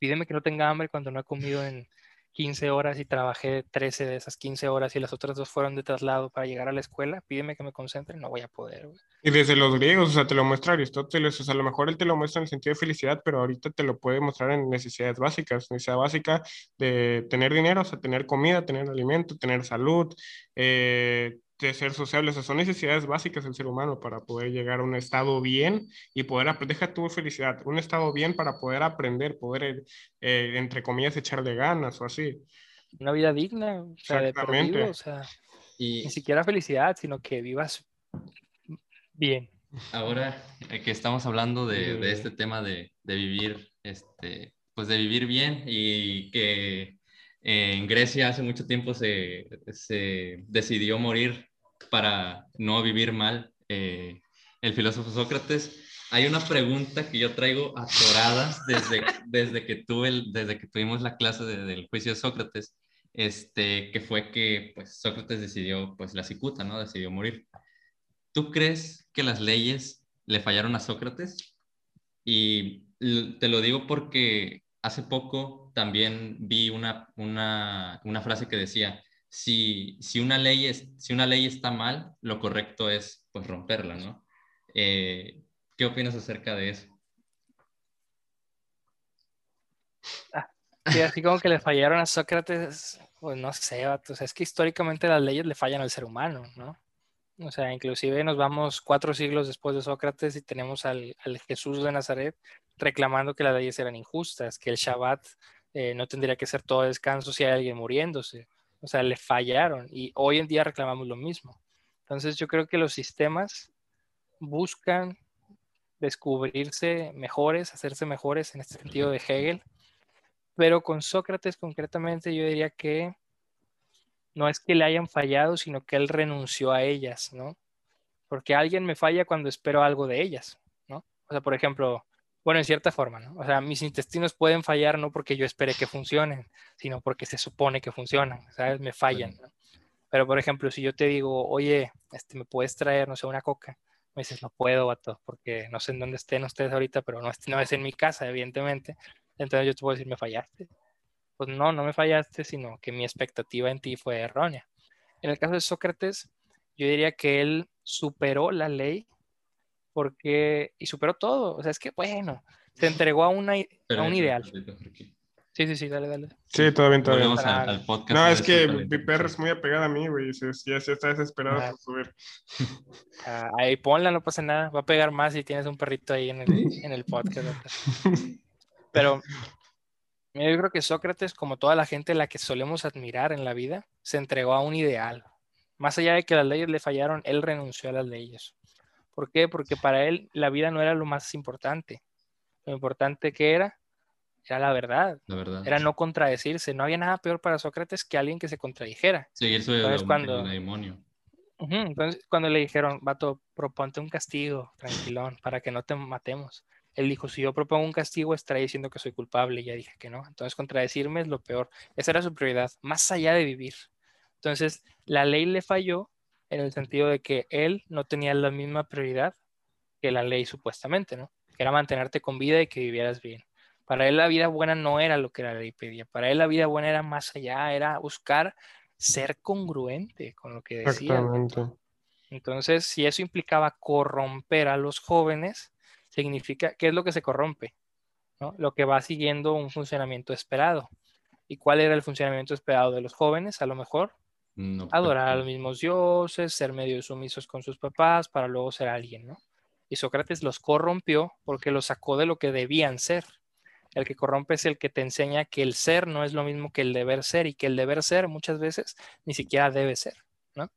pídeme que no tenga hambre cuando no he comido en 15 horas y trabajé 13 de esas 15 horas y las otras dos fueron de traslado para llegar a la escuela, pídeme que me concentre, no voy a poder. Y desde los griegos, o sea, te lo muestra Aristóteles, o sea, a lo mejor él te lo muestra en el sentido de felicidad, pero ahorita te lo puede mostrar en necesidades básicas, necesidad básica de tener dinero, o sea, tener comida, tener alimento, tener salud, eh, de ser sociable, o son necesidades básicas del ser humano para poder llegar a un estado bien y poder, deja tu felicidad, un estado bien para poder aprender, poder, eh, entre comillas, echarle ganas o así. Una vida digna, o sea, de perdido, o sea, y... ni siquiera felicidad, sino que vivas bien. Ahora que estamos hablando de, de este tema de, de, vivir, este, pues de vivir bien y que en Grecia hace mucho tiempo se, se decidió morir para no vivir mal eh, el filósofo Sócrates. Hay una pregunta que yo traigo atoradas desde, desde, que, tuve desde que tuvimos la clase del juicio de Sócrates, este, que fue que pues, Sócrates decidió, pues la cicuta, ¿no? Decidió morir. ¿Tú crees que las leyes le fallaron a Sócrates? Y te lo digo porque hace poco también vi una, una, frase que decía, si, si, una ley es, si una ley está mal, lo correcto es pues romperla, ¿no? Eh, ¿Qué opinas acerca de eso? Ah, sí, así como que le fallaron a Sócrates, pues no sé, es que históricamente las leyes le fallan al ser humano, ¿no? O sea, inclusive nos vamos cuatro siglos después de Sócrates y tenemos al, al Jesús de Nazaret reclamando que las leyes eran injustas, que el Shabbat eh, no tendría que ser todo descanso si hay alguien muriéndose. O sea, le fallaron y hoy en día reclamamos lo mismo. Entonces yo creo que los sistemas buscan descubrirse mejores, hacerse mejores en este sentido de Hegel, pero con Sócrates concretamente yo diría que no es que le hayan fallado, sino que él renunció a ellas, ¿no? porque alguien me falla cuando espero algo de ellas, ¿no? O sea, por ejemplo, bueno, en cierta forma, ¿no? O sea, mis intestinos pueden fallar no porque yo espere que funcionen, sino porque se supone que funcionan, ¿sabes? Me fallan, ¿no? Pero, por ejemplo, si yo te digo, oye, este, ¿me puedes traer, no sé, una coca? Me dices, no puedo, vato, porque no sé en dónde estén ustedes ahorita, pero no, no es en mi casa, evidentemente. Entonces yo te puedo decir, ¿me fallaste? Pues no, no me fallaste, sino que mi expectativa en ti fue errónea. En el caso de Sócrates, yo diría que él superó la ley porque, y superó todo. O sea, es que, bueno, se entregó a, una, a un ideal. Sí, sí, sí, dale, dale. Sí, todo bien, todo bien. Al, al podcast No, es que mi perro es muy apegado a mí, güey. Ya se está desesperado Ah. por subir. Ah, ahí ponla, no pasa nada. Va a pegar más si tienes un perrito ahí en el, en el podcast. Pero mira, yo creo que Sócrates, como toda la gente a la que solemos admirar en la vida, se entregó a un ideal. Más allá de que las leyes le fallaron, él renunció a las leyes. ¿Por qué? Porque para él la vida no era lo más importante. Lo importante que era, era la verdad. La verdad. Era no contradecirse. No había nada peor para Sócrates que alguien que se contradijera. Seguir su Entonces, cuando- demonio. Ujú, Entonces, cuando le dijeron, vato, proponte un castigo, tranquilón, para que no te matemos. Él dijo, si yo propongo un castigo, estaré diciendo que soy culpable. Y ya dije que no. Entonces, contradecirme es lo peor. Esa era su prioridad, más allá de vivir. Entonces, la ley le falló en el sentido de que él no tenía la misma prioridad que la ley supuestamente, ¿no? Que era mantenerte con vida y que vivieras bien. Para él la vida buena no era lo que la ley pedía. Para él la vida buena era más allá, era buscar ser congruente con lo que decía. Exactamente. Entonces, si eso implicaba corromper a los jóvenes, significa, ¿qué es lo que se corrompe? ¿No? Lo que va siguiendo un funcionamiento esperado. ¿Y cuál era el funcionamiento esperado de los jóvenes? A lo mejor No, adorar a los mismos dioses, ser medio sumisos con sus papás para luego ser alguien, ¿no? Y Sócrates los corrompió porque los sacó de lo que debían ser. El que corrompe es el que te enseña que el ser no es lo mismo que el deber ser y que el deber ser muchas veces ni siquiera debe ser, ¿no?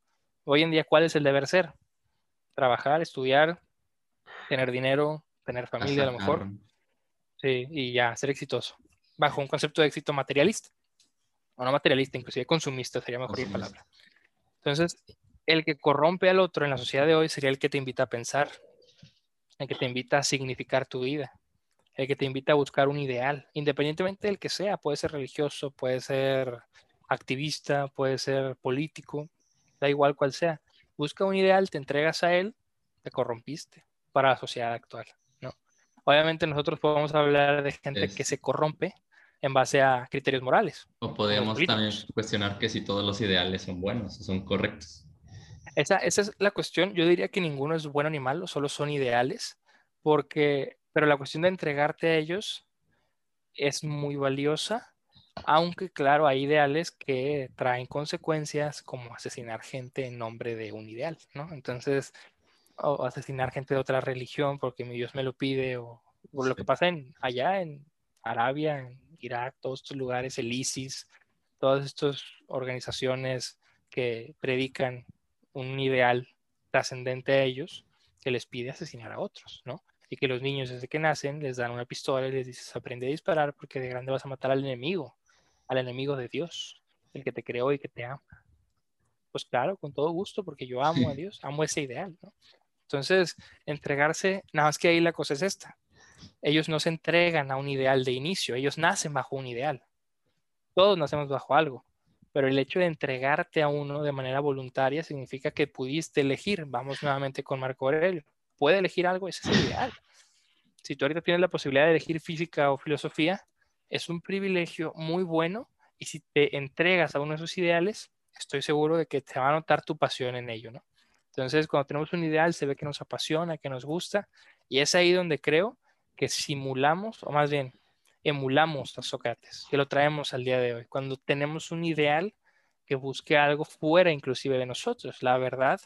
Hoy en día, ¿cuál es el deber ser? Trabajar, estudiar, tener dinero, tener familia a lo mejor, sí, y ya, ser exitoso, bajo un concepto de éxito materialista, o no materialista, inclusive consumista sería mejor la Consumista. palabra. Entonces, el que corrompe al otro en la sociedad de hoy sería el que te invita a pensar, el que te invita a significar tu vida, el que te invita a buscar un ideal, independientemente del que sea, puede ser religioso, puede ser activista, puede ser político, da igual cual sea. Busca un ideal, te entregas a él, te corrompiste para la sociedad actual. Obviamente nosotros podemos hablar de gente Es- que se corrompe en base a criterios morales. O podemos también cuestionar que si todos los ideales son buenos o son correctos. Esa, esa es la cuestión. Yo diría que ninguno es bueno ni malo, solo son ideales, porque, pero la cuestión de entregarte a ellos es muy valiosa, aunque claro, hay ideales que traen consecuencias como asesinar gente en nombre de un ideal, ¿no? Entonces, o asesinar gente de otra religión porque mi Dios me lo pide, o, o lo Sí. que pasa en, allá en Arabia, en Irak, todos estos lugares, el ISIS, todas estas organizaciones que predican un ideal trascendente a ellos que les pide asesinar a otros, ¿no? Y que los niños desde que nacen les dan una pistola y les dices, aprende a disparar porque de grande vas a matar al enemigo, al enemigo de Dios, el que te creó y que te ama. Pues claro, con todo gusto, porque yo amo a Dios, amo ese ideal, ¿no? Entonces, entregarse, nada más que ahí la cosa es esta. Ellos no se entregan a un ideal de inicio, ellos nacen bajo un ideal. Todos nacemos bajo algo, pero el hecho de entregarte a uno de manera voluntaria significa que pudiste elegir. Vamos nuevamente con Marco Aurelio. Puede elegir algo, ese es el ideal. Si tú ahorita tienes la posibilidad de elegir física o filosofía, es un privilegio muy bueno y si te entregas a uno de esos ideales, estoy seguro de que te va a notar tu pasión en ello, ¿no? Entonces, cuando tenemos un ideal, se ve que nos apasiona, que nos gusta, y es ahí donde creo que simulamos, o más bien, emulamos a Sócrates, que lo traemos al día de hoy. Cuando tenemos un ideal que busque algo fuera inclusive de nosotros, la verdad,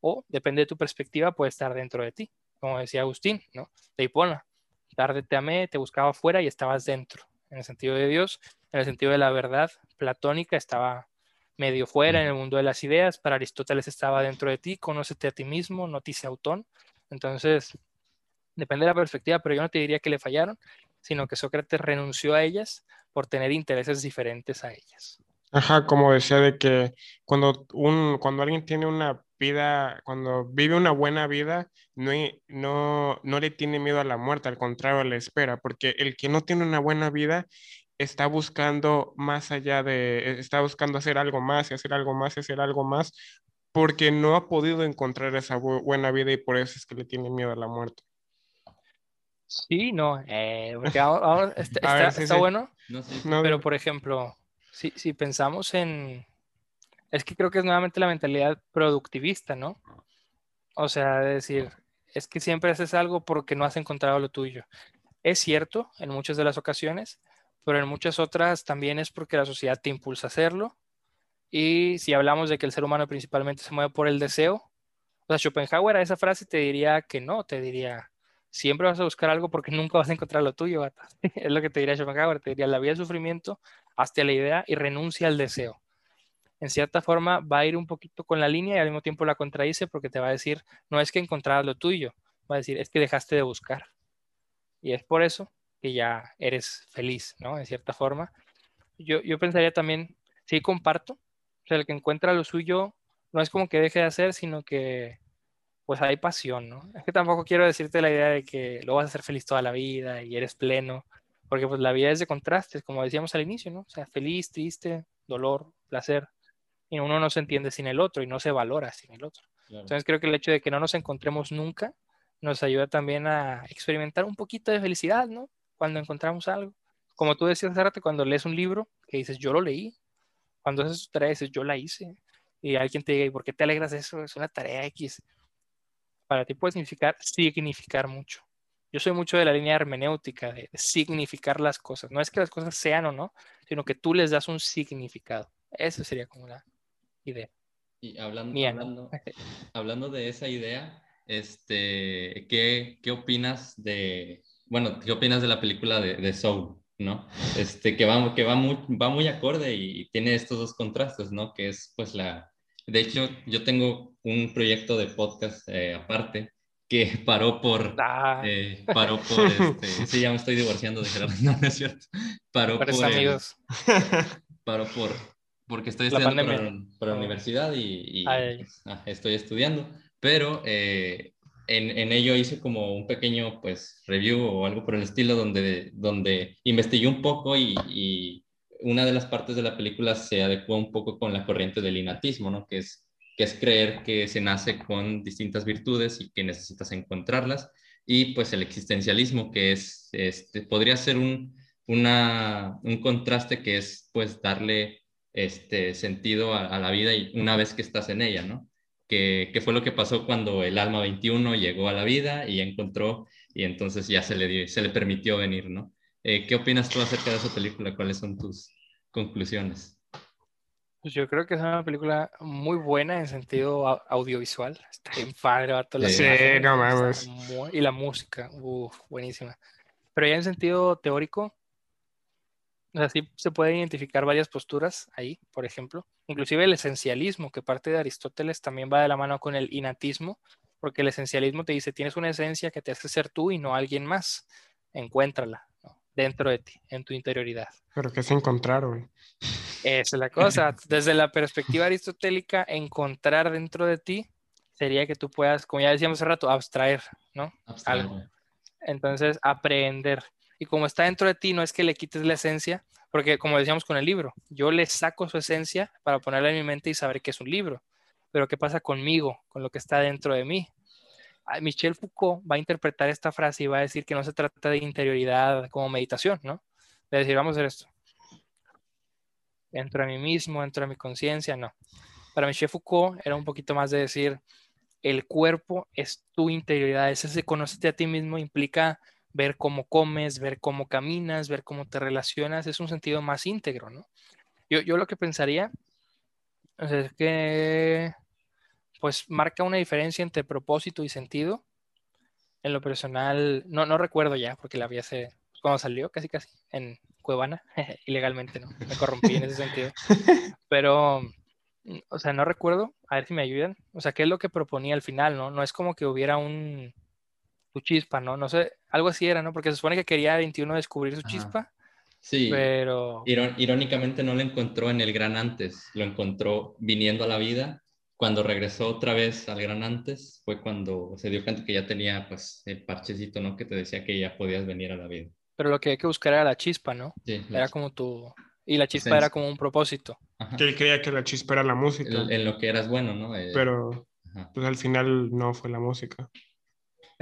o depende de tu perspectiva, puede estar dentro de ti, como decía Agustín, ¿no? De Hipona, tarde te amé, te buscaba afuera y estabas dentro, en el sentido de Dios, en el sentido de la verdad platónica, estaba medio fuera en el mundo de las ideas, para Aristóteles estaba dentro de ti, conócete a ti mismo, noticia autón. Entonces, depende de la perspectiva, pero yo no te diría que le fallaron, sino que Sócrates renunció a ellas por tener intereses diferentes a ellas. Ajá, como decía de que cuando, un, cuando alguien tiene una vida, cuando vive una buena vida, no, no, no le tiene miedo a la muerte, al contrario, la espera, porque el que no tiene una buena vida está buscando más allá de, está buscando hacer algo más y hacer algo más y hacer algo más, porque no ha podido encontrar esa buena vida y por eso es que le tiene miedo a la muerte. Sí, no, eh, porque ahora, está, bueno, pero por ejemplo, si, si pensamos en, es que creo que es nuevamente la mentalidad productivista, ¿no? O sea, decir, es que siempre haces algo porque no has encontrado lo tuyo. Es cierto en muchas de las ocasiones, pero en muchas otras también es porque la sociedad te impulsa a hacerlo. Y si hablamos de que el ser humano principalmente se mueve por el deseo, o sea, Schopenhauer a esa frase te diría que no, te diría, siempre vas a buscar algo porque nunca vas a encontrar lo tuyo, es lo que te diría Schopenhauer, te diría, la vida del sufrimiento, hazte la idea y renuncia al deseo. En cierta forma va a ir un poquito con la línea y al mismo tiempo la contradice porque te va a decir, no es que encontraras lo tuyo, va a decir, es que dejaste de buscar. Y es por eso que ya eres feliz, ¿no? En cierta forma. Yo, yo pensaría también, sí comparto, o sea, el que encuentra lo suyo no es como que deje de hacer, sino que pues hay pasión, ¿no? Es que tampoco quiero decirte la idea de que lo vas a hacer feliz toda la vida y eres pleno, porque pues la vida es de contrastes, como decíamos al inicio, ¿no? O sea, feliz, triste, dolor, placer, y uno no se entiende sin el otro y no se valora sin el otro. Entonces creo que el hecho de que no nos encontremos nunca nos ayuda también a experimentar un poquito de felicidad, ¿no? Cuando encontramos algo. Como tú decías hace cuando lees un libro, que dices, yo lo leí. Cuando haces tu tarea, dices, yo la hice. Y alguien te diga, ¿y por qué te alegras de eso? Es una tarea X. Para ti puede significar significar mucho. Yo soy mucho de la línea hermenéutica, de, significar las cosas. No es que las cosas sean o no, sino que tú les das un significado. Eso sería como la idea. Y hablando, hablando, hablando de esa idea, este, ¿qué, ¿qué opinas de, bueno, ¿qué opinas de la película de, de Soul? ¿no? Este, que va, que va, muy, va muy acorde y tiene estos dos contrastes, ¿no? Que es pues la... De hecho, yo tengo un proyecto de podcast eh, aparte que paró por... Ah. Eh, paró por... Este, sí, ya me estoy divorciando de Gerardo, no, no es cierto. Paró por... amigos. Paró por... Porque estoy estudiando para, la universidad y, pues, ah, estoy estudiando, pero en, ello hice como un pequeño pues review o algo por el estilo donde, donde investigué un poco y, una de las partes de la película se adecuó un poco con la corriente del inatismo, ¿no? Que es, que es creer que se nace con distintas virtudes y que necesitas encontrarlas. Y pues el existencialismo, que es, este, podría ser un, un contraste que es pues darle este sentido a, a, la vida y una vez que estás en ella, ¿no? Que, fue lo que pasó cuando el alma 21 llegó a la vida y encontró y entonces ya se le, dio, se le permitió venir, ¿no? Eh, ¿Qué opinas tú acerca de esa película? ¿Cuáles son tus conclusiones? Pues yo creo que es una película muy buena en sentido audiovisual. Está bien padre, la sí, no mames. y la música, uff, buenísima. Pero ya en sentido teórico, o sea, sí se pueden identificar varias posturas ahí, por ejemplo. Inclusive el esencialismo, que parte de Aristóteles también va de la mano con el inatismo, porque el esencialismo te dice, tienes una esencia que te hace ser tú y no alguien más. Encuéntrala dentro de ti, en tu interioridad. Pero ¿qué se encontraron? Esa es la cosa. Desde la perspectiva aristotélica, encontrar dentro de ti sería que tú puedas, como ya decíamos hace rato, abstraer, ¿no? Abstraer. Algo. Entonces, aprender. Y como está dentro de ti, no es que le quites la esencia, porque como decíamos con el libro, yo le saco su esencia para ponerla en mi mente y saber que es un libro. Pero ¿qué pasa conmigo, con lo que está dentro de mí? Michel Foucault va a interpretar esta frase y va a decir que no se trata de interioridad como meditación, ¿no? De decir, vamos a hacer esto. Dentro de mí mismo, dentro de mi conciencia, no. Para Michel Foucault era un poquito más de decir, el cuerpo es tu interioridad, ese se conoce a ti mismo implica ver cómo comes, ver cómo caminas, ver cómo te relacionas, es un sentido más íntegro, ¿no? Yo, yo lo que pensaría es que, pues, marca una diferencia entre propósito y sentido. En lo personal, no, no recuerdo ya, porque la vi hace, cuando salió, casi casi, en Cuevana, ilegalmente, ¿no? Me corrompí en ese sentido. Pero, o sea, no recuerdo, a ver si me ayudan. O sea, ¿qué es lo que proponía al final, no? No es como que hubiera un, tu chispa, ¿no? No sé, algo así era, ¿no? Porque se supone que quería 21 descubrir su chispa. Sí, pero... irónicamente no lo encontró en el gran antes, lo encontró viniendo a la vida cuando regresó otra vez al Gran Antes fue cuando se dio cuenta que ya tenía pues el parchecito, ¿no? Que te decía que ya podías venir a la vida. Pero lo que hay que buscar era la chispa, ¿no? Sí, Era como tu... Y la chispa era como un propósito. Ajá. Que él creía que la chispa era la música, En, en lo que eras bueno, ¿no? Eh, pero ajá. pues al final no fue la música.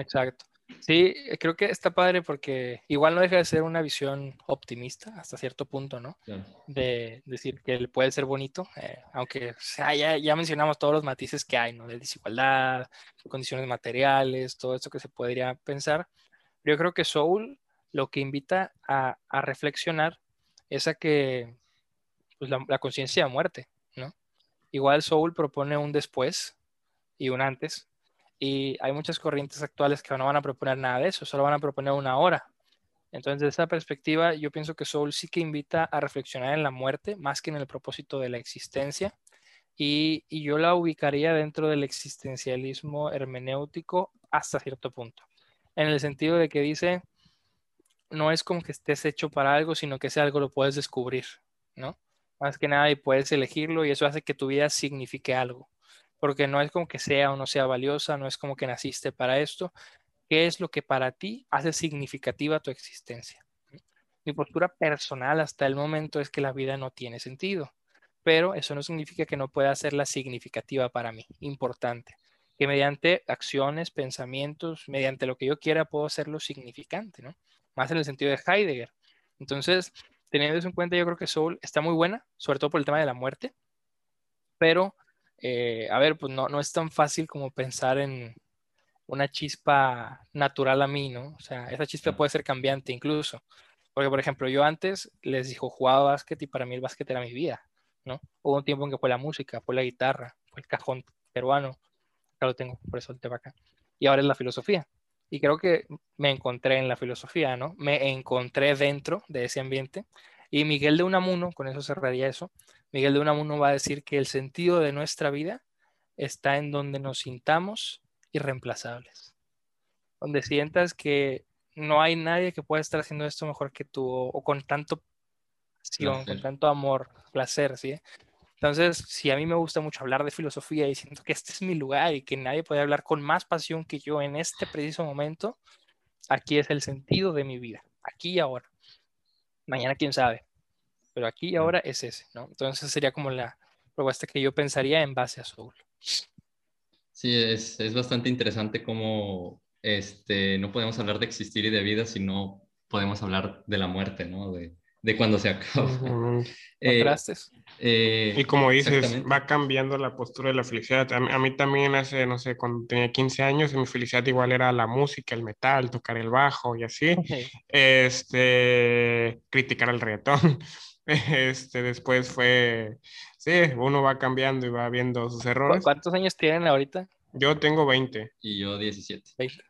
Exacto. Sí, eh, creo que está padre porque igual no deja de ser una visión optimista hasta cierto punto, ¿no? Claro. De decir que él puede ser bonito, eh, aunque o sea, ya, ya mencionamos todos los matices que hay, ¿no? De desigualdad, condiciones materiales, todo esto que se podría pensar. Yo creo que Soul lo que invita a, a reflexionar es a que pues, la, la conciencia de muerte, ¿no? Igual Soul propone un después y un antes, y hay muchas corrientes actuales que no van a proponer nada de eso, solo van a proponer una hora. Entonces, desde esa perspectiva, yo pienso que Soul sí que invita a reflexionar en la muerte más que en el propósito de la existencia. Y, y yo la ubicaría dentro del existencialismo hermenéutico hasta cierto punto. En el sentido de que dice, no es como que estés hecho para algo, sino que ese algo lo puedes descubrir, ¿no? Más que nada y puedes elegirlo y eso hace que tu vida signifique algo porque no es como que sea o no sea valiosa, no es como que naciste para esto. ¿Qué es lo que para ti hace significativa tu existencia? Mi postura personal hasta el momento es que la vida no tiene sentido, pero eso no significa que no pueda hacerla significativa para mí, importante. Que mediante acciones, pensamientos, mediante lo que yo quiera, puedo hacerlo significante, ¿no? Más en el sentido de Heidegger. Entonces, teniendo eso en cuenta, yo creo que Soul está muy buena, sobre todo por el tema de la muerte, pero eh, a ver, pues no, no es tan fácil como pensar en una chispa natural a mí, ¿no? O sea, esa chispa puede ser cambiante incluso. Porque, por ejemplo, yo antes les dijo, jugaba básquet y para mí el básquet era mi vida, ¿no? Hubo un tiempo en que fue la música, fue la guitarra, fue el cajón peruano, acá lo tengo, por eso el tema acá. Y ahora es la filosofía. Y creo que me encontré en la filosofía, ¿no? Me encontré dentro de ese ambiente. Y Miguel de Unamuno, con eso cerraría eso, Miguel de Unamuno va a decir que el sentido de nuestra vida está en donde nos sintamos irreemplazables. Donde sientas que no hay nadie que pueda estar haciendo esto mejor que tú o, o con tanto pasión, con tanto amor, placer, ¿sí? Entonces, si a mí me gusta mucho hablar de filosofía y siento que este es mi lugar y que nadie puede hablar con más pasión que yo en este preciso momento, aquí es el sentido de mi vida, aquí y ahora. Mañana quién sabe, pero aquí y ahora es ese, ¿no? Entonces sería como la propuesta que yo pensaría en base a Soul. Sí, es, es bastante interesante cómo este, no podemos hablar de existir y de vida si no podemos hablar de la muerte, ¿no? De, de cuando se acaba. Ujú. Eh, ¿Contrastes? eh, Y como dices, va cambiando la postura de la felicidad. A mí, a mí también hace, no sé, cuando tenía 15 años, mi felicidad igual era la música, el metal, tocar el bajo y así. Este, criticar el reggaetón. Este, después fue, sí, uno va cambiando y va viendo sus ¿Cu- errores. ¿Cuántos años tienen ahorita? Yo tengo 20. Y yo 17. 20.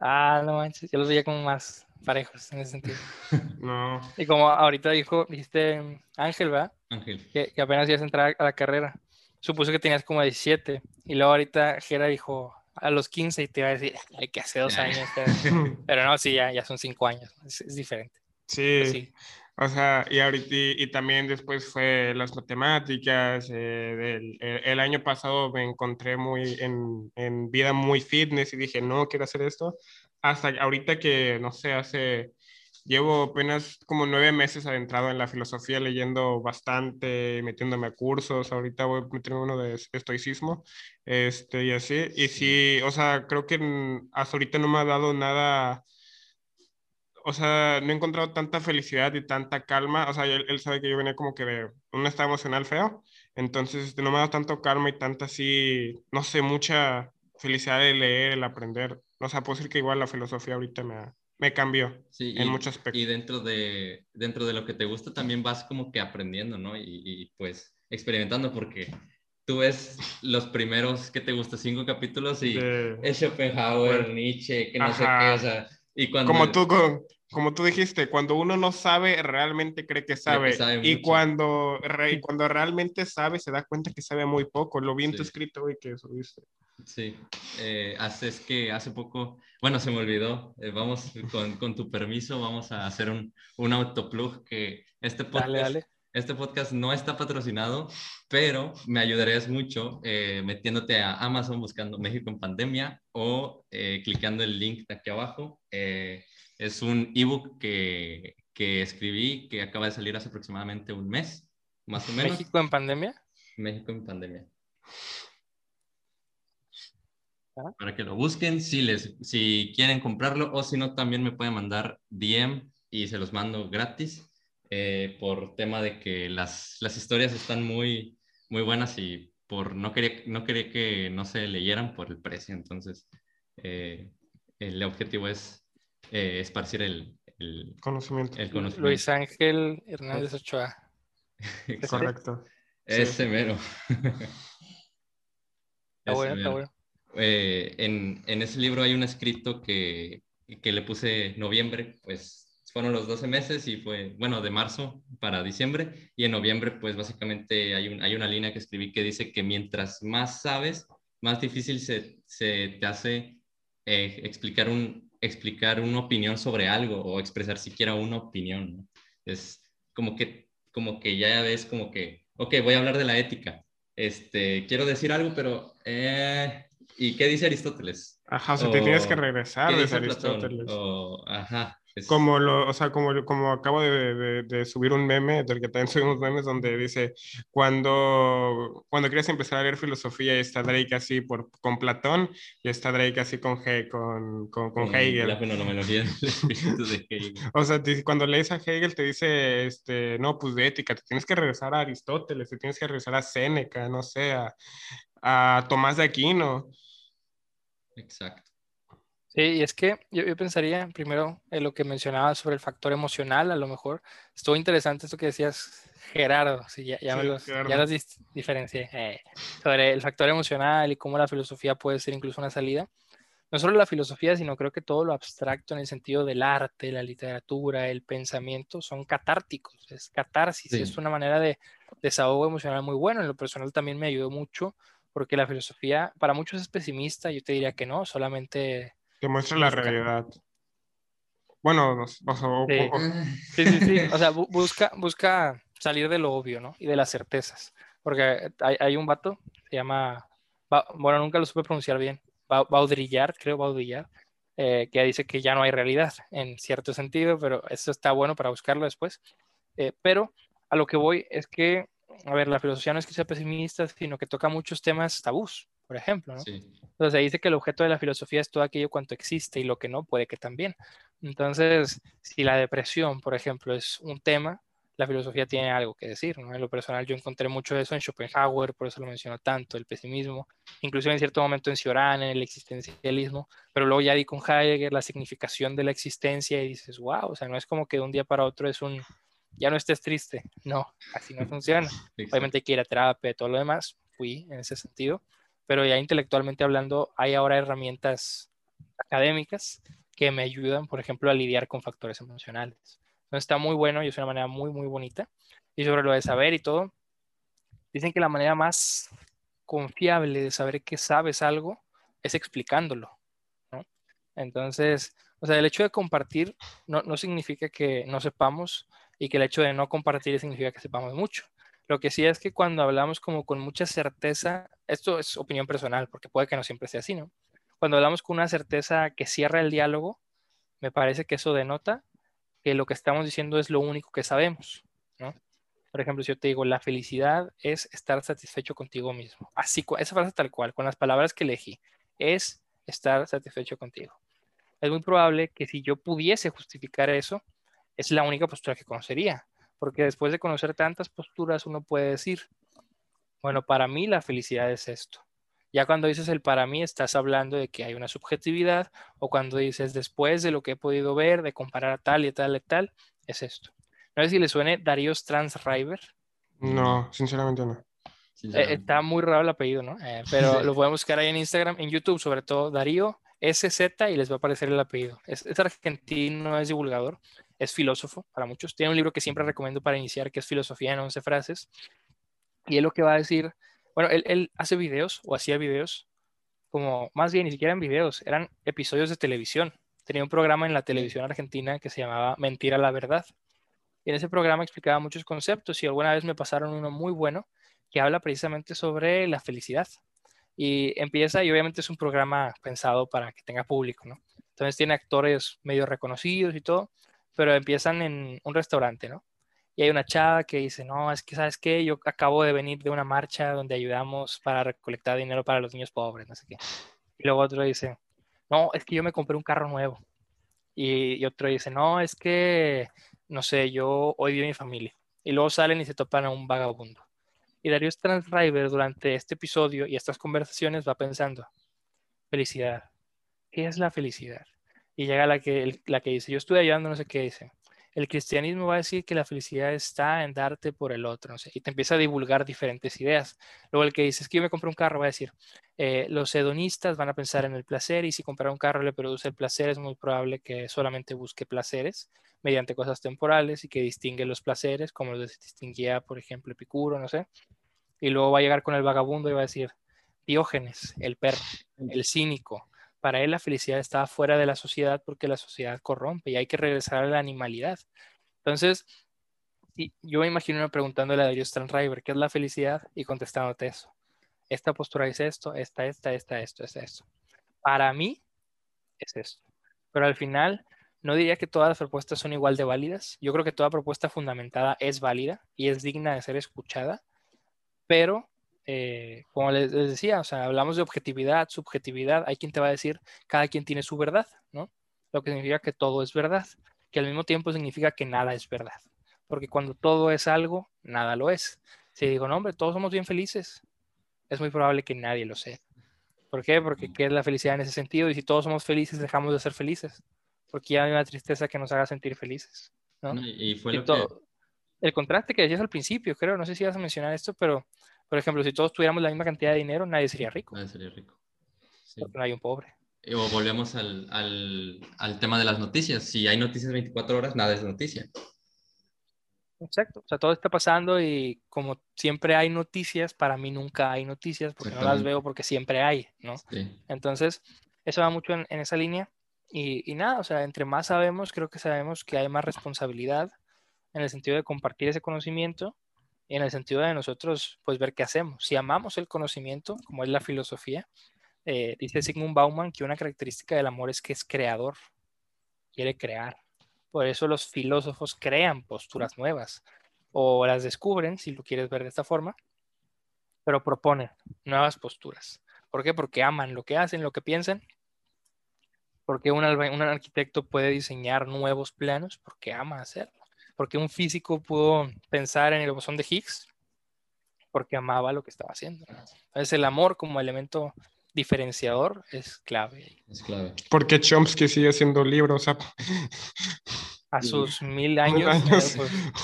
Ah, no manches, yo los veía como más parejos en ese sentido. No, Y como ahorita dijo, dijiste Ángel, ¿verdad? Ángel. Que, que apenas ibas a entrar a la carrera. Supuse que tenías como 17. Y luego ahorita Jera dijo a los 15 y te iba a decir, ay, que hace dos años. Pero, no, sí, ya, ya son cinco años. Es, es diferente. sí, sí. O sea, y ahorita, y, y también después fue las matemáticas. eh, del- el, el año pasado me encontré muy en, en vida muy fitness y dije, no, quiero hacer esto. Hasta ahorita que, no sé, hace, llevo apenas como nueve meses adentrado en la filosofía, leyendo bastante, metiéndome a cursos. Ahorita voy a meterme uno de estoicismo, este, y así. Y sí, o sea, creo que hasta ahorita no me ha dado nada o sea, no he encontrado tanta felicidad y tanta calma. O sea, él, él sabe que yo venía como que de un estado emocional feo. Entonces, este, no me ha dado tanto calma y tanta así, no sé, mucha felicidad de leer, el aprender. O sea, puedo decir que igual la filosofía ahorita me, ha- me cambió Sí, en y, muchos aspectos. y dentro de, dentro de lo que te gusta también vas como que aprendiendo, ¿no? Y, y, pues experimentando porque tú ves los primeros, ¿qué te gusta? Cinco capítulos y De- es Schopenhauer, Bueno, Nietzsche, que no sé ajá. qué, o sea, y cuando... Como tú, con- como tú dijiste, cuando uno no sabe, realmente cree que sabe. sabe y, cuando, re- y cuando realmente sabe, se da cuenta que sabe muy poco. Lo vi en tu Sí. escrito, güey, que subiste. Sí, eh, hace, es que hace poco, bueno, se me olvidó, eh, vamos, con, con tu permiso, vamos a hacer un, un autoplug que este podcast Dale, dale. Este podcast no está patrocinado, pero me ayudarías mucho eh, metiéndote a Amazon buscando México en pandemia o eh, clicando el link de aquí abajo. Eh, es un ebook que, que escribí que acaba de salir hace aproximadamente un mes, más o menos. ¿México en pandemia? México en pandemia. Ah. Para que lo busquen, si, les, si quieren comprarlo o si no, también me pueden mandar DM y se los mando gratis eh, por tema de que las, las historias están muy, muy buenas y por no quería, no quería que no se leyeran por el precio. Entonces, eh, el objetivo es eh, esparcir el, el, conocimiento. el, conocimiento. Luis Ángel Hernández Ochoa. Correcto. Ese mero. Está bueno, está bueno. en, en, ese libro hay un escrito que, que le puse noviembre, pues fueron los 12 meses y fue, bueno, de marzo para diciembre y en noviembre pues básicamente hay, un, hay una línea que escribí que dice que mientras más sabes, más difícil se, se te hace eh, explicar, un, explicar una opinión sobre algo o expresar siquiera una opinión. ¿no? Es como que, como que ya ves como que, ok, voy a hablar de la ética. Este, quiero decir algo, pero... Eh, ¿Y qué dice Aristóteles? Ajá, o sea, te tienes que regresar de Aristóteles. O, ajá, como lo, o sea, como, como acabo de, de, subir un meme, del que también subimos memes, donde dice, cuando, cuando quieres empezar a leer filosofía, está Drake así por, con Platón, y está Drake así con, con, con, con Hegel. me lo de Hegel. O sea, cuando lees a Hegel te dice, este, no, pues de ética, te tienes que regresar a Aristóteles, te tienes que regresar a Séneca, no sé, a, a Tomás de Aquino. Exacto. Sí, y es que yo, pensaría primero en lo que mencionaba sobre el factor emocional, a lo mejor. Estuvo interesante esto que decías, Gerardo, sí, ya, ya, los, ya los diferencié, eh, sobre el factor emocional y cómo la filosofía puede ser incluso una salida. No solo la filosofía, sino creo que todo lo abstracto en el sentido del arte, la literatura, el pensamiento, son catárticos, es catarsis, es una manera de desahogo emocional muy bueno. En lo personal también me ayudó mucho porque la filosofía para muchos es pesimista, yo te diría que no, solamente te muestra la realidad. Bueno, o sí. sí, sí, O sea, busca, busca salir de lo obvio, ¿no? Y de las certezas. Porque hay, hay un vato, se llama, bueno, nunca lo supe pronunciar bien, Baudrillard, creo Baudrillard, eh, que dice que ya no hay realidad en cierto sentido, pero eso está bueno para buscarlo después. Eh, pero a lo que voy es que, a ver, la filosofía no es que sea pesimista, sino que toca muchos temas tabús por ejemplo, ¿no? Entonces dice que el objeto de la filosofía es todo aquello cuanto existe y lo que no puede que también. Entonces, si la depresión, por ejemplo, es un tema, la filosofía tiene algo que decir, ¿no? En lo personal yo encontré mucho de eso en Schopenhauer, por eso lo menciono tanto, el pesimismo, incluso en cierto momento en Cioran, en el existencialismo, pero luego ya di con Heidegger la significación de la existencia y dices, wow, o sea, no es como que de un día para otro es un, ya no estés triste, no, así no funciona. Obviamente hay que ir a terapia y todo lo demás, fui en ese sentido, pero ya intelectualmente hablando, hay ahora herramientas académicas que me ayudan, por ejemplo, a lidiar con factores emocionales. Entonces está muy bueno y es una manera muy, muy bonita. Y sobre lo de saber y todo, dicen que la manera más confiable de saber que sabes algo es explicándolo. Entonces, o sea, el hecho de compartir no, no significa que no sepamos y que el hecho de no compartir significa que sepamos mucho. Lo que sí es que cuando hablamos como con mucha certeza, esto es opinión personal, porque puede que no siempre sea así, ¿no? Cuando hablamos con una certeza que cierra el diálogo, me parece que eso denota que lo que estamos diciendo es lo único que sabemos, ¿no? Por ejemplo, si yo te digo, la felicidad es estar satisfecho contigo mismo. Así, esa frase tal cual, con las palabras que elegí, es estar satisfecho contigo. Es muy probable que si yo pudiese justificar eso, es la única postura que conocería porque después de conocer tantas posturas uno puede decir, bueno, para mí la felicidad es esto. Ya cuando dices el para mí estás hablando de que hay una subjetividad o cuando dices después de lo que he podido ver, de comparar a tal y tal y tal, es esto. No sé si le suene Darío Transriver. No, sinceramente no. Eh, está muy raro el apellido, ¿no? Eh, pero lo pueden buscar ahí en Instagram, en YouTube, sobre todo Darío SZ y les va a aparecer el apellido. Es, es argentino, es divulgador es filósofo para muchos. Tiene un libro que siempre recomiendo para iniciar, que es Filosofía en 11 frases. Y él lo que va a decir, bueno, él, hace videos o hacía videos, como más bien ni siquiera en videos, eran episodios de televisión. Tenía un programa en la televisión argentina que se llamaba Mentira la Verdad. en ese programa explicaba muchos conceptos y alguna vez me pasaron uno muy bueno que habla precisamente sobre la felicidad. Y empieza, y obviamente es un programa pensado para que tenga público, ¿no? Entonces tiene actores medio reconocidos y todo, pero empiezan en un restaurante, ¿no? Y hay una chava que dice, no, es que, ¿sabes qué? Yo acabo de venir de una marcha donde ayudamos para recolectar dinero para los niños pobres, no sé qué. Y luego otro dice, no, es que yo me compré un carro nuevo. Y, otro dice, no, es que, no sé, yo hoy vi a mi familia. Y luego salen y se topan a un vagabundo. Y Darío Transriver durante este episodio y estas conversaciones va pensando, felicidad, ¿qué es la felicidad? Y llega la que, la que dice, yo estuve ayudando, no sé qué dice. El cristianismo va a decir que la felicidad está en darte por el otro, no sé, y te empieza a divulgar diferentes ideas. Luego el que dice, es que yo me compré un carro, va a decir, eh, los hedonistas van a pensar en el placer y si comprar un carro le produce el placer, es muy probable que solamente busque placeres mediante cosas temporales y que distingue los placeres, como los distinguía, por ejemplo, Epicuro, no sé. Y luego va a llegar con el vagabundo y va a decir, Diógenes, el perro, el cínico, para él la felicidad estaba fuera de la sociedad porque la sociedad corrompe y hay que regresar a la animalidad. Entonces, yo me imagino preguntándole a Darius Stanriver qué es la felicidad y contestándote eso. Esta postura es esto, esta, esta, esta, esto, es esto. Para mí es esto. Pero al final, no diría que todas las propuestas son igual de válidas. Yo creo que toda propuesta fundamentada es válida y es digna de ser escuchada, pero eh, como les, decía, o sea, hablamos de objetividad, subjetividad, hay quien te va a decir, cada quien tiene su verdad, ¿no? Lo que significa que todo es verdad, que al mismo tiempo significa que nada es verdad, porque cuando todo es algo, nada lo es. Si digo, no, hombre, todos somos bien felices, es muy probable que nadie lo sea. ¿Por qué? Porque ¿qué es la felicidad en ese sentido? Y si todos somos felices, dejamos de ser felices, porque ya hay una tristeza que nos haga sentir felices, ¿no? y fue lo que... El contraste que decías al principio, creo, no sé si vas a mencionar esto, pero por ejemplo, si todos tuviéramos la misma cantidad de dinero, nadie sería rico. Nadie sería rico. Porque no hay un pobre. O volvemos al, al, al, tema de las noticias. Si hay noticias 24 horas, nada es noticia. Exacto. O sea, todo está pasando y como siempre hay noticias, para mí nunca hay noticias porque no las veo porque siempre hay, ¿no? Entonces, eso va mucho en, en esa línea. Y, y, nada, o sea, entre más sabemos, creo que sabemos que hay más responsabilidad en el sentido de compartir ese conocimiento en el sentido de nosotros, pues ver qué hacemos. Si amamos el conocimiento, como es la filosofía, eh, dice Sigmund Bauman que una característica del amor es que es creador, quiere crear. Por eso los filósofos crean posturas nuevas o las descubren, si lo quieres ver de esta forma, pero proponen nuevas posturas. ¿Por qué? Porque aman lo que hacen, lo que piensan. Porque un, un arquitecto puede diseñar nuevos planos porque ama hacerlo porque un físico pudo pensar en el bosón de Higgs porque amaba lo que estaba haciendo. Entonces el amor como elemento diferenciador es clave. Es clave. Porque Chomsky sigue haciendo libros a sus mil años,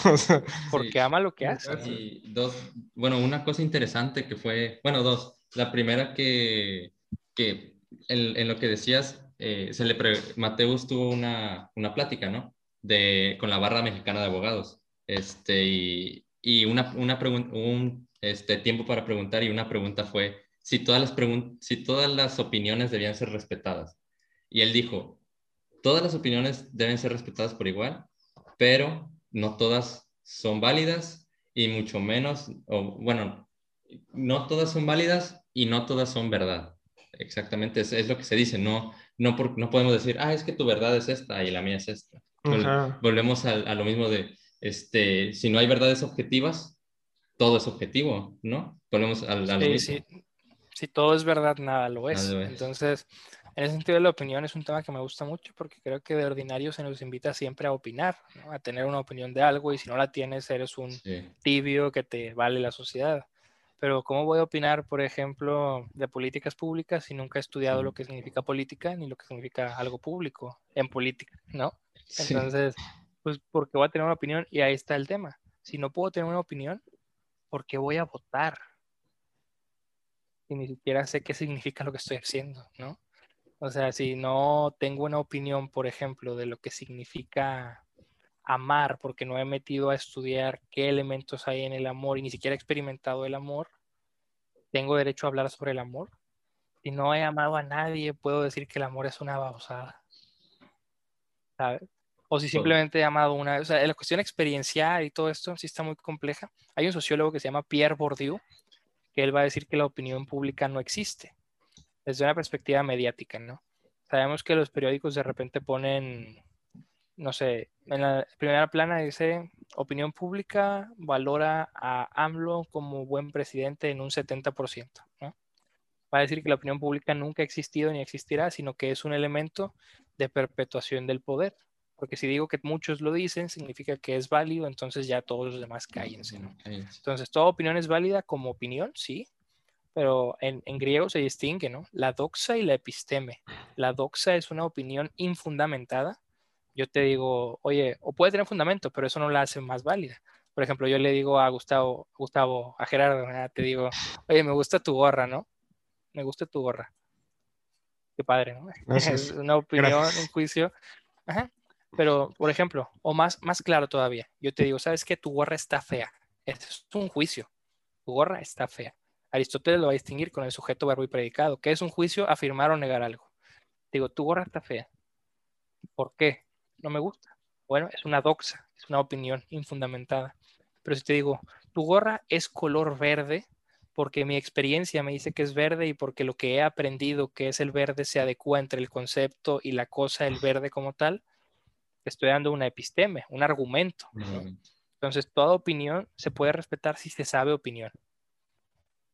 pues, porque ama lo que hace. Y dos, bueno, una cosa interesante que fue, bueno, dos. La primera que, que en, lo que decías, eh, se le Mateus tuvo una, una plática, ¿no? De, con la barra mexicana de abogados. Este, y, y una, una un este, tiempo para preguntar y una pregunta fue si todas, las si todas las opiniones debían ser respetadas. Y él dijo, todas las opiniones deben ser respetadas por igual, pero no todas son válidas y mucho menos, o bueno, no todas son válidas y no todas son verdad. Exactamente, es, es lo que se dice, no, no, por, no podemos decir, ah, es que tu verdad es esta y la mía es esta. Volvemos a, lo mismo de, este, si no hay verdades objetivas, todo es objetivo, ¿no? Volvemos a, lo mismo. Si todo es verdad, nada lo es. Entonces, en ese sentido, la opinión es un tema que me gusta mucho porque creo que de ordinario se nos invita siempre a opinar, a tener una opinión de algo y si no la tienes, eres un tibio que te vale la sociedad. Pero ¿cómo voy a opinar, por ejemplo, de políticas públicas si nunca he estudiado lo que significa política ni lo que significa algo público en política, ¿no? Entonces, pues porque voy a tener una opinión y ahí está el tema. Si no puedo tener una opinión, ¿por qué voy a votar? Y ni siquiera sé qué significa lo que estoy haciendo, ¿no? O sea, si no tengo una opinión, por ejemplo, de lo que significa amar, porque no he metido a estudiar qué elementos hay en el amor y ni siquiera he experimentado el amor, tengo derecho a hablar sobre el amor. Si no he amado a nadie, puedo decir que el amor es una babosada. ¿Sabes? O si simplemente ha amado una, o sea, la cuestión experiencial y todo esto sí está muy compleja. Hay un sociólogo que se llama Pierre Bourdieu, que él va a decir que la opinión pública no existe, desde una perspectiva mediática, ¿no? Sabemos que los periódicos de repente ponen, no sé, en la primera plana dice, opinión pública valora a AMLO como buen presidente en un 70%, ¿no? Va a decir que la opinión pública nunca ha existido ni existirá, sino que es un elemento de perpetuación del poder. Porque si digo que muchos lo dicen, significa que es válido, entonces ya todos los demás cállense. ¿no? Entonces, toda opinión es válida como opinión, sí, pero en, en, griego se distingue, ¿no? La doxa y la episteme. La doxa es una opinión infundamentada. Yo te digo, oye, o puede tener fundamento, pero eso no la hace más válida. Por ejemplo, yo le digo a Gustavo, Gustavo, a Gerardo, te digo, oye, me gusta tu gorra, ¿no? Me gusta tu gorra. Qué padre, ¿no? Es una opinión, un juicio. Ajá. Pero, por ejemplo, o más, más claro todavía, yo te digo, ¿sabes qué? Tu gorra está fea. Es un juicio. Tu gorra está fea. Aristóteles lo va a distinguir con el sujeto, verbo y predicado. ¿Qué es un juicio? Afirmar o negar algo. Digo, tu gorra está fea. ¿Por qué? No me gusta. Bueno, es una doxa, es una opinión infundamentada. Pero si te digo, tu gorra es color verde, porque mi experiencia me dice que es verde y porque lo que he aprendido que es el verde se adecua entre el concepto y la cosa, el verde como tal, estoy dando una episteme, un argumento. Entonces, toda opinión se puede respetar si se sabe opinión.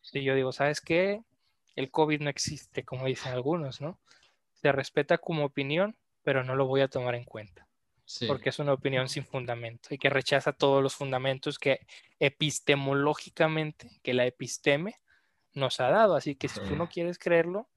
Si yo digo, ¿sabes qué? El COVID no existe, como dicen algunos, ¿no? Se respeta como opinión, pero no lo voy a tomar en cuenta. Porque es una opinión sin fundamento y que rechaza todos los fundamentos que epistemológicamente, que la episteme nos ha dado. Así que si tú no quieres creerlo,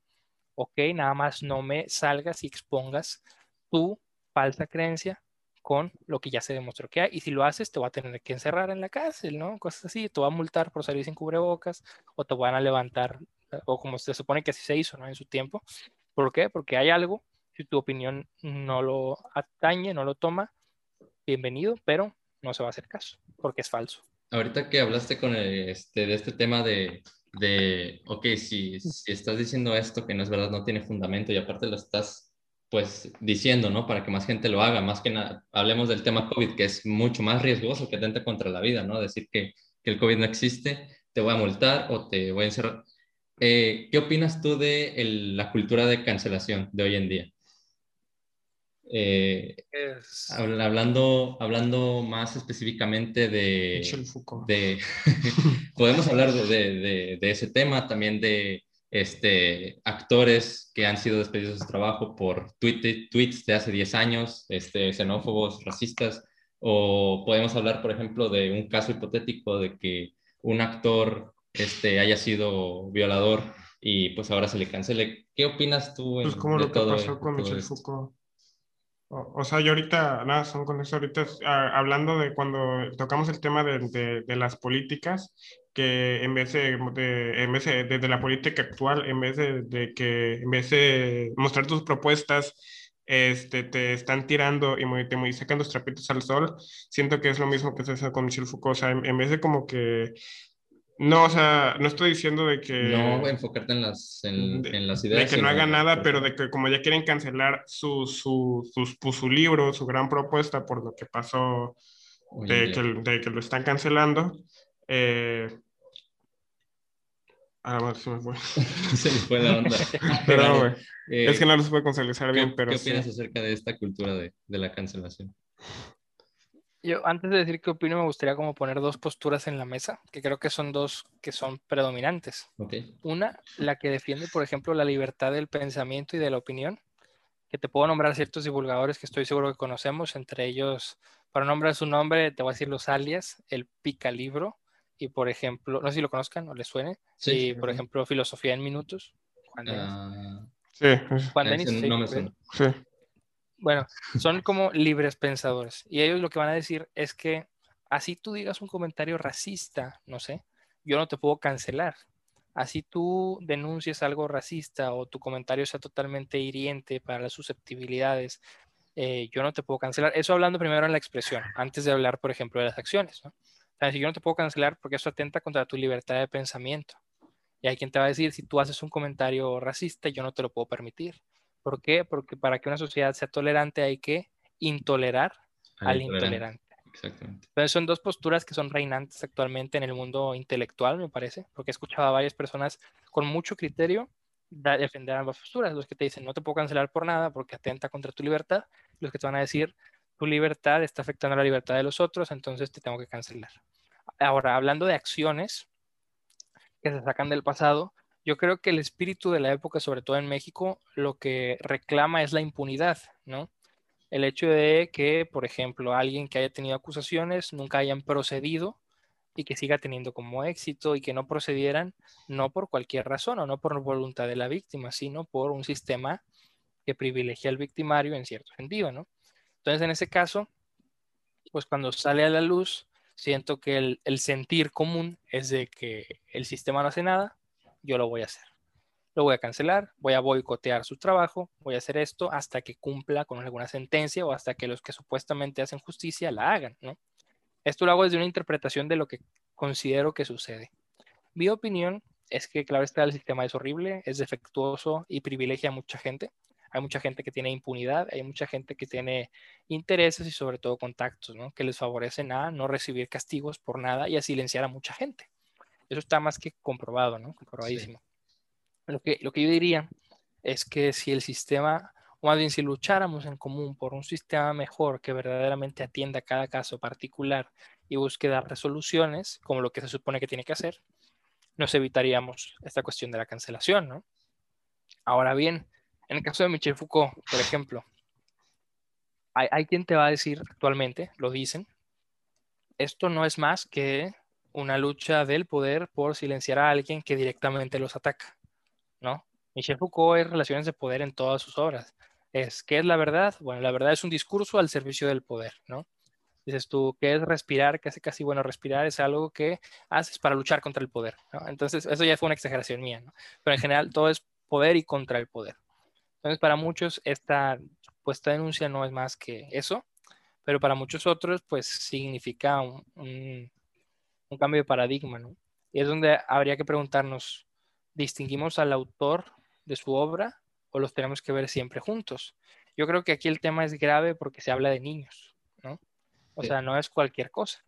ok, nada más no me salgas y expongas tu falsa creencia con lo que ya se demostró que hay. Y si lo haces, te va a tener que encerrar en la cárcel, ¿no? Cosas así. Te va a multar por salir sin cubrebocas o te van a levantar, o como se supone que así se hizo, ¿no? En su tiempo. ¿Por qué? Porque hay algo, si tu opinión no lo atañe, no lo toma, bienvenido, pero no se va a hacer caso, porque es falso. Ahorita que hablaste con este, de este tema de, de ok, si, si estás diciendo esto que no es verdad, no tiene fundamento y aparte lo estás pues diciendo, ¿no? Para que más gente lo haga, más que nada, hablemos del tema COVID, que es mucho más riesgoso que atenta contra la vida, ¿no? Decir que, que, el COVID no existe, te voy a multar o te voy a encerrar. Eh, ¿Qué opinas tú de el, la cultura de cancelación de hoy en día? Eh, hablando, hablando más específicamente de... de podemos hablar de, de, de, ese tema, también de este, actores que han sido despedidos de su trabajo por tweets de hace 10 años, este, xenófobos, racistas, o podemos hablar, por ejemplo, de un caso hipotético de que un actor este, haya sido violador y pues ahora se le cancele. ¿Qué opinas tú? pues como lo que pasó con Michel Foucault. O, sea, yo ahorita, nada, son con eso, ahorita ah, hablando de cuando tocamos el tema de, de, las políticas, que en vez de, en vez de, desde la política actual, en vez de, que, en vez de mostrar tus propuestas, este, te están tirando y muy, te muy sacan los trapitos al sol, siento que es lo mismo que se hace con Michel Foucault, o sea, en vez de como que no, o sea, no estoy diciendo de que... No enfocarte en las, en, las ideas. De que no haga nada, pero de que como ya quieren cancelar su, su, pues, su libro, su gran propuesta por lo que pasó, de que, de que, lo están cancelando. Eh... Ah, bueno, se me fue. se me fue la onda. pero, güey, eh, es que no los puede conceptualizar bien, pero ¿Qué opinas acerca de esta cultura de, de la cancelación? Yo antes de decir qué opino, me gustaría como poner dos posturas en la mesa, que creo que son dos que son predominantes. Una, la que defiende, por ejemplo, la libertad del pensamiento y de la opinión, que te puedo nombrar ciertos divulgadores que estoy seguro que conocemos, entre ellos, para nombrar su nombre, te voy a decir los alias, el Picalibro, y por ejemplo, no sé si lo conozcan o les suene, sí, y por ejemplo, Filosofía en Minutos. Juan uh, sí, Juan Denis, sí, no me suena. sí. Bueno, son como libres pensadores. Y ellos lo que van a decir es que así tú digas un comentario racista, no sé, yo no te puedo cancelar. Así tú denuncies algo racista o tu comentario sea totalmente hiriente para las susceptibilidades, eh, yo no te puedo cancelar. Eso hablando primero en la expresión, antes de hablar, por ejemplo, de las acciones. ¿no? O sea, si yo no te puedo cancelar porque eso atenta contra tu libertad de pensamiento. Y hay quien te va a decir, si tú haces un comentario racista, yo no te lo puedo permitir. ¿Por qué? Porque para que una sociedad sea tolerante hay que intolerar al, intolerante. Exactamente. Entonces son dos posturas que son reinantes actualmente en el mundo intelectual, me parece, porque he escuchado a varias personas con mucho criterio defender ambas posturas. Los que te dicen no te puedo cancelar por nada porque atenta contra tu libertad, los que te van a decir tu libertad está afectando la libertad de los otros, entonces te tengo que cancelar. Ahora, hablando de acciones que se sacan del pasado, yo creo que el espíritu de la época, sobre todo en México, lo que reclama es la impunidad, ¿no? El hecho de que, por ejemplo, alguien que haya tenido acusaciones nunca hayan procedido y que siga teniendo como éxito y que no procedieran no por cualquier razón o no por voluntad de la víctima, sino por un sistema que privilegia al victimario en cierto sentido, ¿no? Entonces, en ese caso, pues cuando sale a la luz, siento que el, el sentir común es de que el sistema no hace nada, yo lo voy a hacer. Lo voy a cancelar, voy a boicotear su trabajo, voy a hacer esto hasta que cumpla con alguna sentencia o hasta que los que supuestamente hacen justicia la hagan, ¿no? Esto lo hago desde una interpretación de lo que considero que sucede. Mi opinión es que, claro está, el sistema es horrible, es defectuoso y privilegia a mucha gente. Hay mucha gente que tiene impunidad, hay mucha gente que tiene intereses y sobre todo contactos, ¿no? Que les favorecen a no recibir castigos por nada y a silenciar a mucha gente. Eso está más que comprobado, ¿no? Comprobadísimo. Lo, que, lo que yo diría es que si el sistema, o más bien si lucháramos en común por un sistema mejor que verdaderamente atienda cada caso particular y busque dar resoluciones, como lo que se supone que tiene que hacer, nos evitaríamos esta cuestión de la cancelación, ¿no? Ahora bien, en el caso de Michel Foucault, por ejemplo, hay, hay quien te va a decir actualmente, lo dicen, esto no es más que una lucha del poder por silenciar a alguien que directamente los ataca, ¿no? Michel Foucault es relaciones de poder en todas sus obras. Es, ¿qué es la verdad? Bueno, la verdad es un discurso al servicio del poder, ¿no? Dices tú, ¿qué es respirar? Casi, casi, bueno, respirar es algo que haces para luchar contra el poder. Entonces, eso ya fue una exageración mía. Pero en general, todo es poder y contra el poder. Entonces, para muchos, esta, pues, esta denuncia no es más que eso, pero para muchos otros, pues, significa un cambio de paradigma, ¿no? Y es donde habría que preguntarnos, ¿distinguimos al autor de su obra o los tenemos que ver siempre juntos? Yo creo que aquí el tema es grave porque se habla de niños, ¿no? O sea, no es cualquier cosa.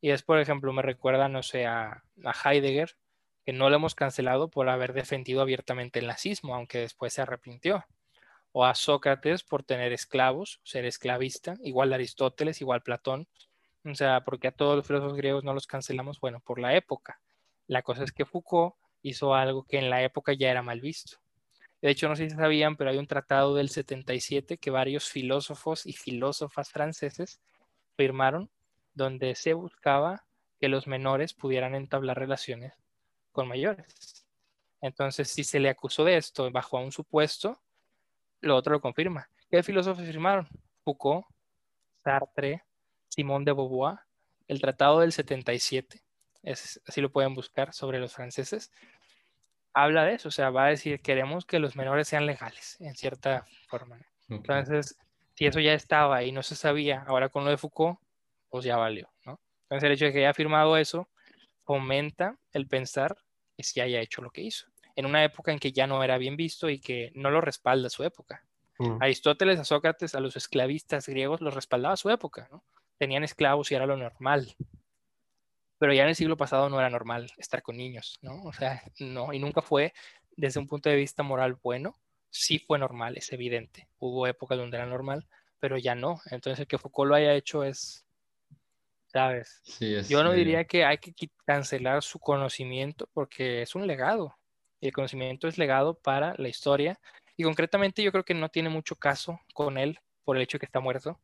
Y es, por ejemplo, me recuerda, no sé, a, a Heidegger, que no lo hemos cancelado por haber defendido abiertamente el nazismo, aunque después se arrepintió. O a Sócrates por tener esclavos, ser esclavista, igual Aristóteles, igual Platón, o sea, porque a todos los filósofos griegos no los cancelamos, bueno, por la época. La cosa es que Foucault hizo algo que en la época ya era mal visto. De hecho, no sé si sabían, pero hay un tratado del 77 que varios filósofos y filósofas franceses firmaron, donde se buscaba que los menores pudieran entablar relaciones con mayores. Entonces, si se le acusó de esto bajo un supuesto, lo otro lo confirma. ¿Qué filósofos firmaron? Foucault, Sartre, Simón de Beauvoir, el Tratado del 77, es, así lo pueden buscar sobre los franceses, habla de eso, o sea, va a decir, queremos que los menores sean legales, en cierta forma. Entonces, si eso ya estaba y no se sabía, ahora con lo de Foucault, pues ya valió, ¿no? Entonces, el hecho de que haya firmado eso fomenta el pensar que sí haya hecho lo que hizo, en una época en que ya no era bien visto y que no lo respalda su época. Mm. Aristóteles, a Sócrates, a los esclavistas griegos los respaldaba su época, ¿no? Tenían esclavos y era lo normal. Pero ya en el siglo pasado no era normal estar con niños, ¿no? O sea, no, y nunca fue desde un punto de vista moral bueno. Sí fue normal, es evidente. Hubo épocas donde era normal, pero ya no. Entonces el que Foucault lo haya hecho es, ¿sabes? Yo no diría que hay que cancelar su conocimiento porque es un legado. Y el conocimiento es legado para la historia. Y concretamente yo creo que no tiene mucho caso con él por el hecho de que está muerto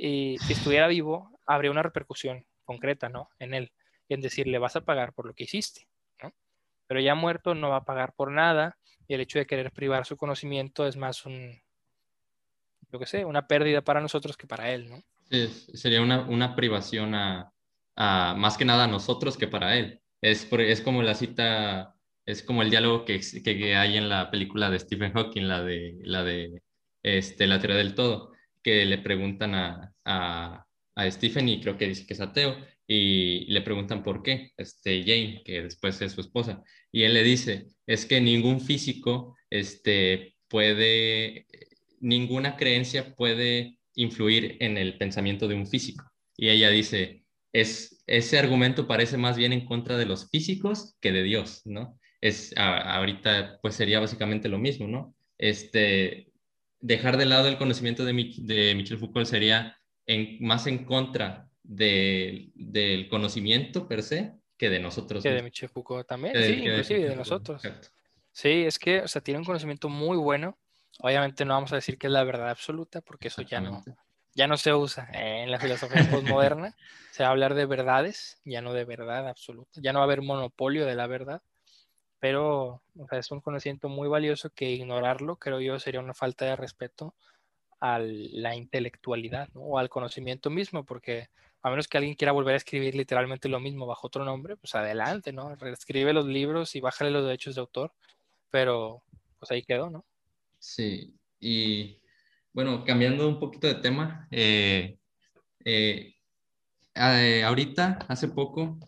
y si estuviera vivo, habría una repercusión concreta, ¿no? En él, en decirle, vas a pagar por lo que hiciste, ¿no? Pero ya muerto no va a pagar por nada y el hecho de querer privar su conocimiento es más un, yo qué sé, una pérdida para nosotros que para él, ¿no? Sí, sería una, una privación a, a, más que nada a nosotros que para él. Es, es como la cita, es como el diálogo que, que, hay en la película de Stephen Hawking, la de, la de este, la teoría del todo que le preguntan a, a, a Stephen y creo que dice que es ateo y le preguntan por qué, este Jane, que después es su esposa, y él le dice, es que ningún físico este, puede, ninguna creencia puede influir en el pensamiento de un físico. Y ella dice, es, ese argumento parece más bien en contra de los físicos que de Dios, ¿no? Es, ahorita pues sería básicamente lo mismo, ¿no? Este, dejar de lado el conocimiento de, de Michel Foucault sería en, más en contra de, del conocimiento per se que de nosotros. Que de Michel Foucault también, sí, inclusive de, nosotros. Sí, es que, o sea, tiene un conocimiento muy bueno. Obviamente no vamos a decir que es la verdad absoluta, porque eso ya no, ya no se usa en la filosofía postmoderna. se va a hablar de verdades, ya no de verdad absoluta. Ya no va a haber monopolio de la verdad. Pero es un conocimiento muy valioso que ignorarlo, creo yo, sería una falta de respeto a la intelectualidad o al conocimiento mismo, porque a menos que alguien quiera volver a escribir literalmente lo mismo bajo otro nombre, pues adelante, ¿no? Reescribe los libros y bájale los derechos de autor, pero pues ahí quedó, ¿no? Sí, y bueno, cambiando un poquito de tema, eh, eh, eh, ahorita, hace poco,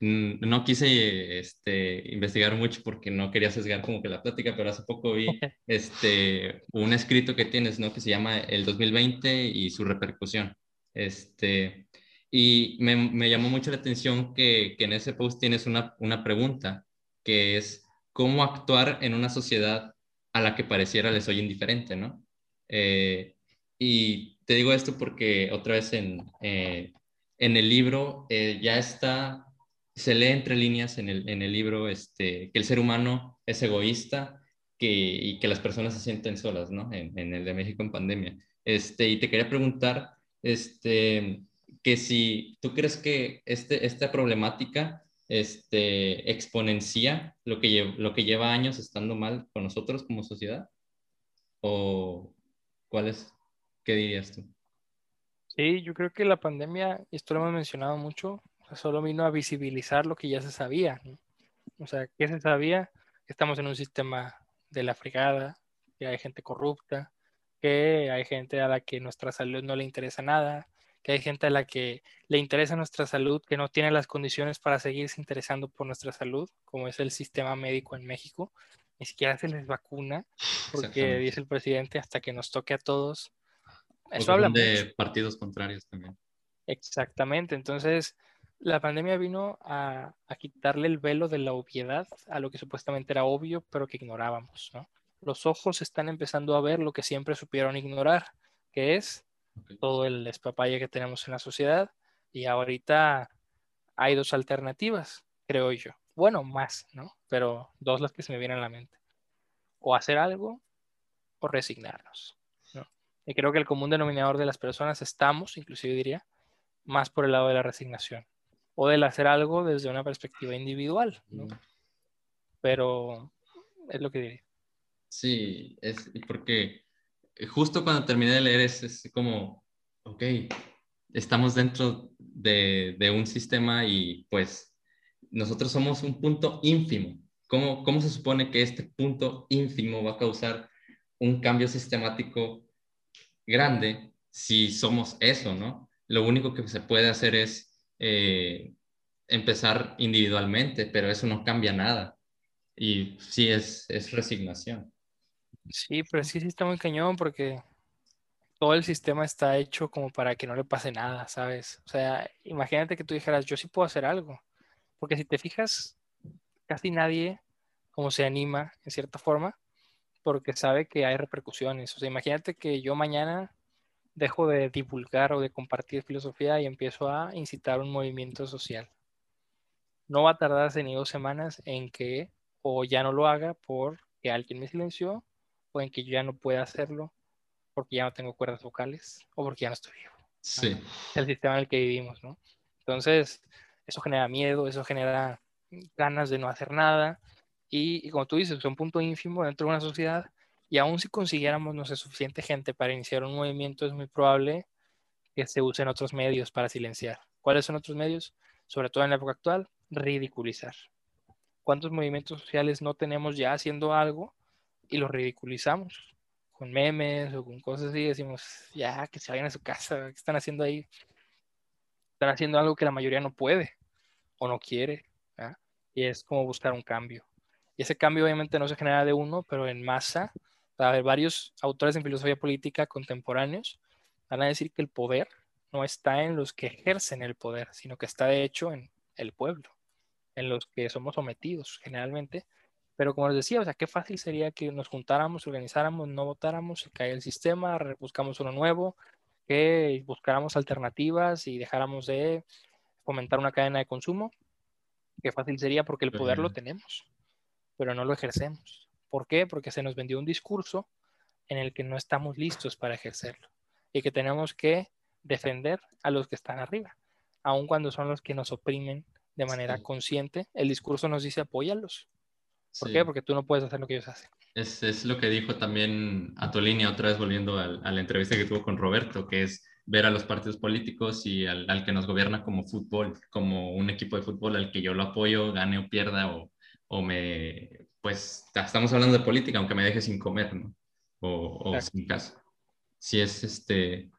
no quise este, investigar mucho porque no quería sesgar como que la plática, pero hace poco vi este, un escrito que tienes, ¿no? Que se llama El 2020 y su repercusión. Este, y me, me llamó mucho la atención que, que, en ese post tienes una, una pregunta, que es cómo actuar en una sociedad a la que pareciera les soy indiferente, ¿no? Eh, y te digo esto porque otra vez en, eh, en el libro eh, ya está, se lee entre líneas en el, en el libro este, que el ser humano es egoísta que, y que las personas se sienten solas, ¿no? En, el de México en pandemia. Este, y te quería preguntar, este, que si tú crees que este, esta problemática este, exponencia lo que, lo que lleva años estando mal con nosotros como sociedad, o, ¿Cuál es? ¿Qué dirías tú? Sí, yo creo que la pandemia, y esto lo hemos mencionado mucho, solo vino a visibilizar lo que ya se sabía. O sea, ¿qué se sabía? Que estamos en un sistema de la fregada, que hay gente corrupta, que hay gente a la que nuestra salud no le interesa nada, que hay gente a la que le interesa nuestra salud, que no tiene las condiciones para seguirse interesando por nuestra salud, como es el sistema médico en México, ni siquiera se les vacuna, porque dice el presidente, hasta que nos toque a todos. Eso habla de partidos contrarios también. Exactamente, entonces la pandemia vino a, quitarle el velo de la obviedad a lo que supuestamente era obvio, pero que ignorábamos. Los ojos están empezando a ver lo que siempre supieron ignorar, que es todo el despapalle que tenemos en la sociedad. Y ahorita hay dos alternativas, creo yo bueno, más, ¿no? Pero dos las que se me vienen a la mente. O hacer algo o resignarnos. Y creo que el común denominador de las personas estamos, inclusive diría, más por el lado de la resignación. O del hacer algo desde una perspectiva individual. ¿no? Pero es lo que diría. Sí, es porque justo cuando terminé de leer es, es como, ok, estamos dentro de, de un sistema y pues nosotros somos un punto ínfimo. ¿Cómo, ¿Cómo se supone que este punto ínfimo va a causar un cambio sistemático grande si somos eso, ¿no? Lo único que se puede hacer es eh, empezar individualmente, pero eso no cambia nada. Y sí es, es resignación. Sí, pero sí, sí está muy cañón porque todo el sistema está hecho como para que no le pase nada, ¿sabes? O sea, imagínate que tú dijeras, yo sí puedo hacer algo. Porque si te fijas, casi nadie como se anima en cierta forma porque sabe que hay repercusiones. O sea, imagínate que yo mañana dejo de divulgar o de compartir filosofía y empiezo a incitar un movimiento social. No va a tardar ni dos semanas en que o ya no lo haga porque alguien me silenció o en que yo ya no pueda hacerlo porque ya no tengo cuerdas vocales o porque ya no estoy vivo. Sí. El sistema en el que vivimos, ¿no? Entonces, eso genera miedo, eso genera ganas de no hacer nada. Y, como tú dices, es un punto ínfimo dentro de una sociedad. Y aún si consiguiéramos, no sé, suficiente gente para iniciar un movimiento, es muy probable que se usen otros medios para silenciar. ¿Cuáles son otros medios? Sobre todo en la época actual, ridiculizar. ¿Cuántos movimientos sociales no tenemos ya haciendo algo y los ridiculizamos? Con memes o con cosas así, decimos, ya, que se vayan a su casa, ¿qué están haciendo ahí? Están haciendo algo que la mayoría no puede o no quiere. Y es como buscar un cambio. Y ese cambio obviamente no se genera de uno, pero en masa. Hay varios autores en filosofía política contemporáneos van a decir que el poder no está en los que ejercen el poder, sino que está de hecho en el pueblo, en los que somos sometidos generalmente. Pero como les decía, o sea, qué fácil sería que nos juntáramos, organizáramos, no votáramos, se cae el sistema, buscamos uno nuevo, que buscáramos alternativas y dejáramos de fomentar una cadena de consumo. Qué fácil sería porque el poder lo tenemos, pero no lo ejercemos. ¿Por qué? Porque se nos vendió un discurso en el que no estamos listos para ejercerlo y que tenemos que defender a los que están arriba, aun cuando son los que nos oprimen de manera consciente. El discurso nos dice apóyalos. ¿Por qué? Porque tú no puedes hacer lo que ellos hacen. Es, es lo que dijo también a tu línea otra vez volviendo a, a, la entrevista que tuvo con Roberto, que es ver a los partidos políticos y al, al, que nos gobierna como fútbol, como un equipo de fútbol al que yo lo apoyo, gane o pierda, o, o me, pues estamos hablando de política, aunque me deje sin comer, ¿no? O, o sin casa. Si es este,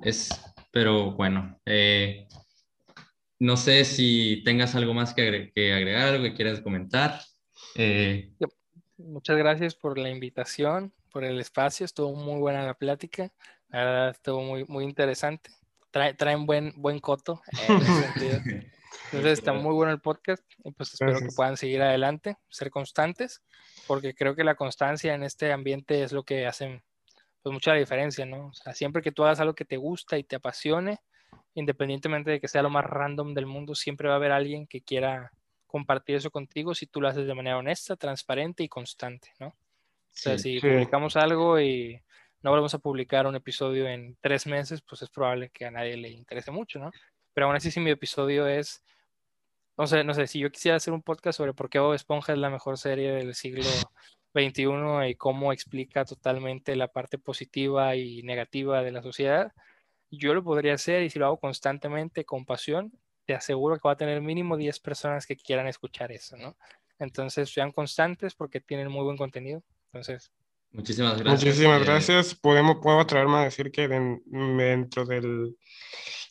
es, pero bueno, eh, no sé si tengas algo más que, agregar, que agregar algo que quieras comentar. Eh, Muchas gracias por la invitación, por el espacio. Estuvo muy buena la plática. La verdad, estuvo muy, muy interesante. Trae, traen buen, buen coto en ese sentido. Entonces está muy bueno el podcast y pues espero Gracias. que puedan seguir adelante, ser constantes, porque creo que la constancia en este ambiente es lo que hace pues mucha diferencia, ¿no? O sea, siempre que tú hagas algo que te gusta y te apasione, independientemente de que sea lo más random del mundo, siempre va a haber alguien que quiera compartir eso contigo si tú lo haces de manera honesta, transparente y constante, ¿no? O sea, sí, si sí. publicamos algo y no volvemos a publicar un episodio en tres meses, pues es probable que a nadie le interese mucho, ¿no? Pero aún así, si mi episodio es, no sé, no sé, si yo quisiera hacer un podcast sobre por qué Bob Esponja es la mejor serie del siglo XXI y cómo explica totalmente la parte positiva y negativa de la sociedad, yo lo podría hacer y si lo hago constantemente, con pasión, te aseguro que va a tener mínimo 10 personas que quieran escuchar eso, ¿no? Entonces, sean constantes porque tienen muy buen contenido. Entonces, Muchísimas gracias. Muchísimas gracias. Podemos, puedo atreverme a decir que dentro del,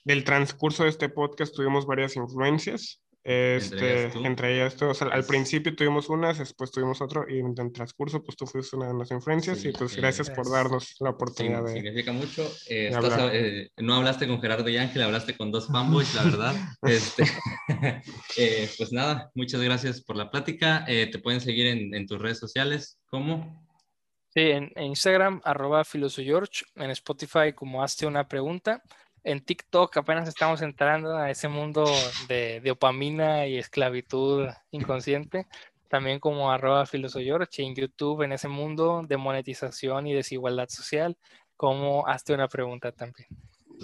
del transcurso de este podcast tuvimos varias influencias. Este, entre, entre ellas, tú, o sea, al principio tuvimos unas, después tuvimos otro, y en el transcurso, pues tú fuiste una de las influencias, sí, y pues gracias eh, por darnos la oportunidad sí, de. Significa mucho. Eh, estás, eh, no hablaste con Gerardo y Ángel, hablaste con dos fanboys, la verdad. este, pues nada, muchas gracias por la plática. te pueden seguir en, en tus redes sociales, ¿cómo? Sí, en, en Instagram, arroba filosogeorge, en Spotify como hazte una pregunta. En TikTok apenas estamos entrando a ese mundo de, de dopamina y esclavitud inconsciente, también como arroba filosogeorge, en YouTube en ese mundo de monetización y desigualdad social, como hazte una pregunta también.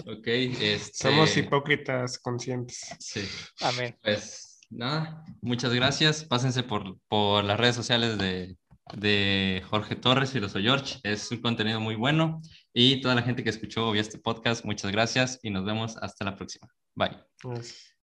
Ok, este... somos hipócritas conscientes. Sí. Amén. Pues nada, muchas gracias. Pásense por, por las redes sociales de, de Jorge Torres, Filoso George. Es un contenido muy bueno. Y toda la gente que escuchó vio este podcast, muchas gracias y nos vemos hasta la próxima. Bye.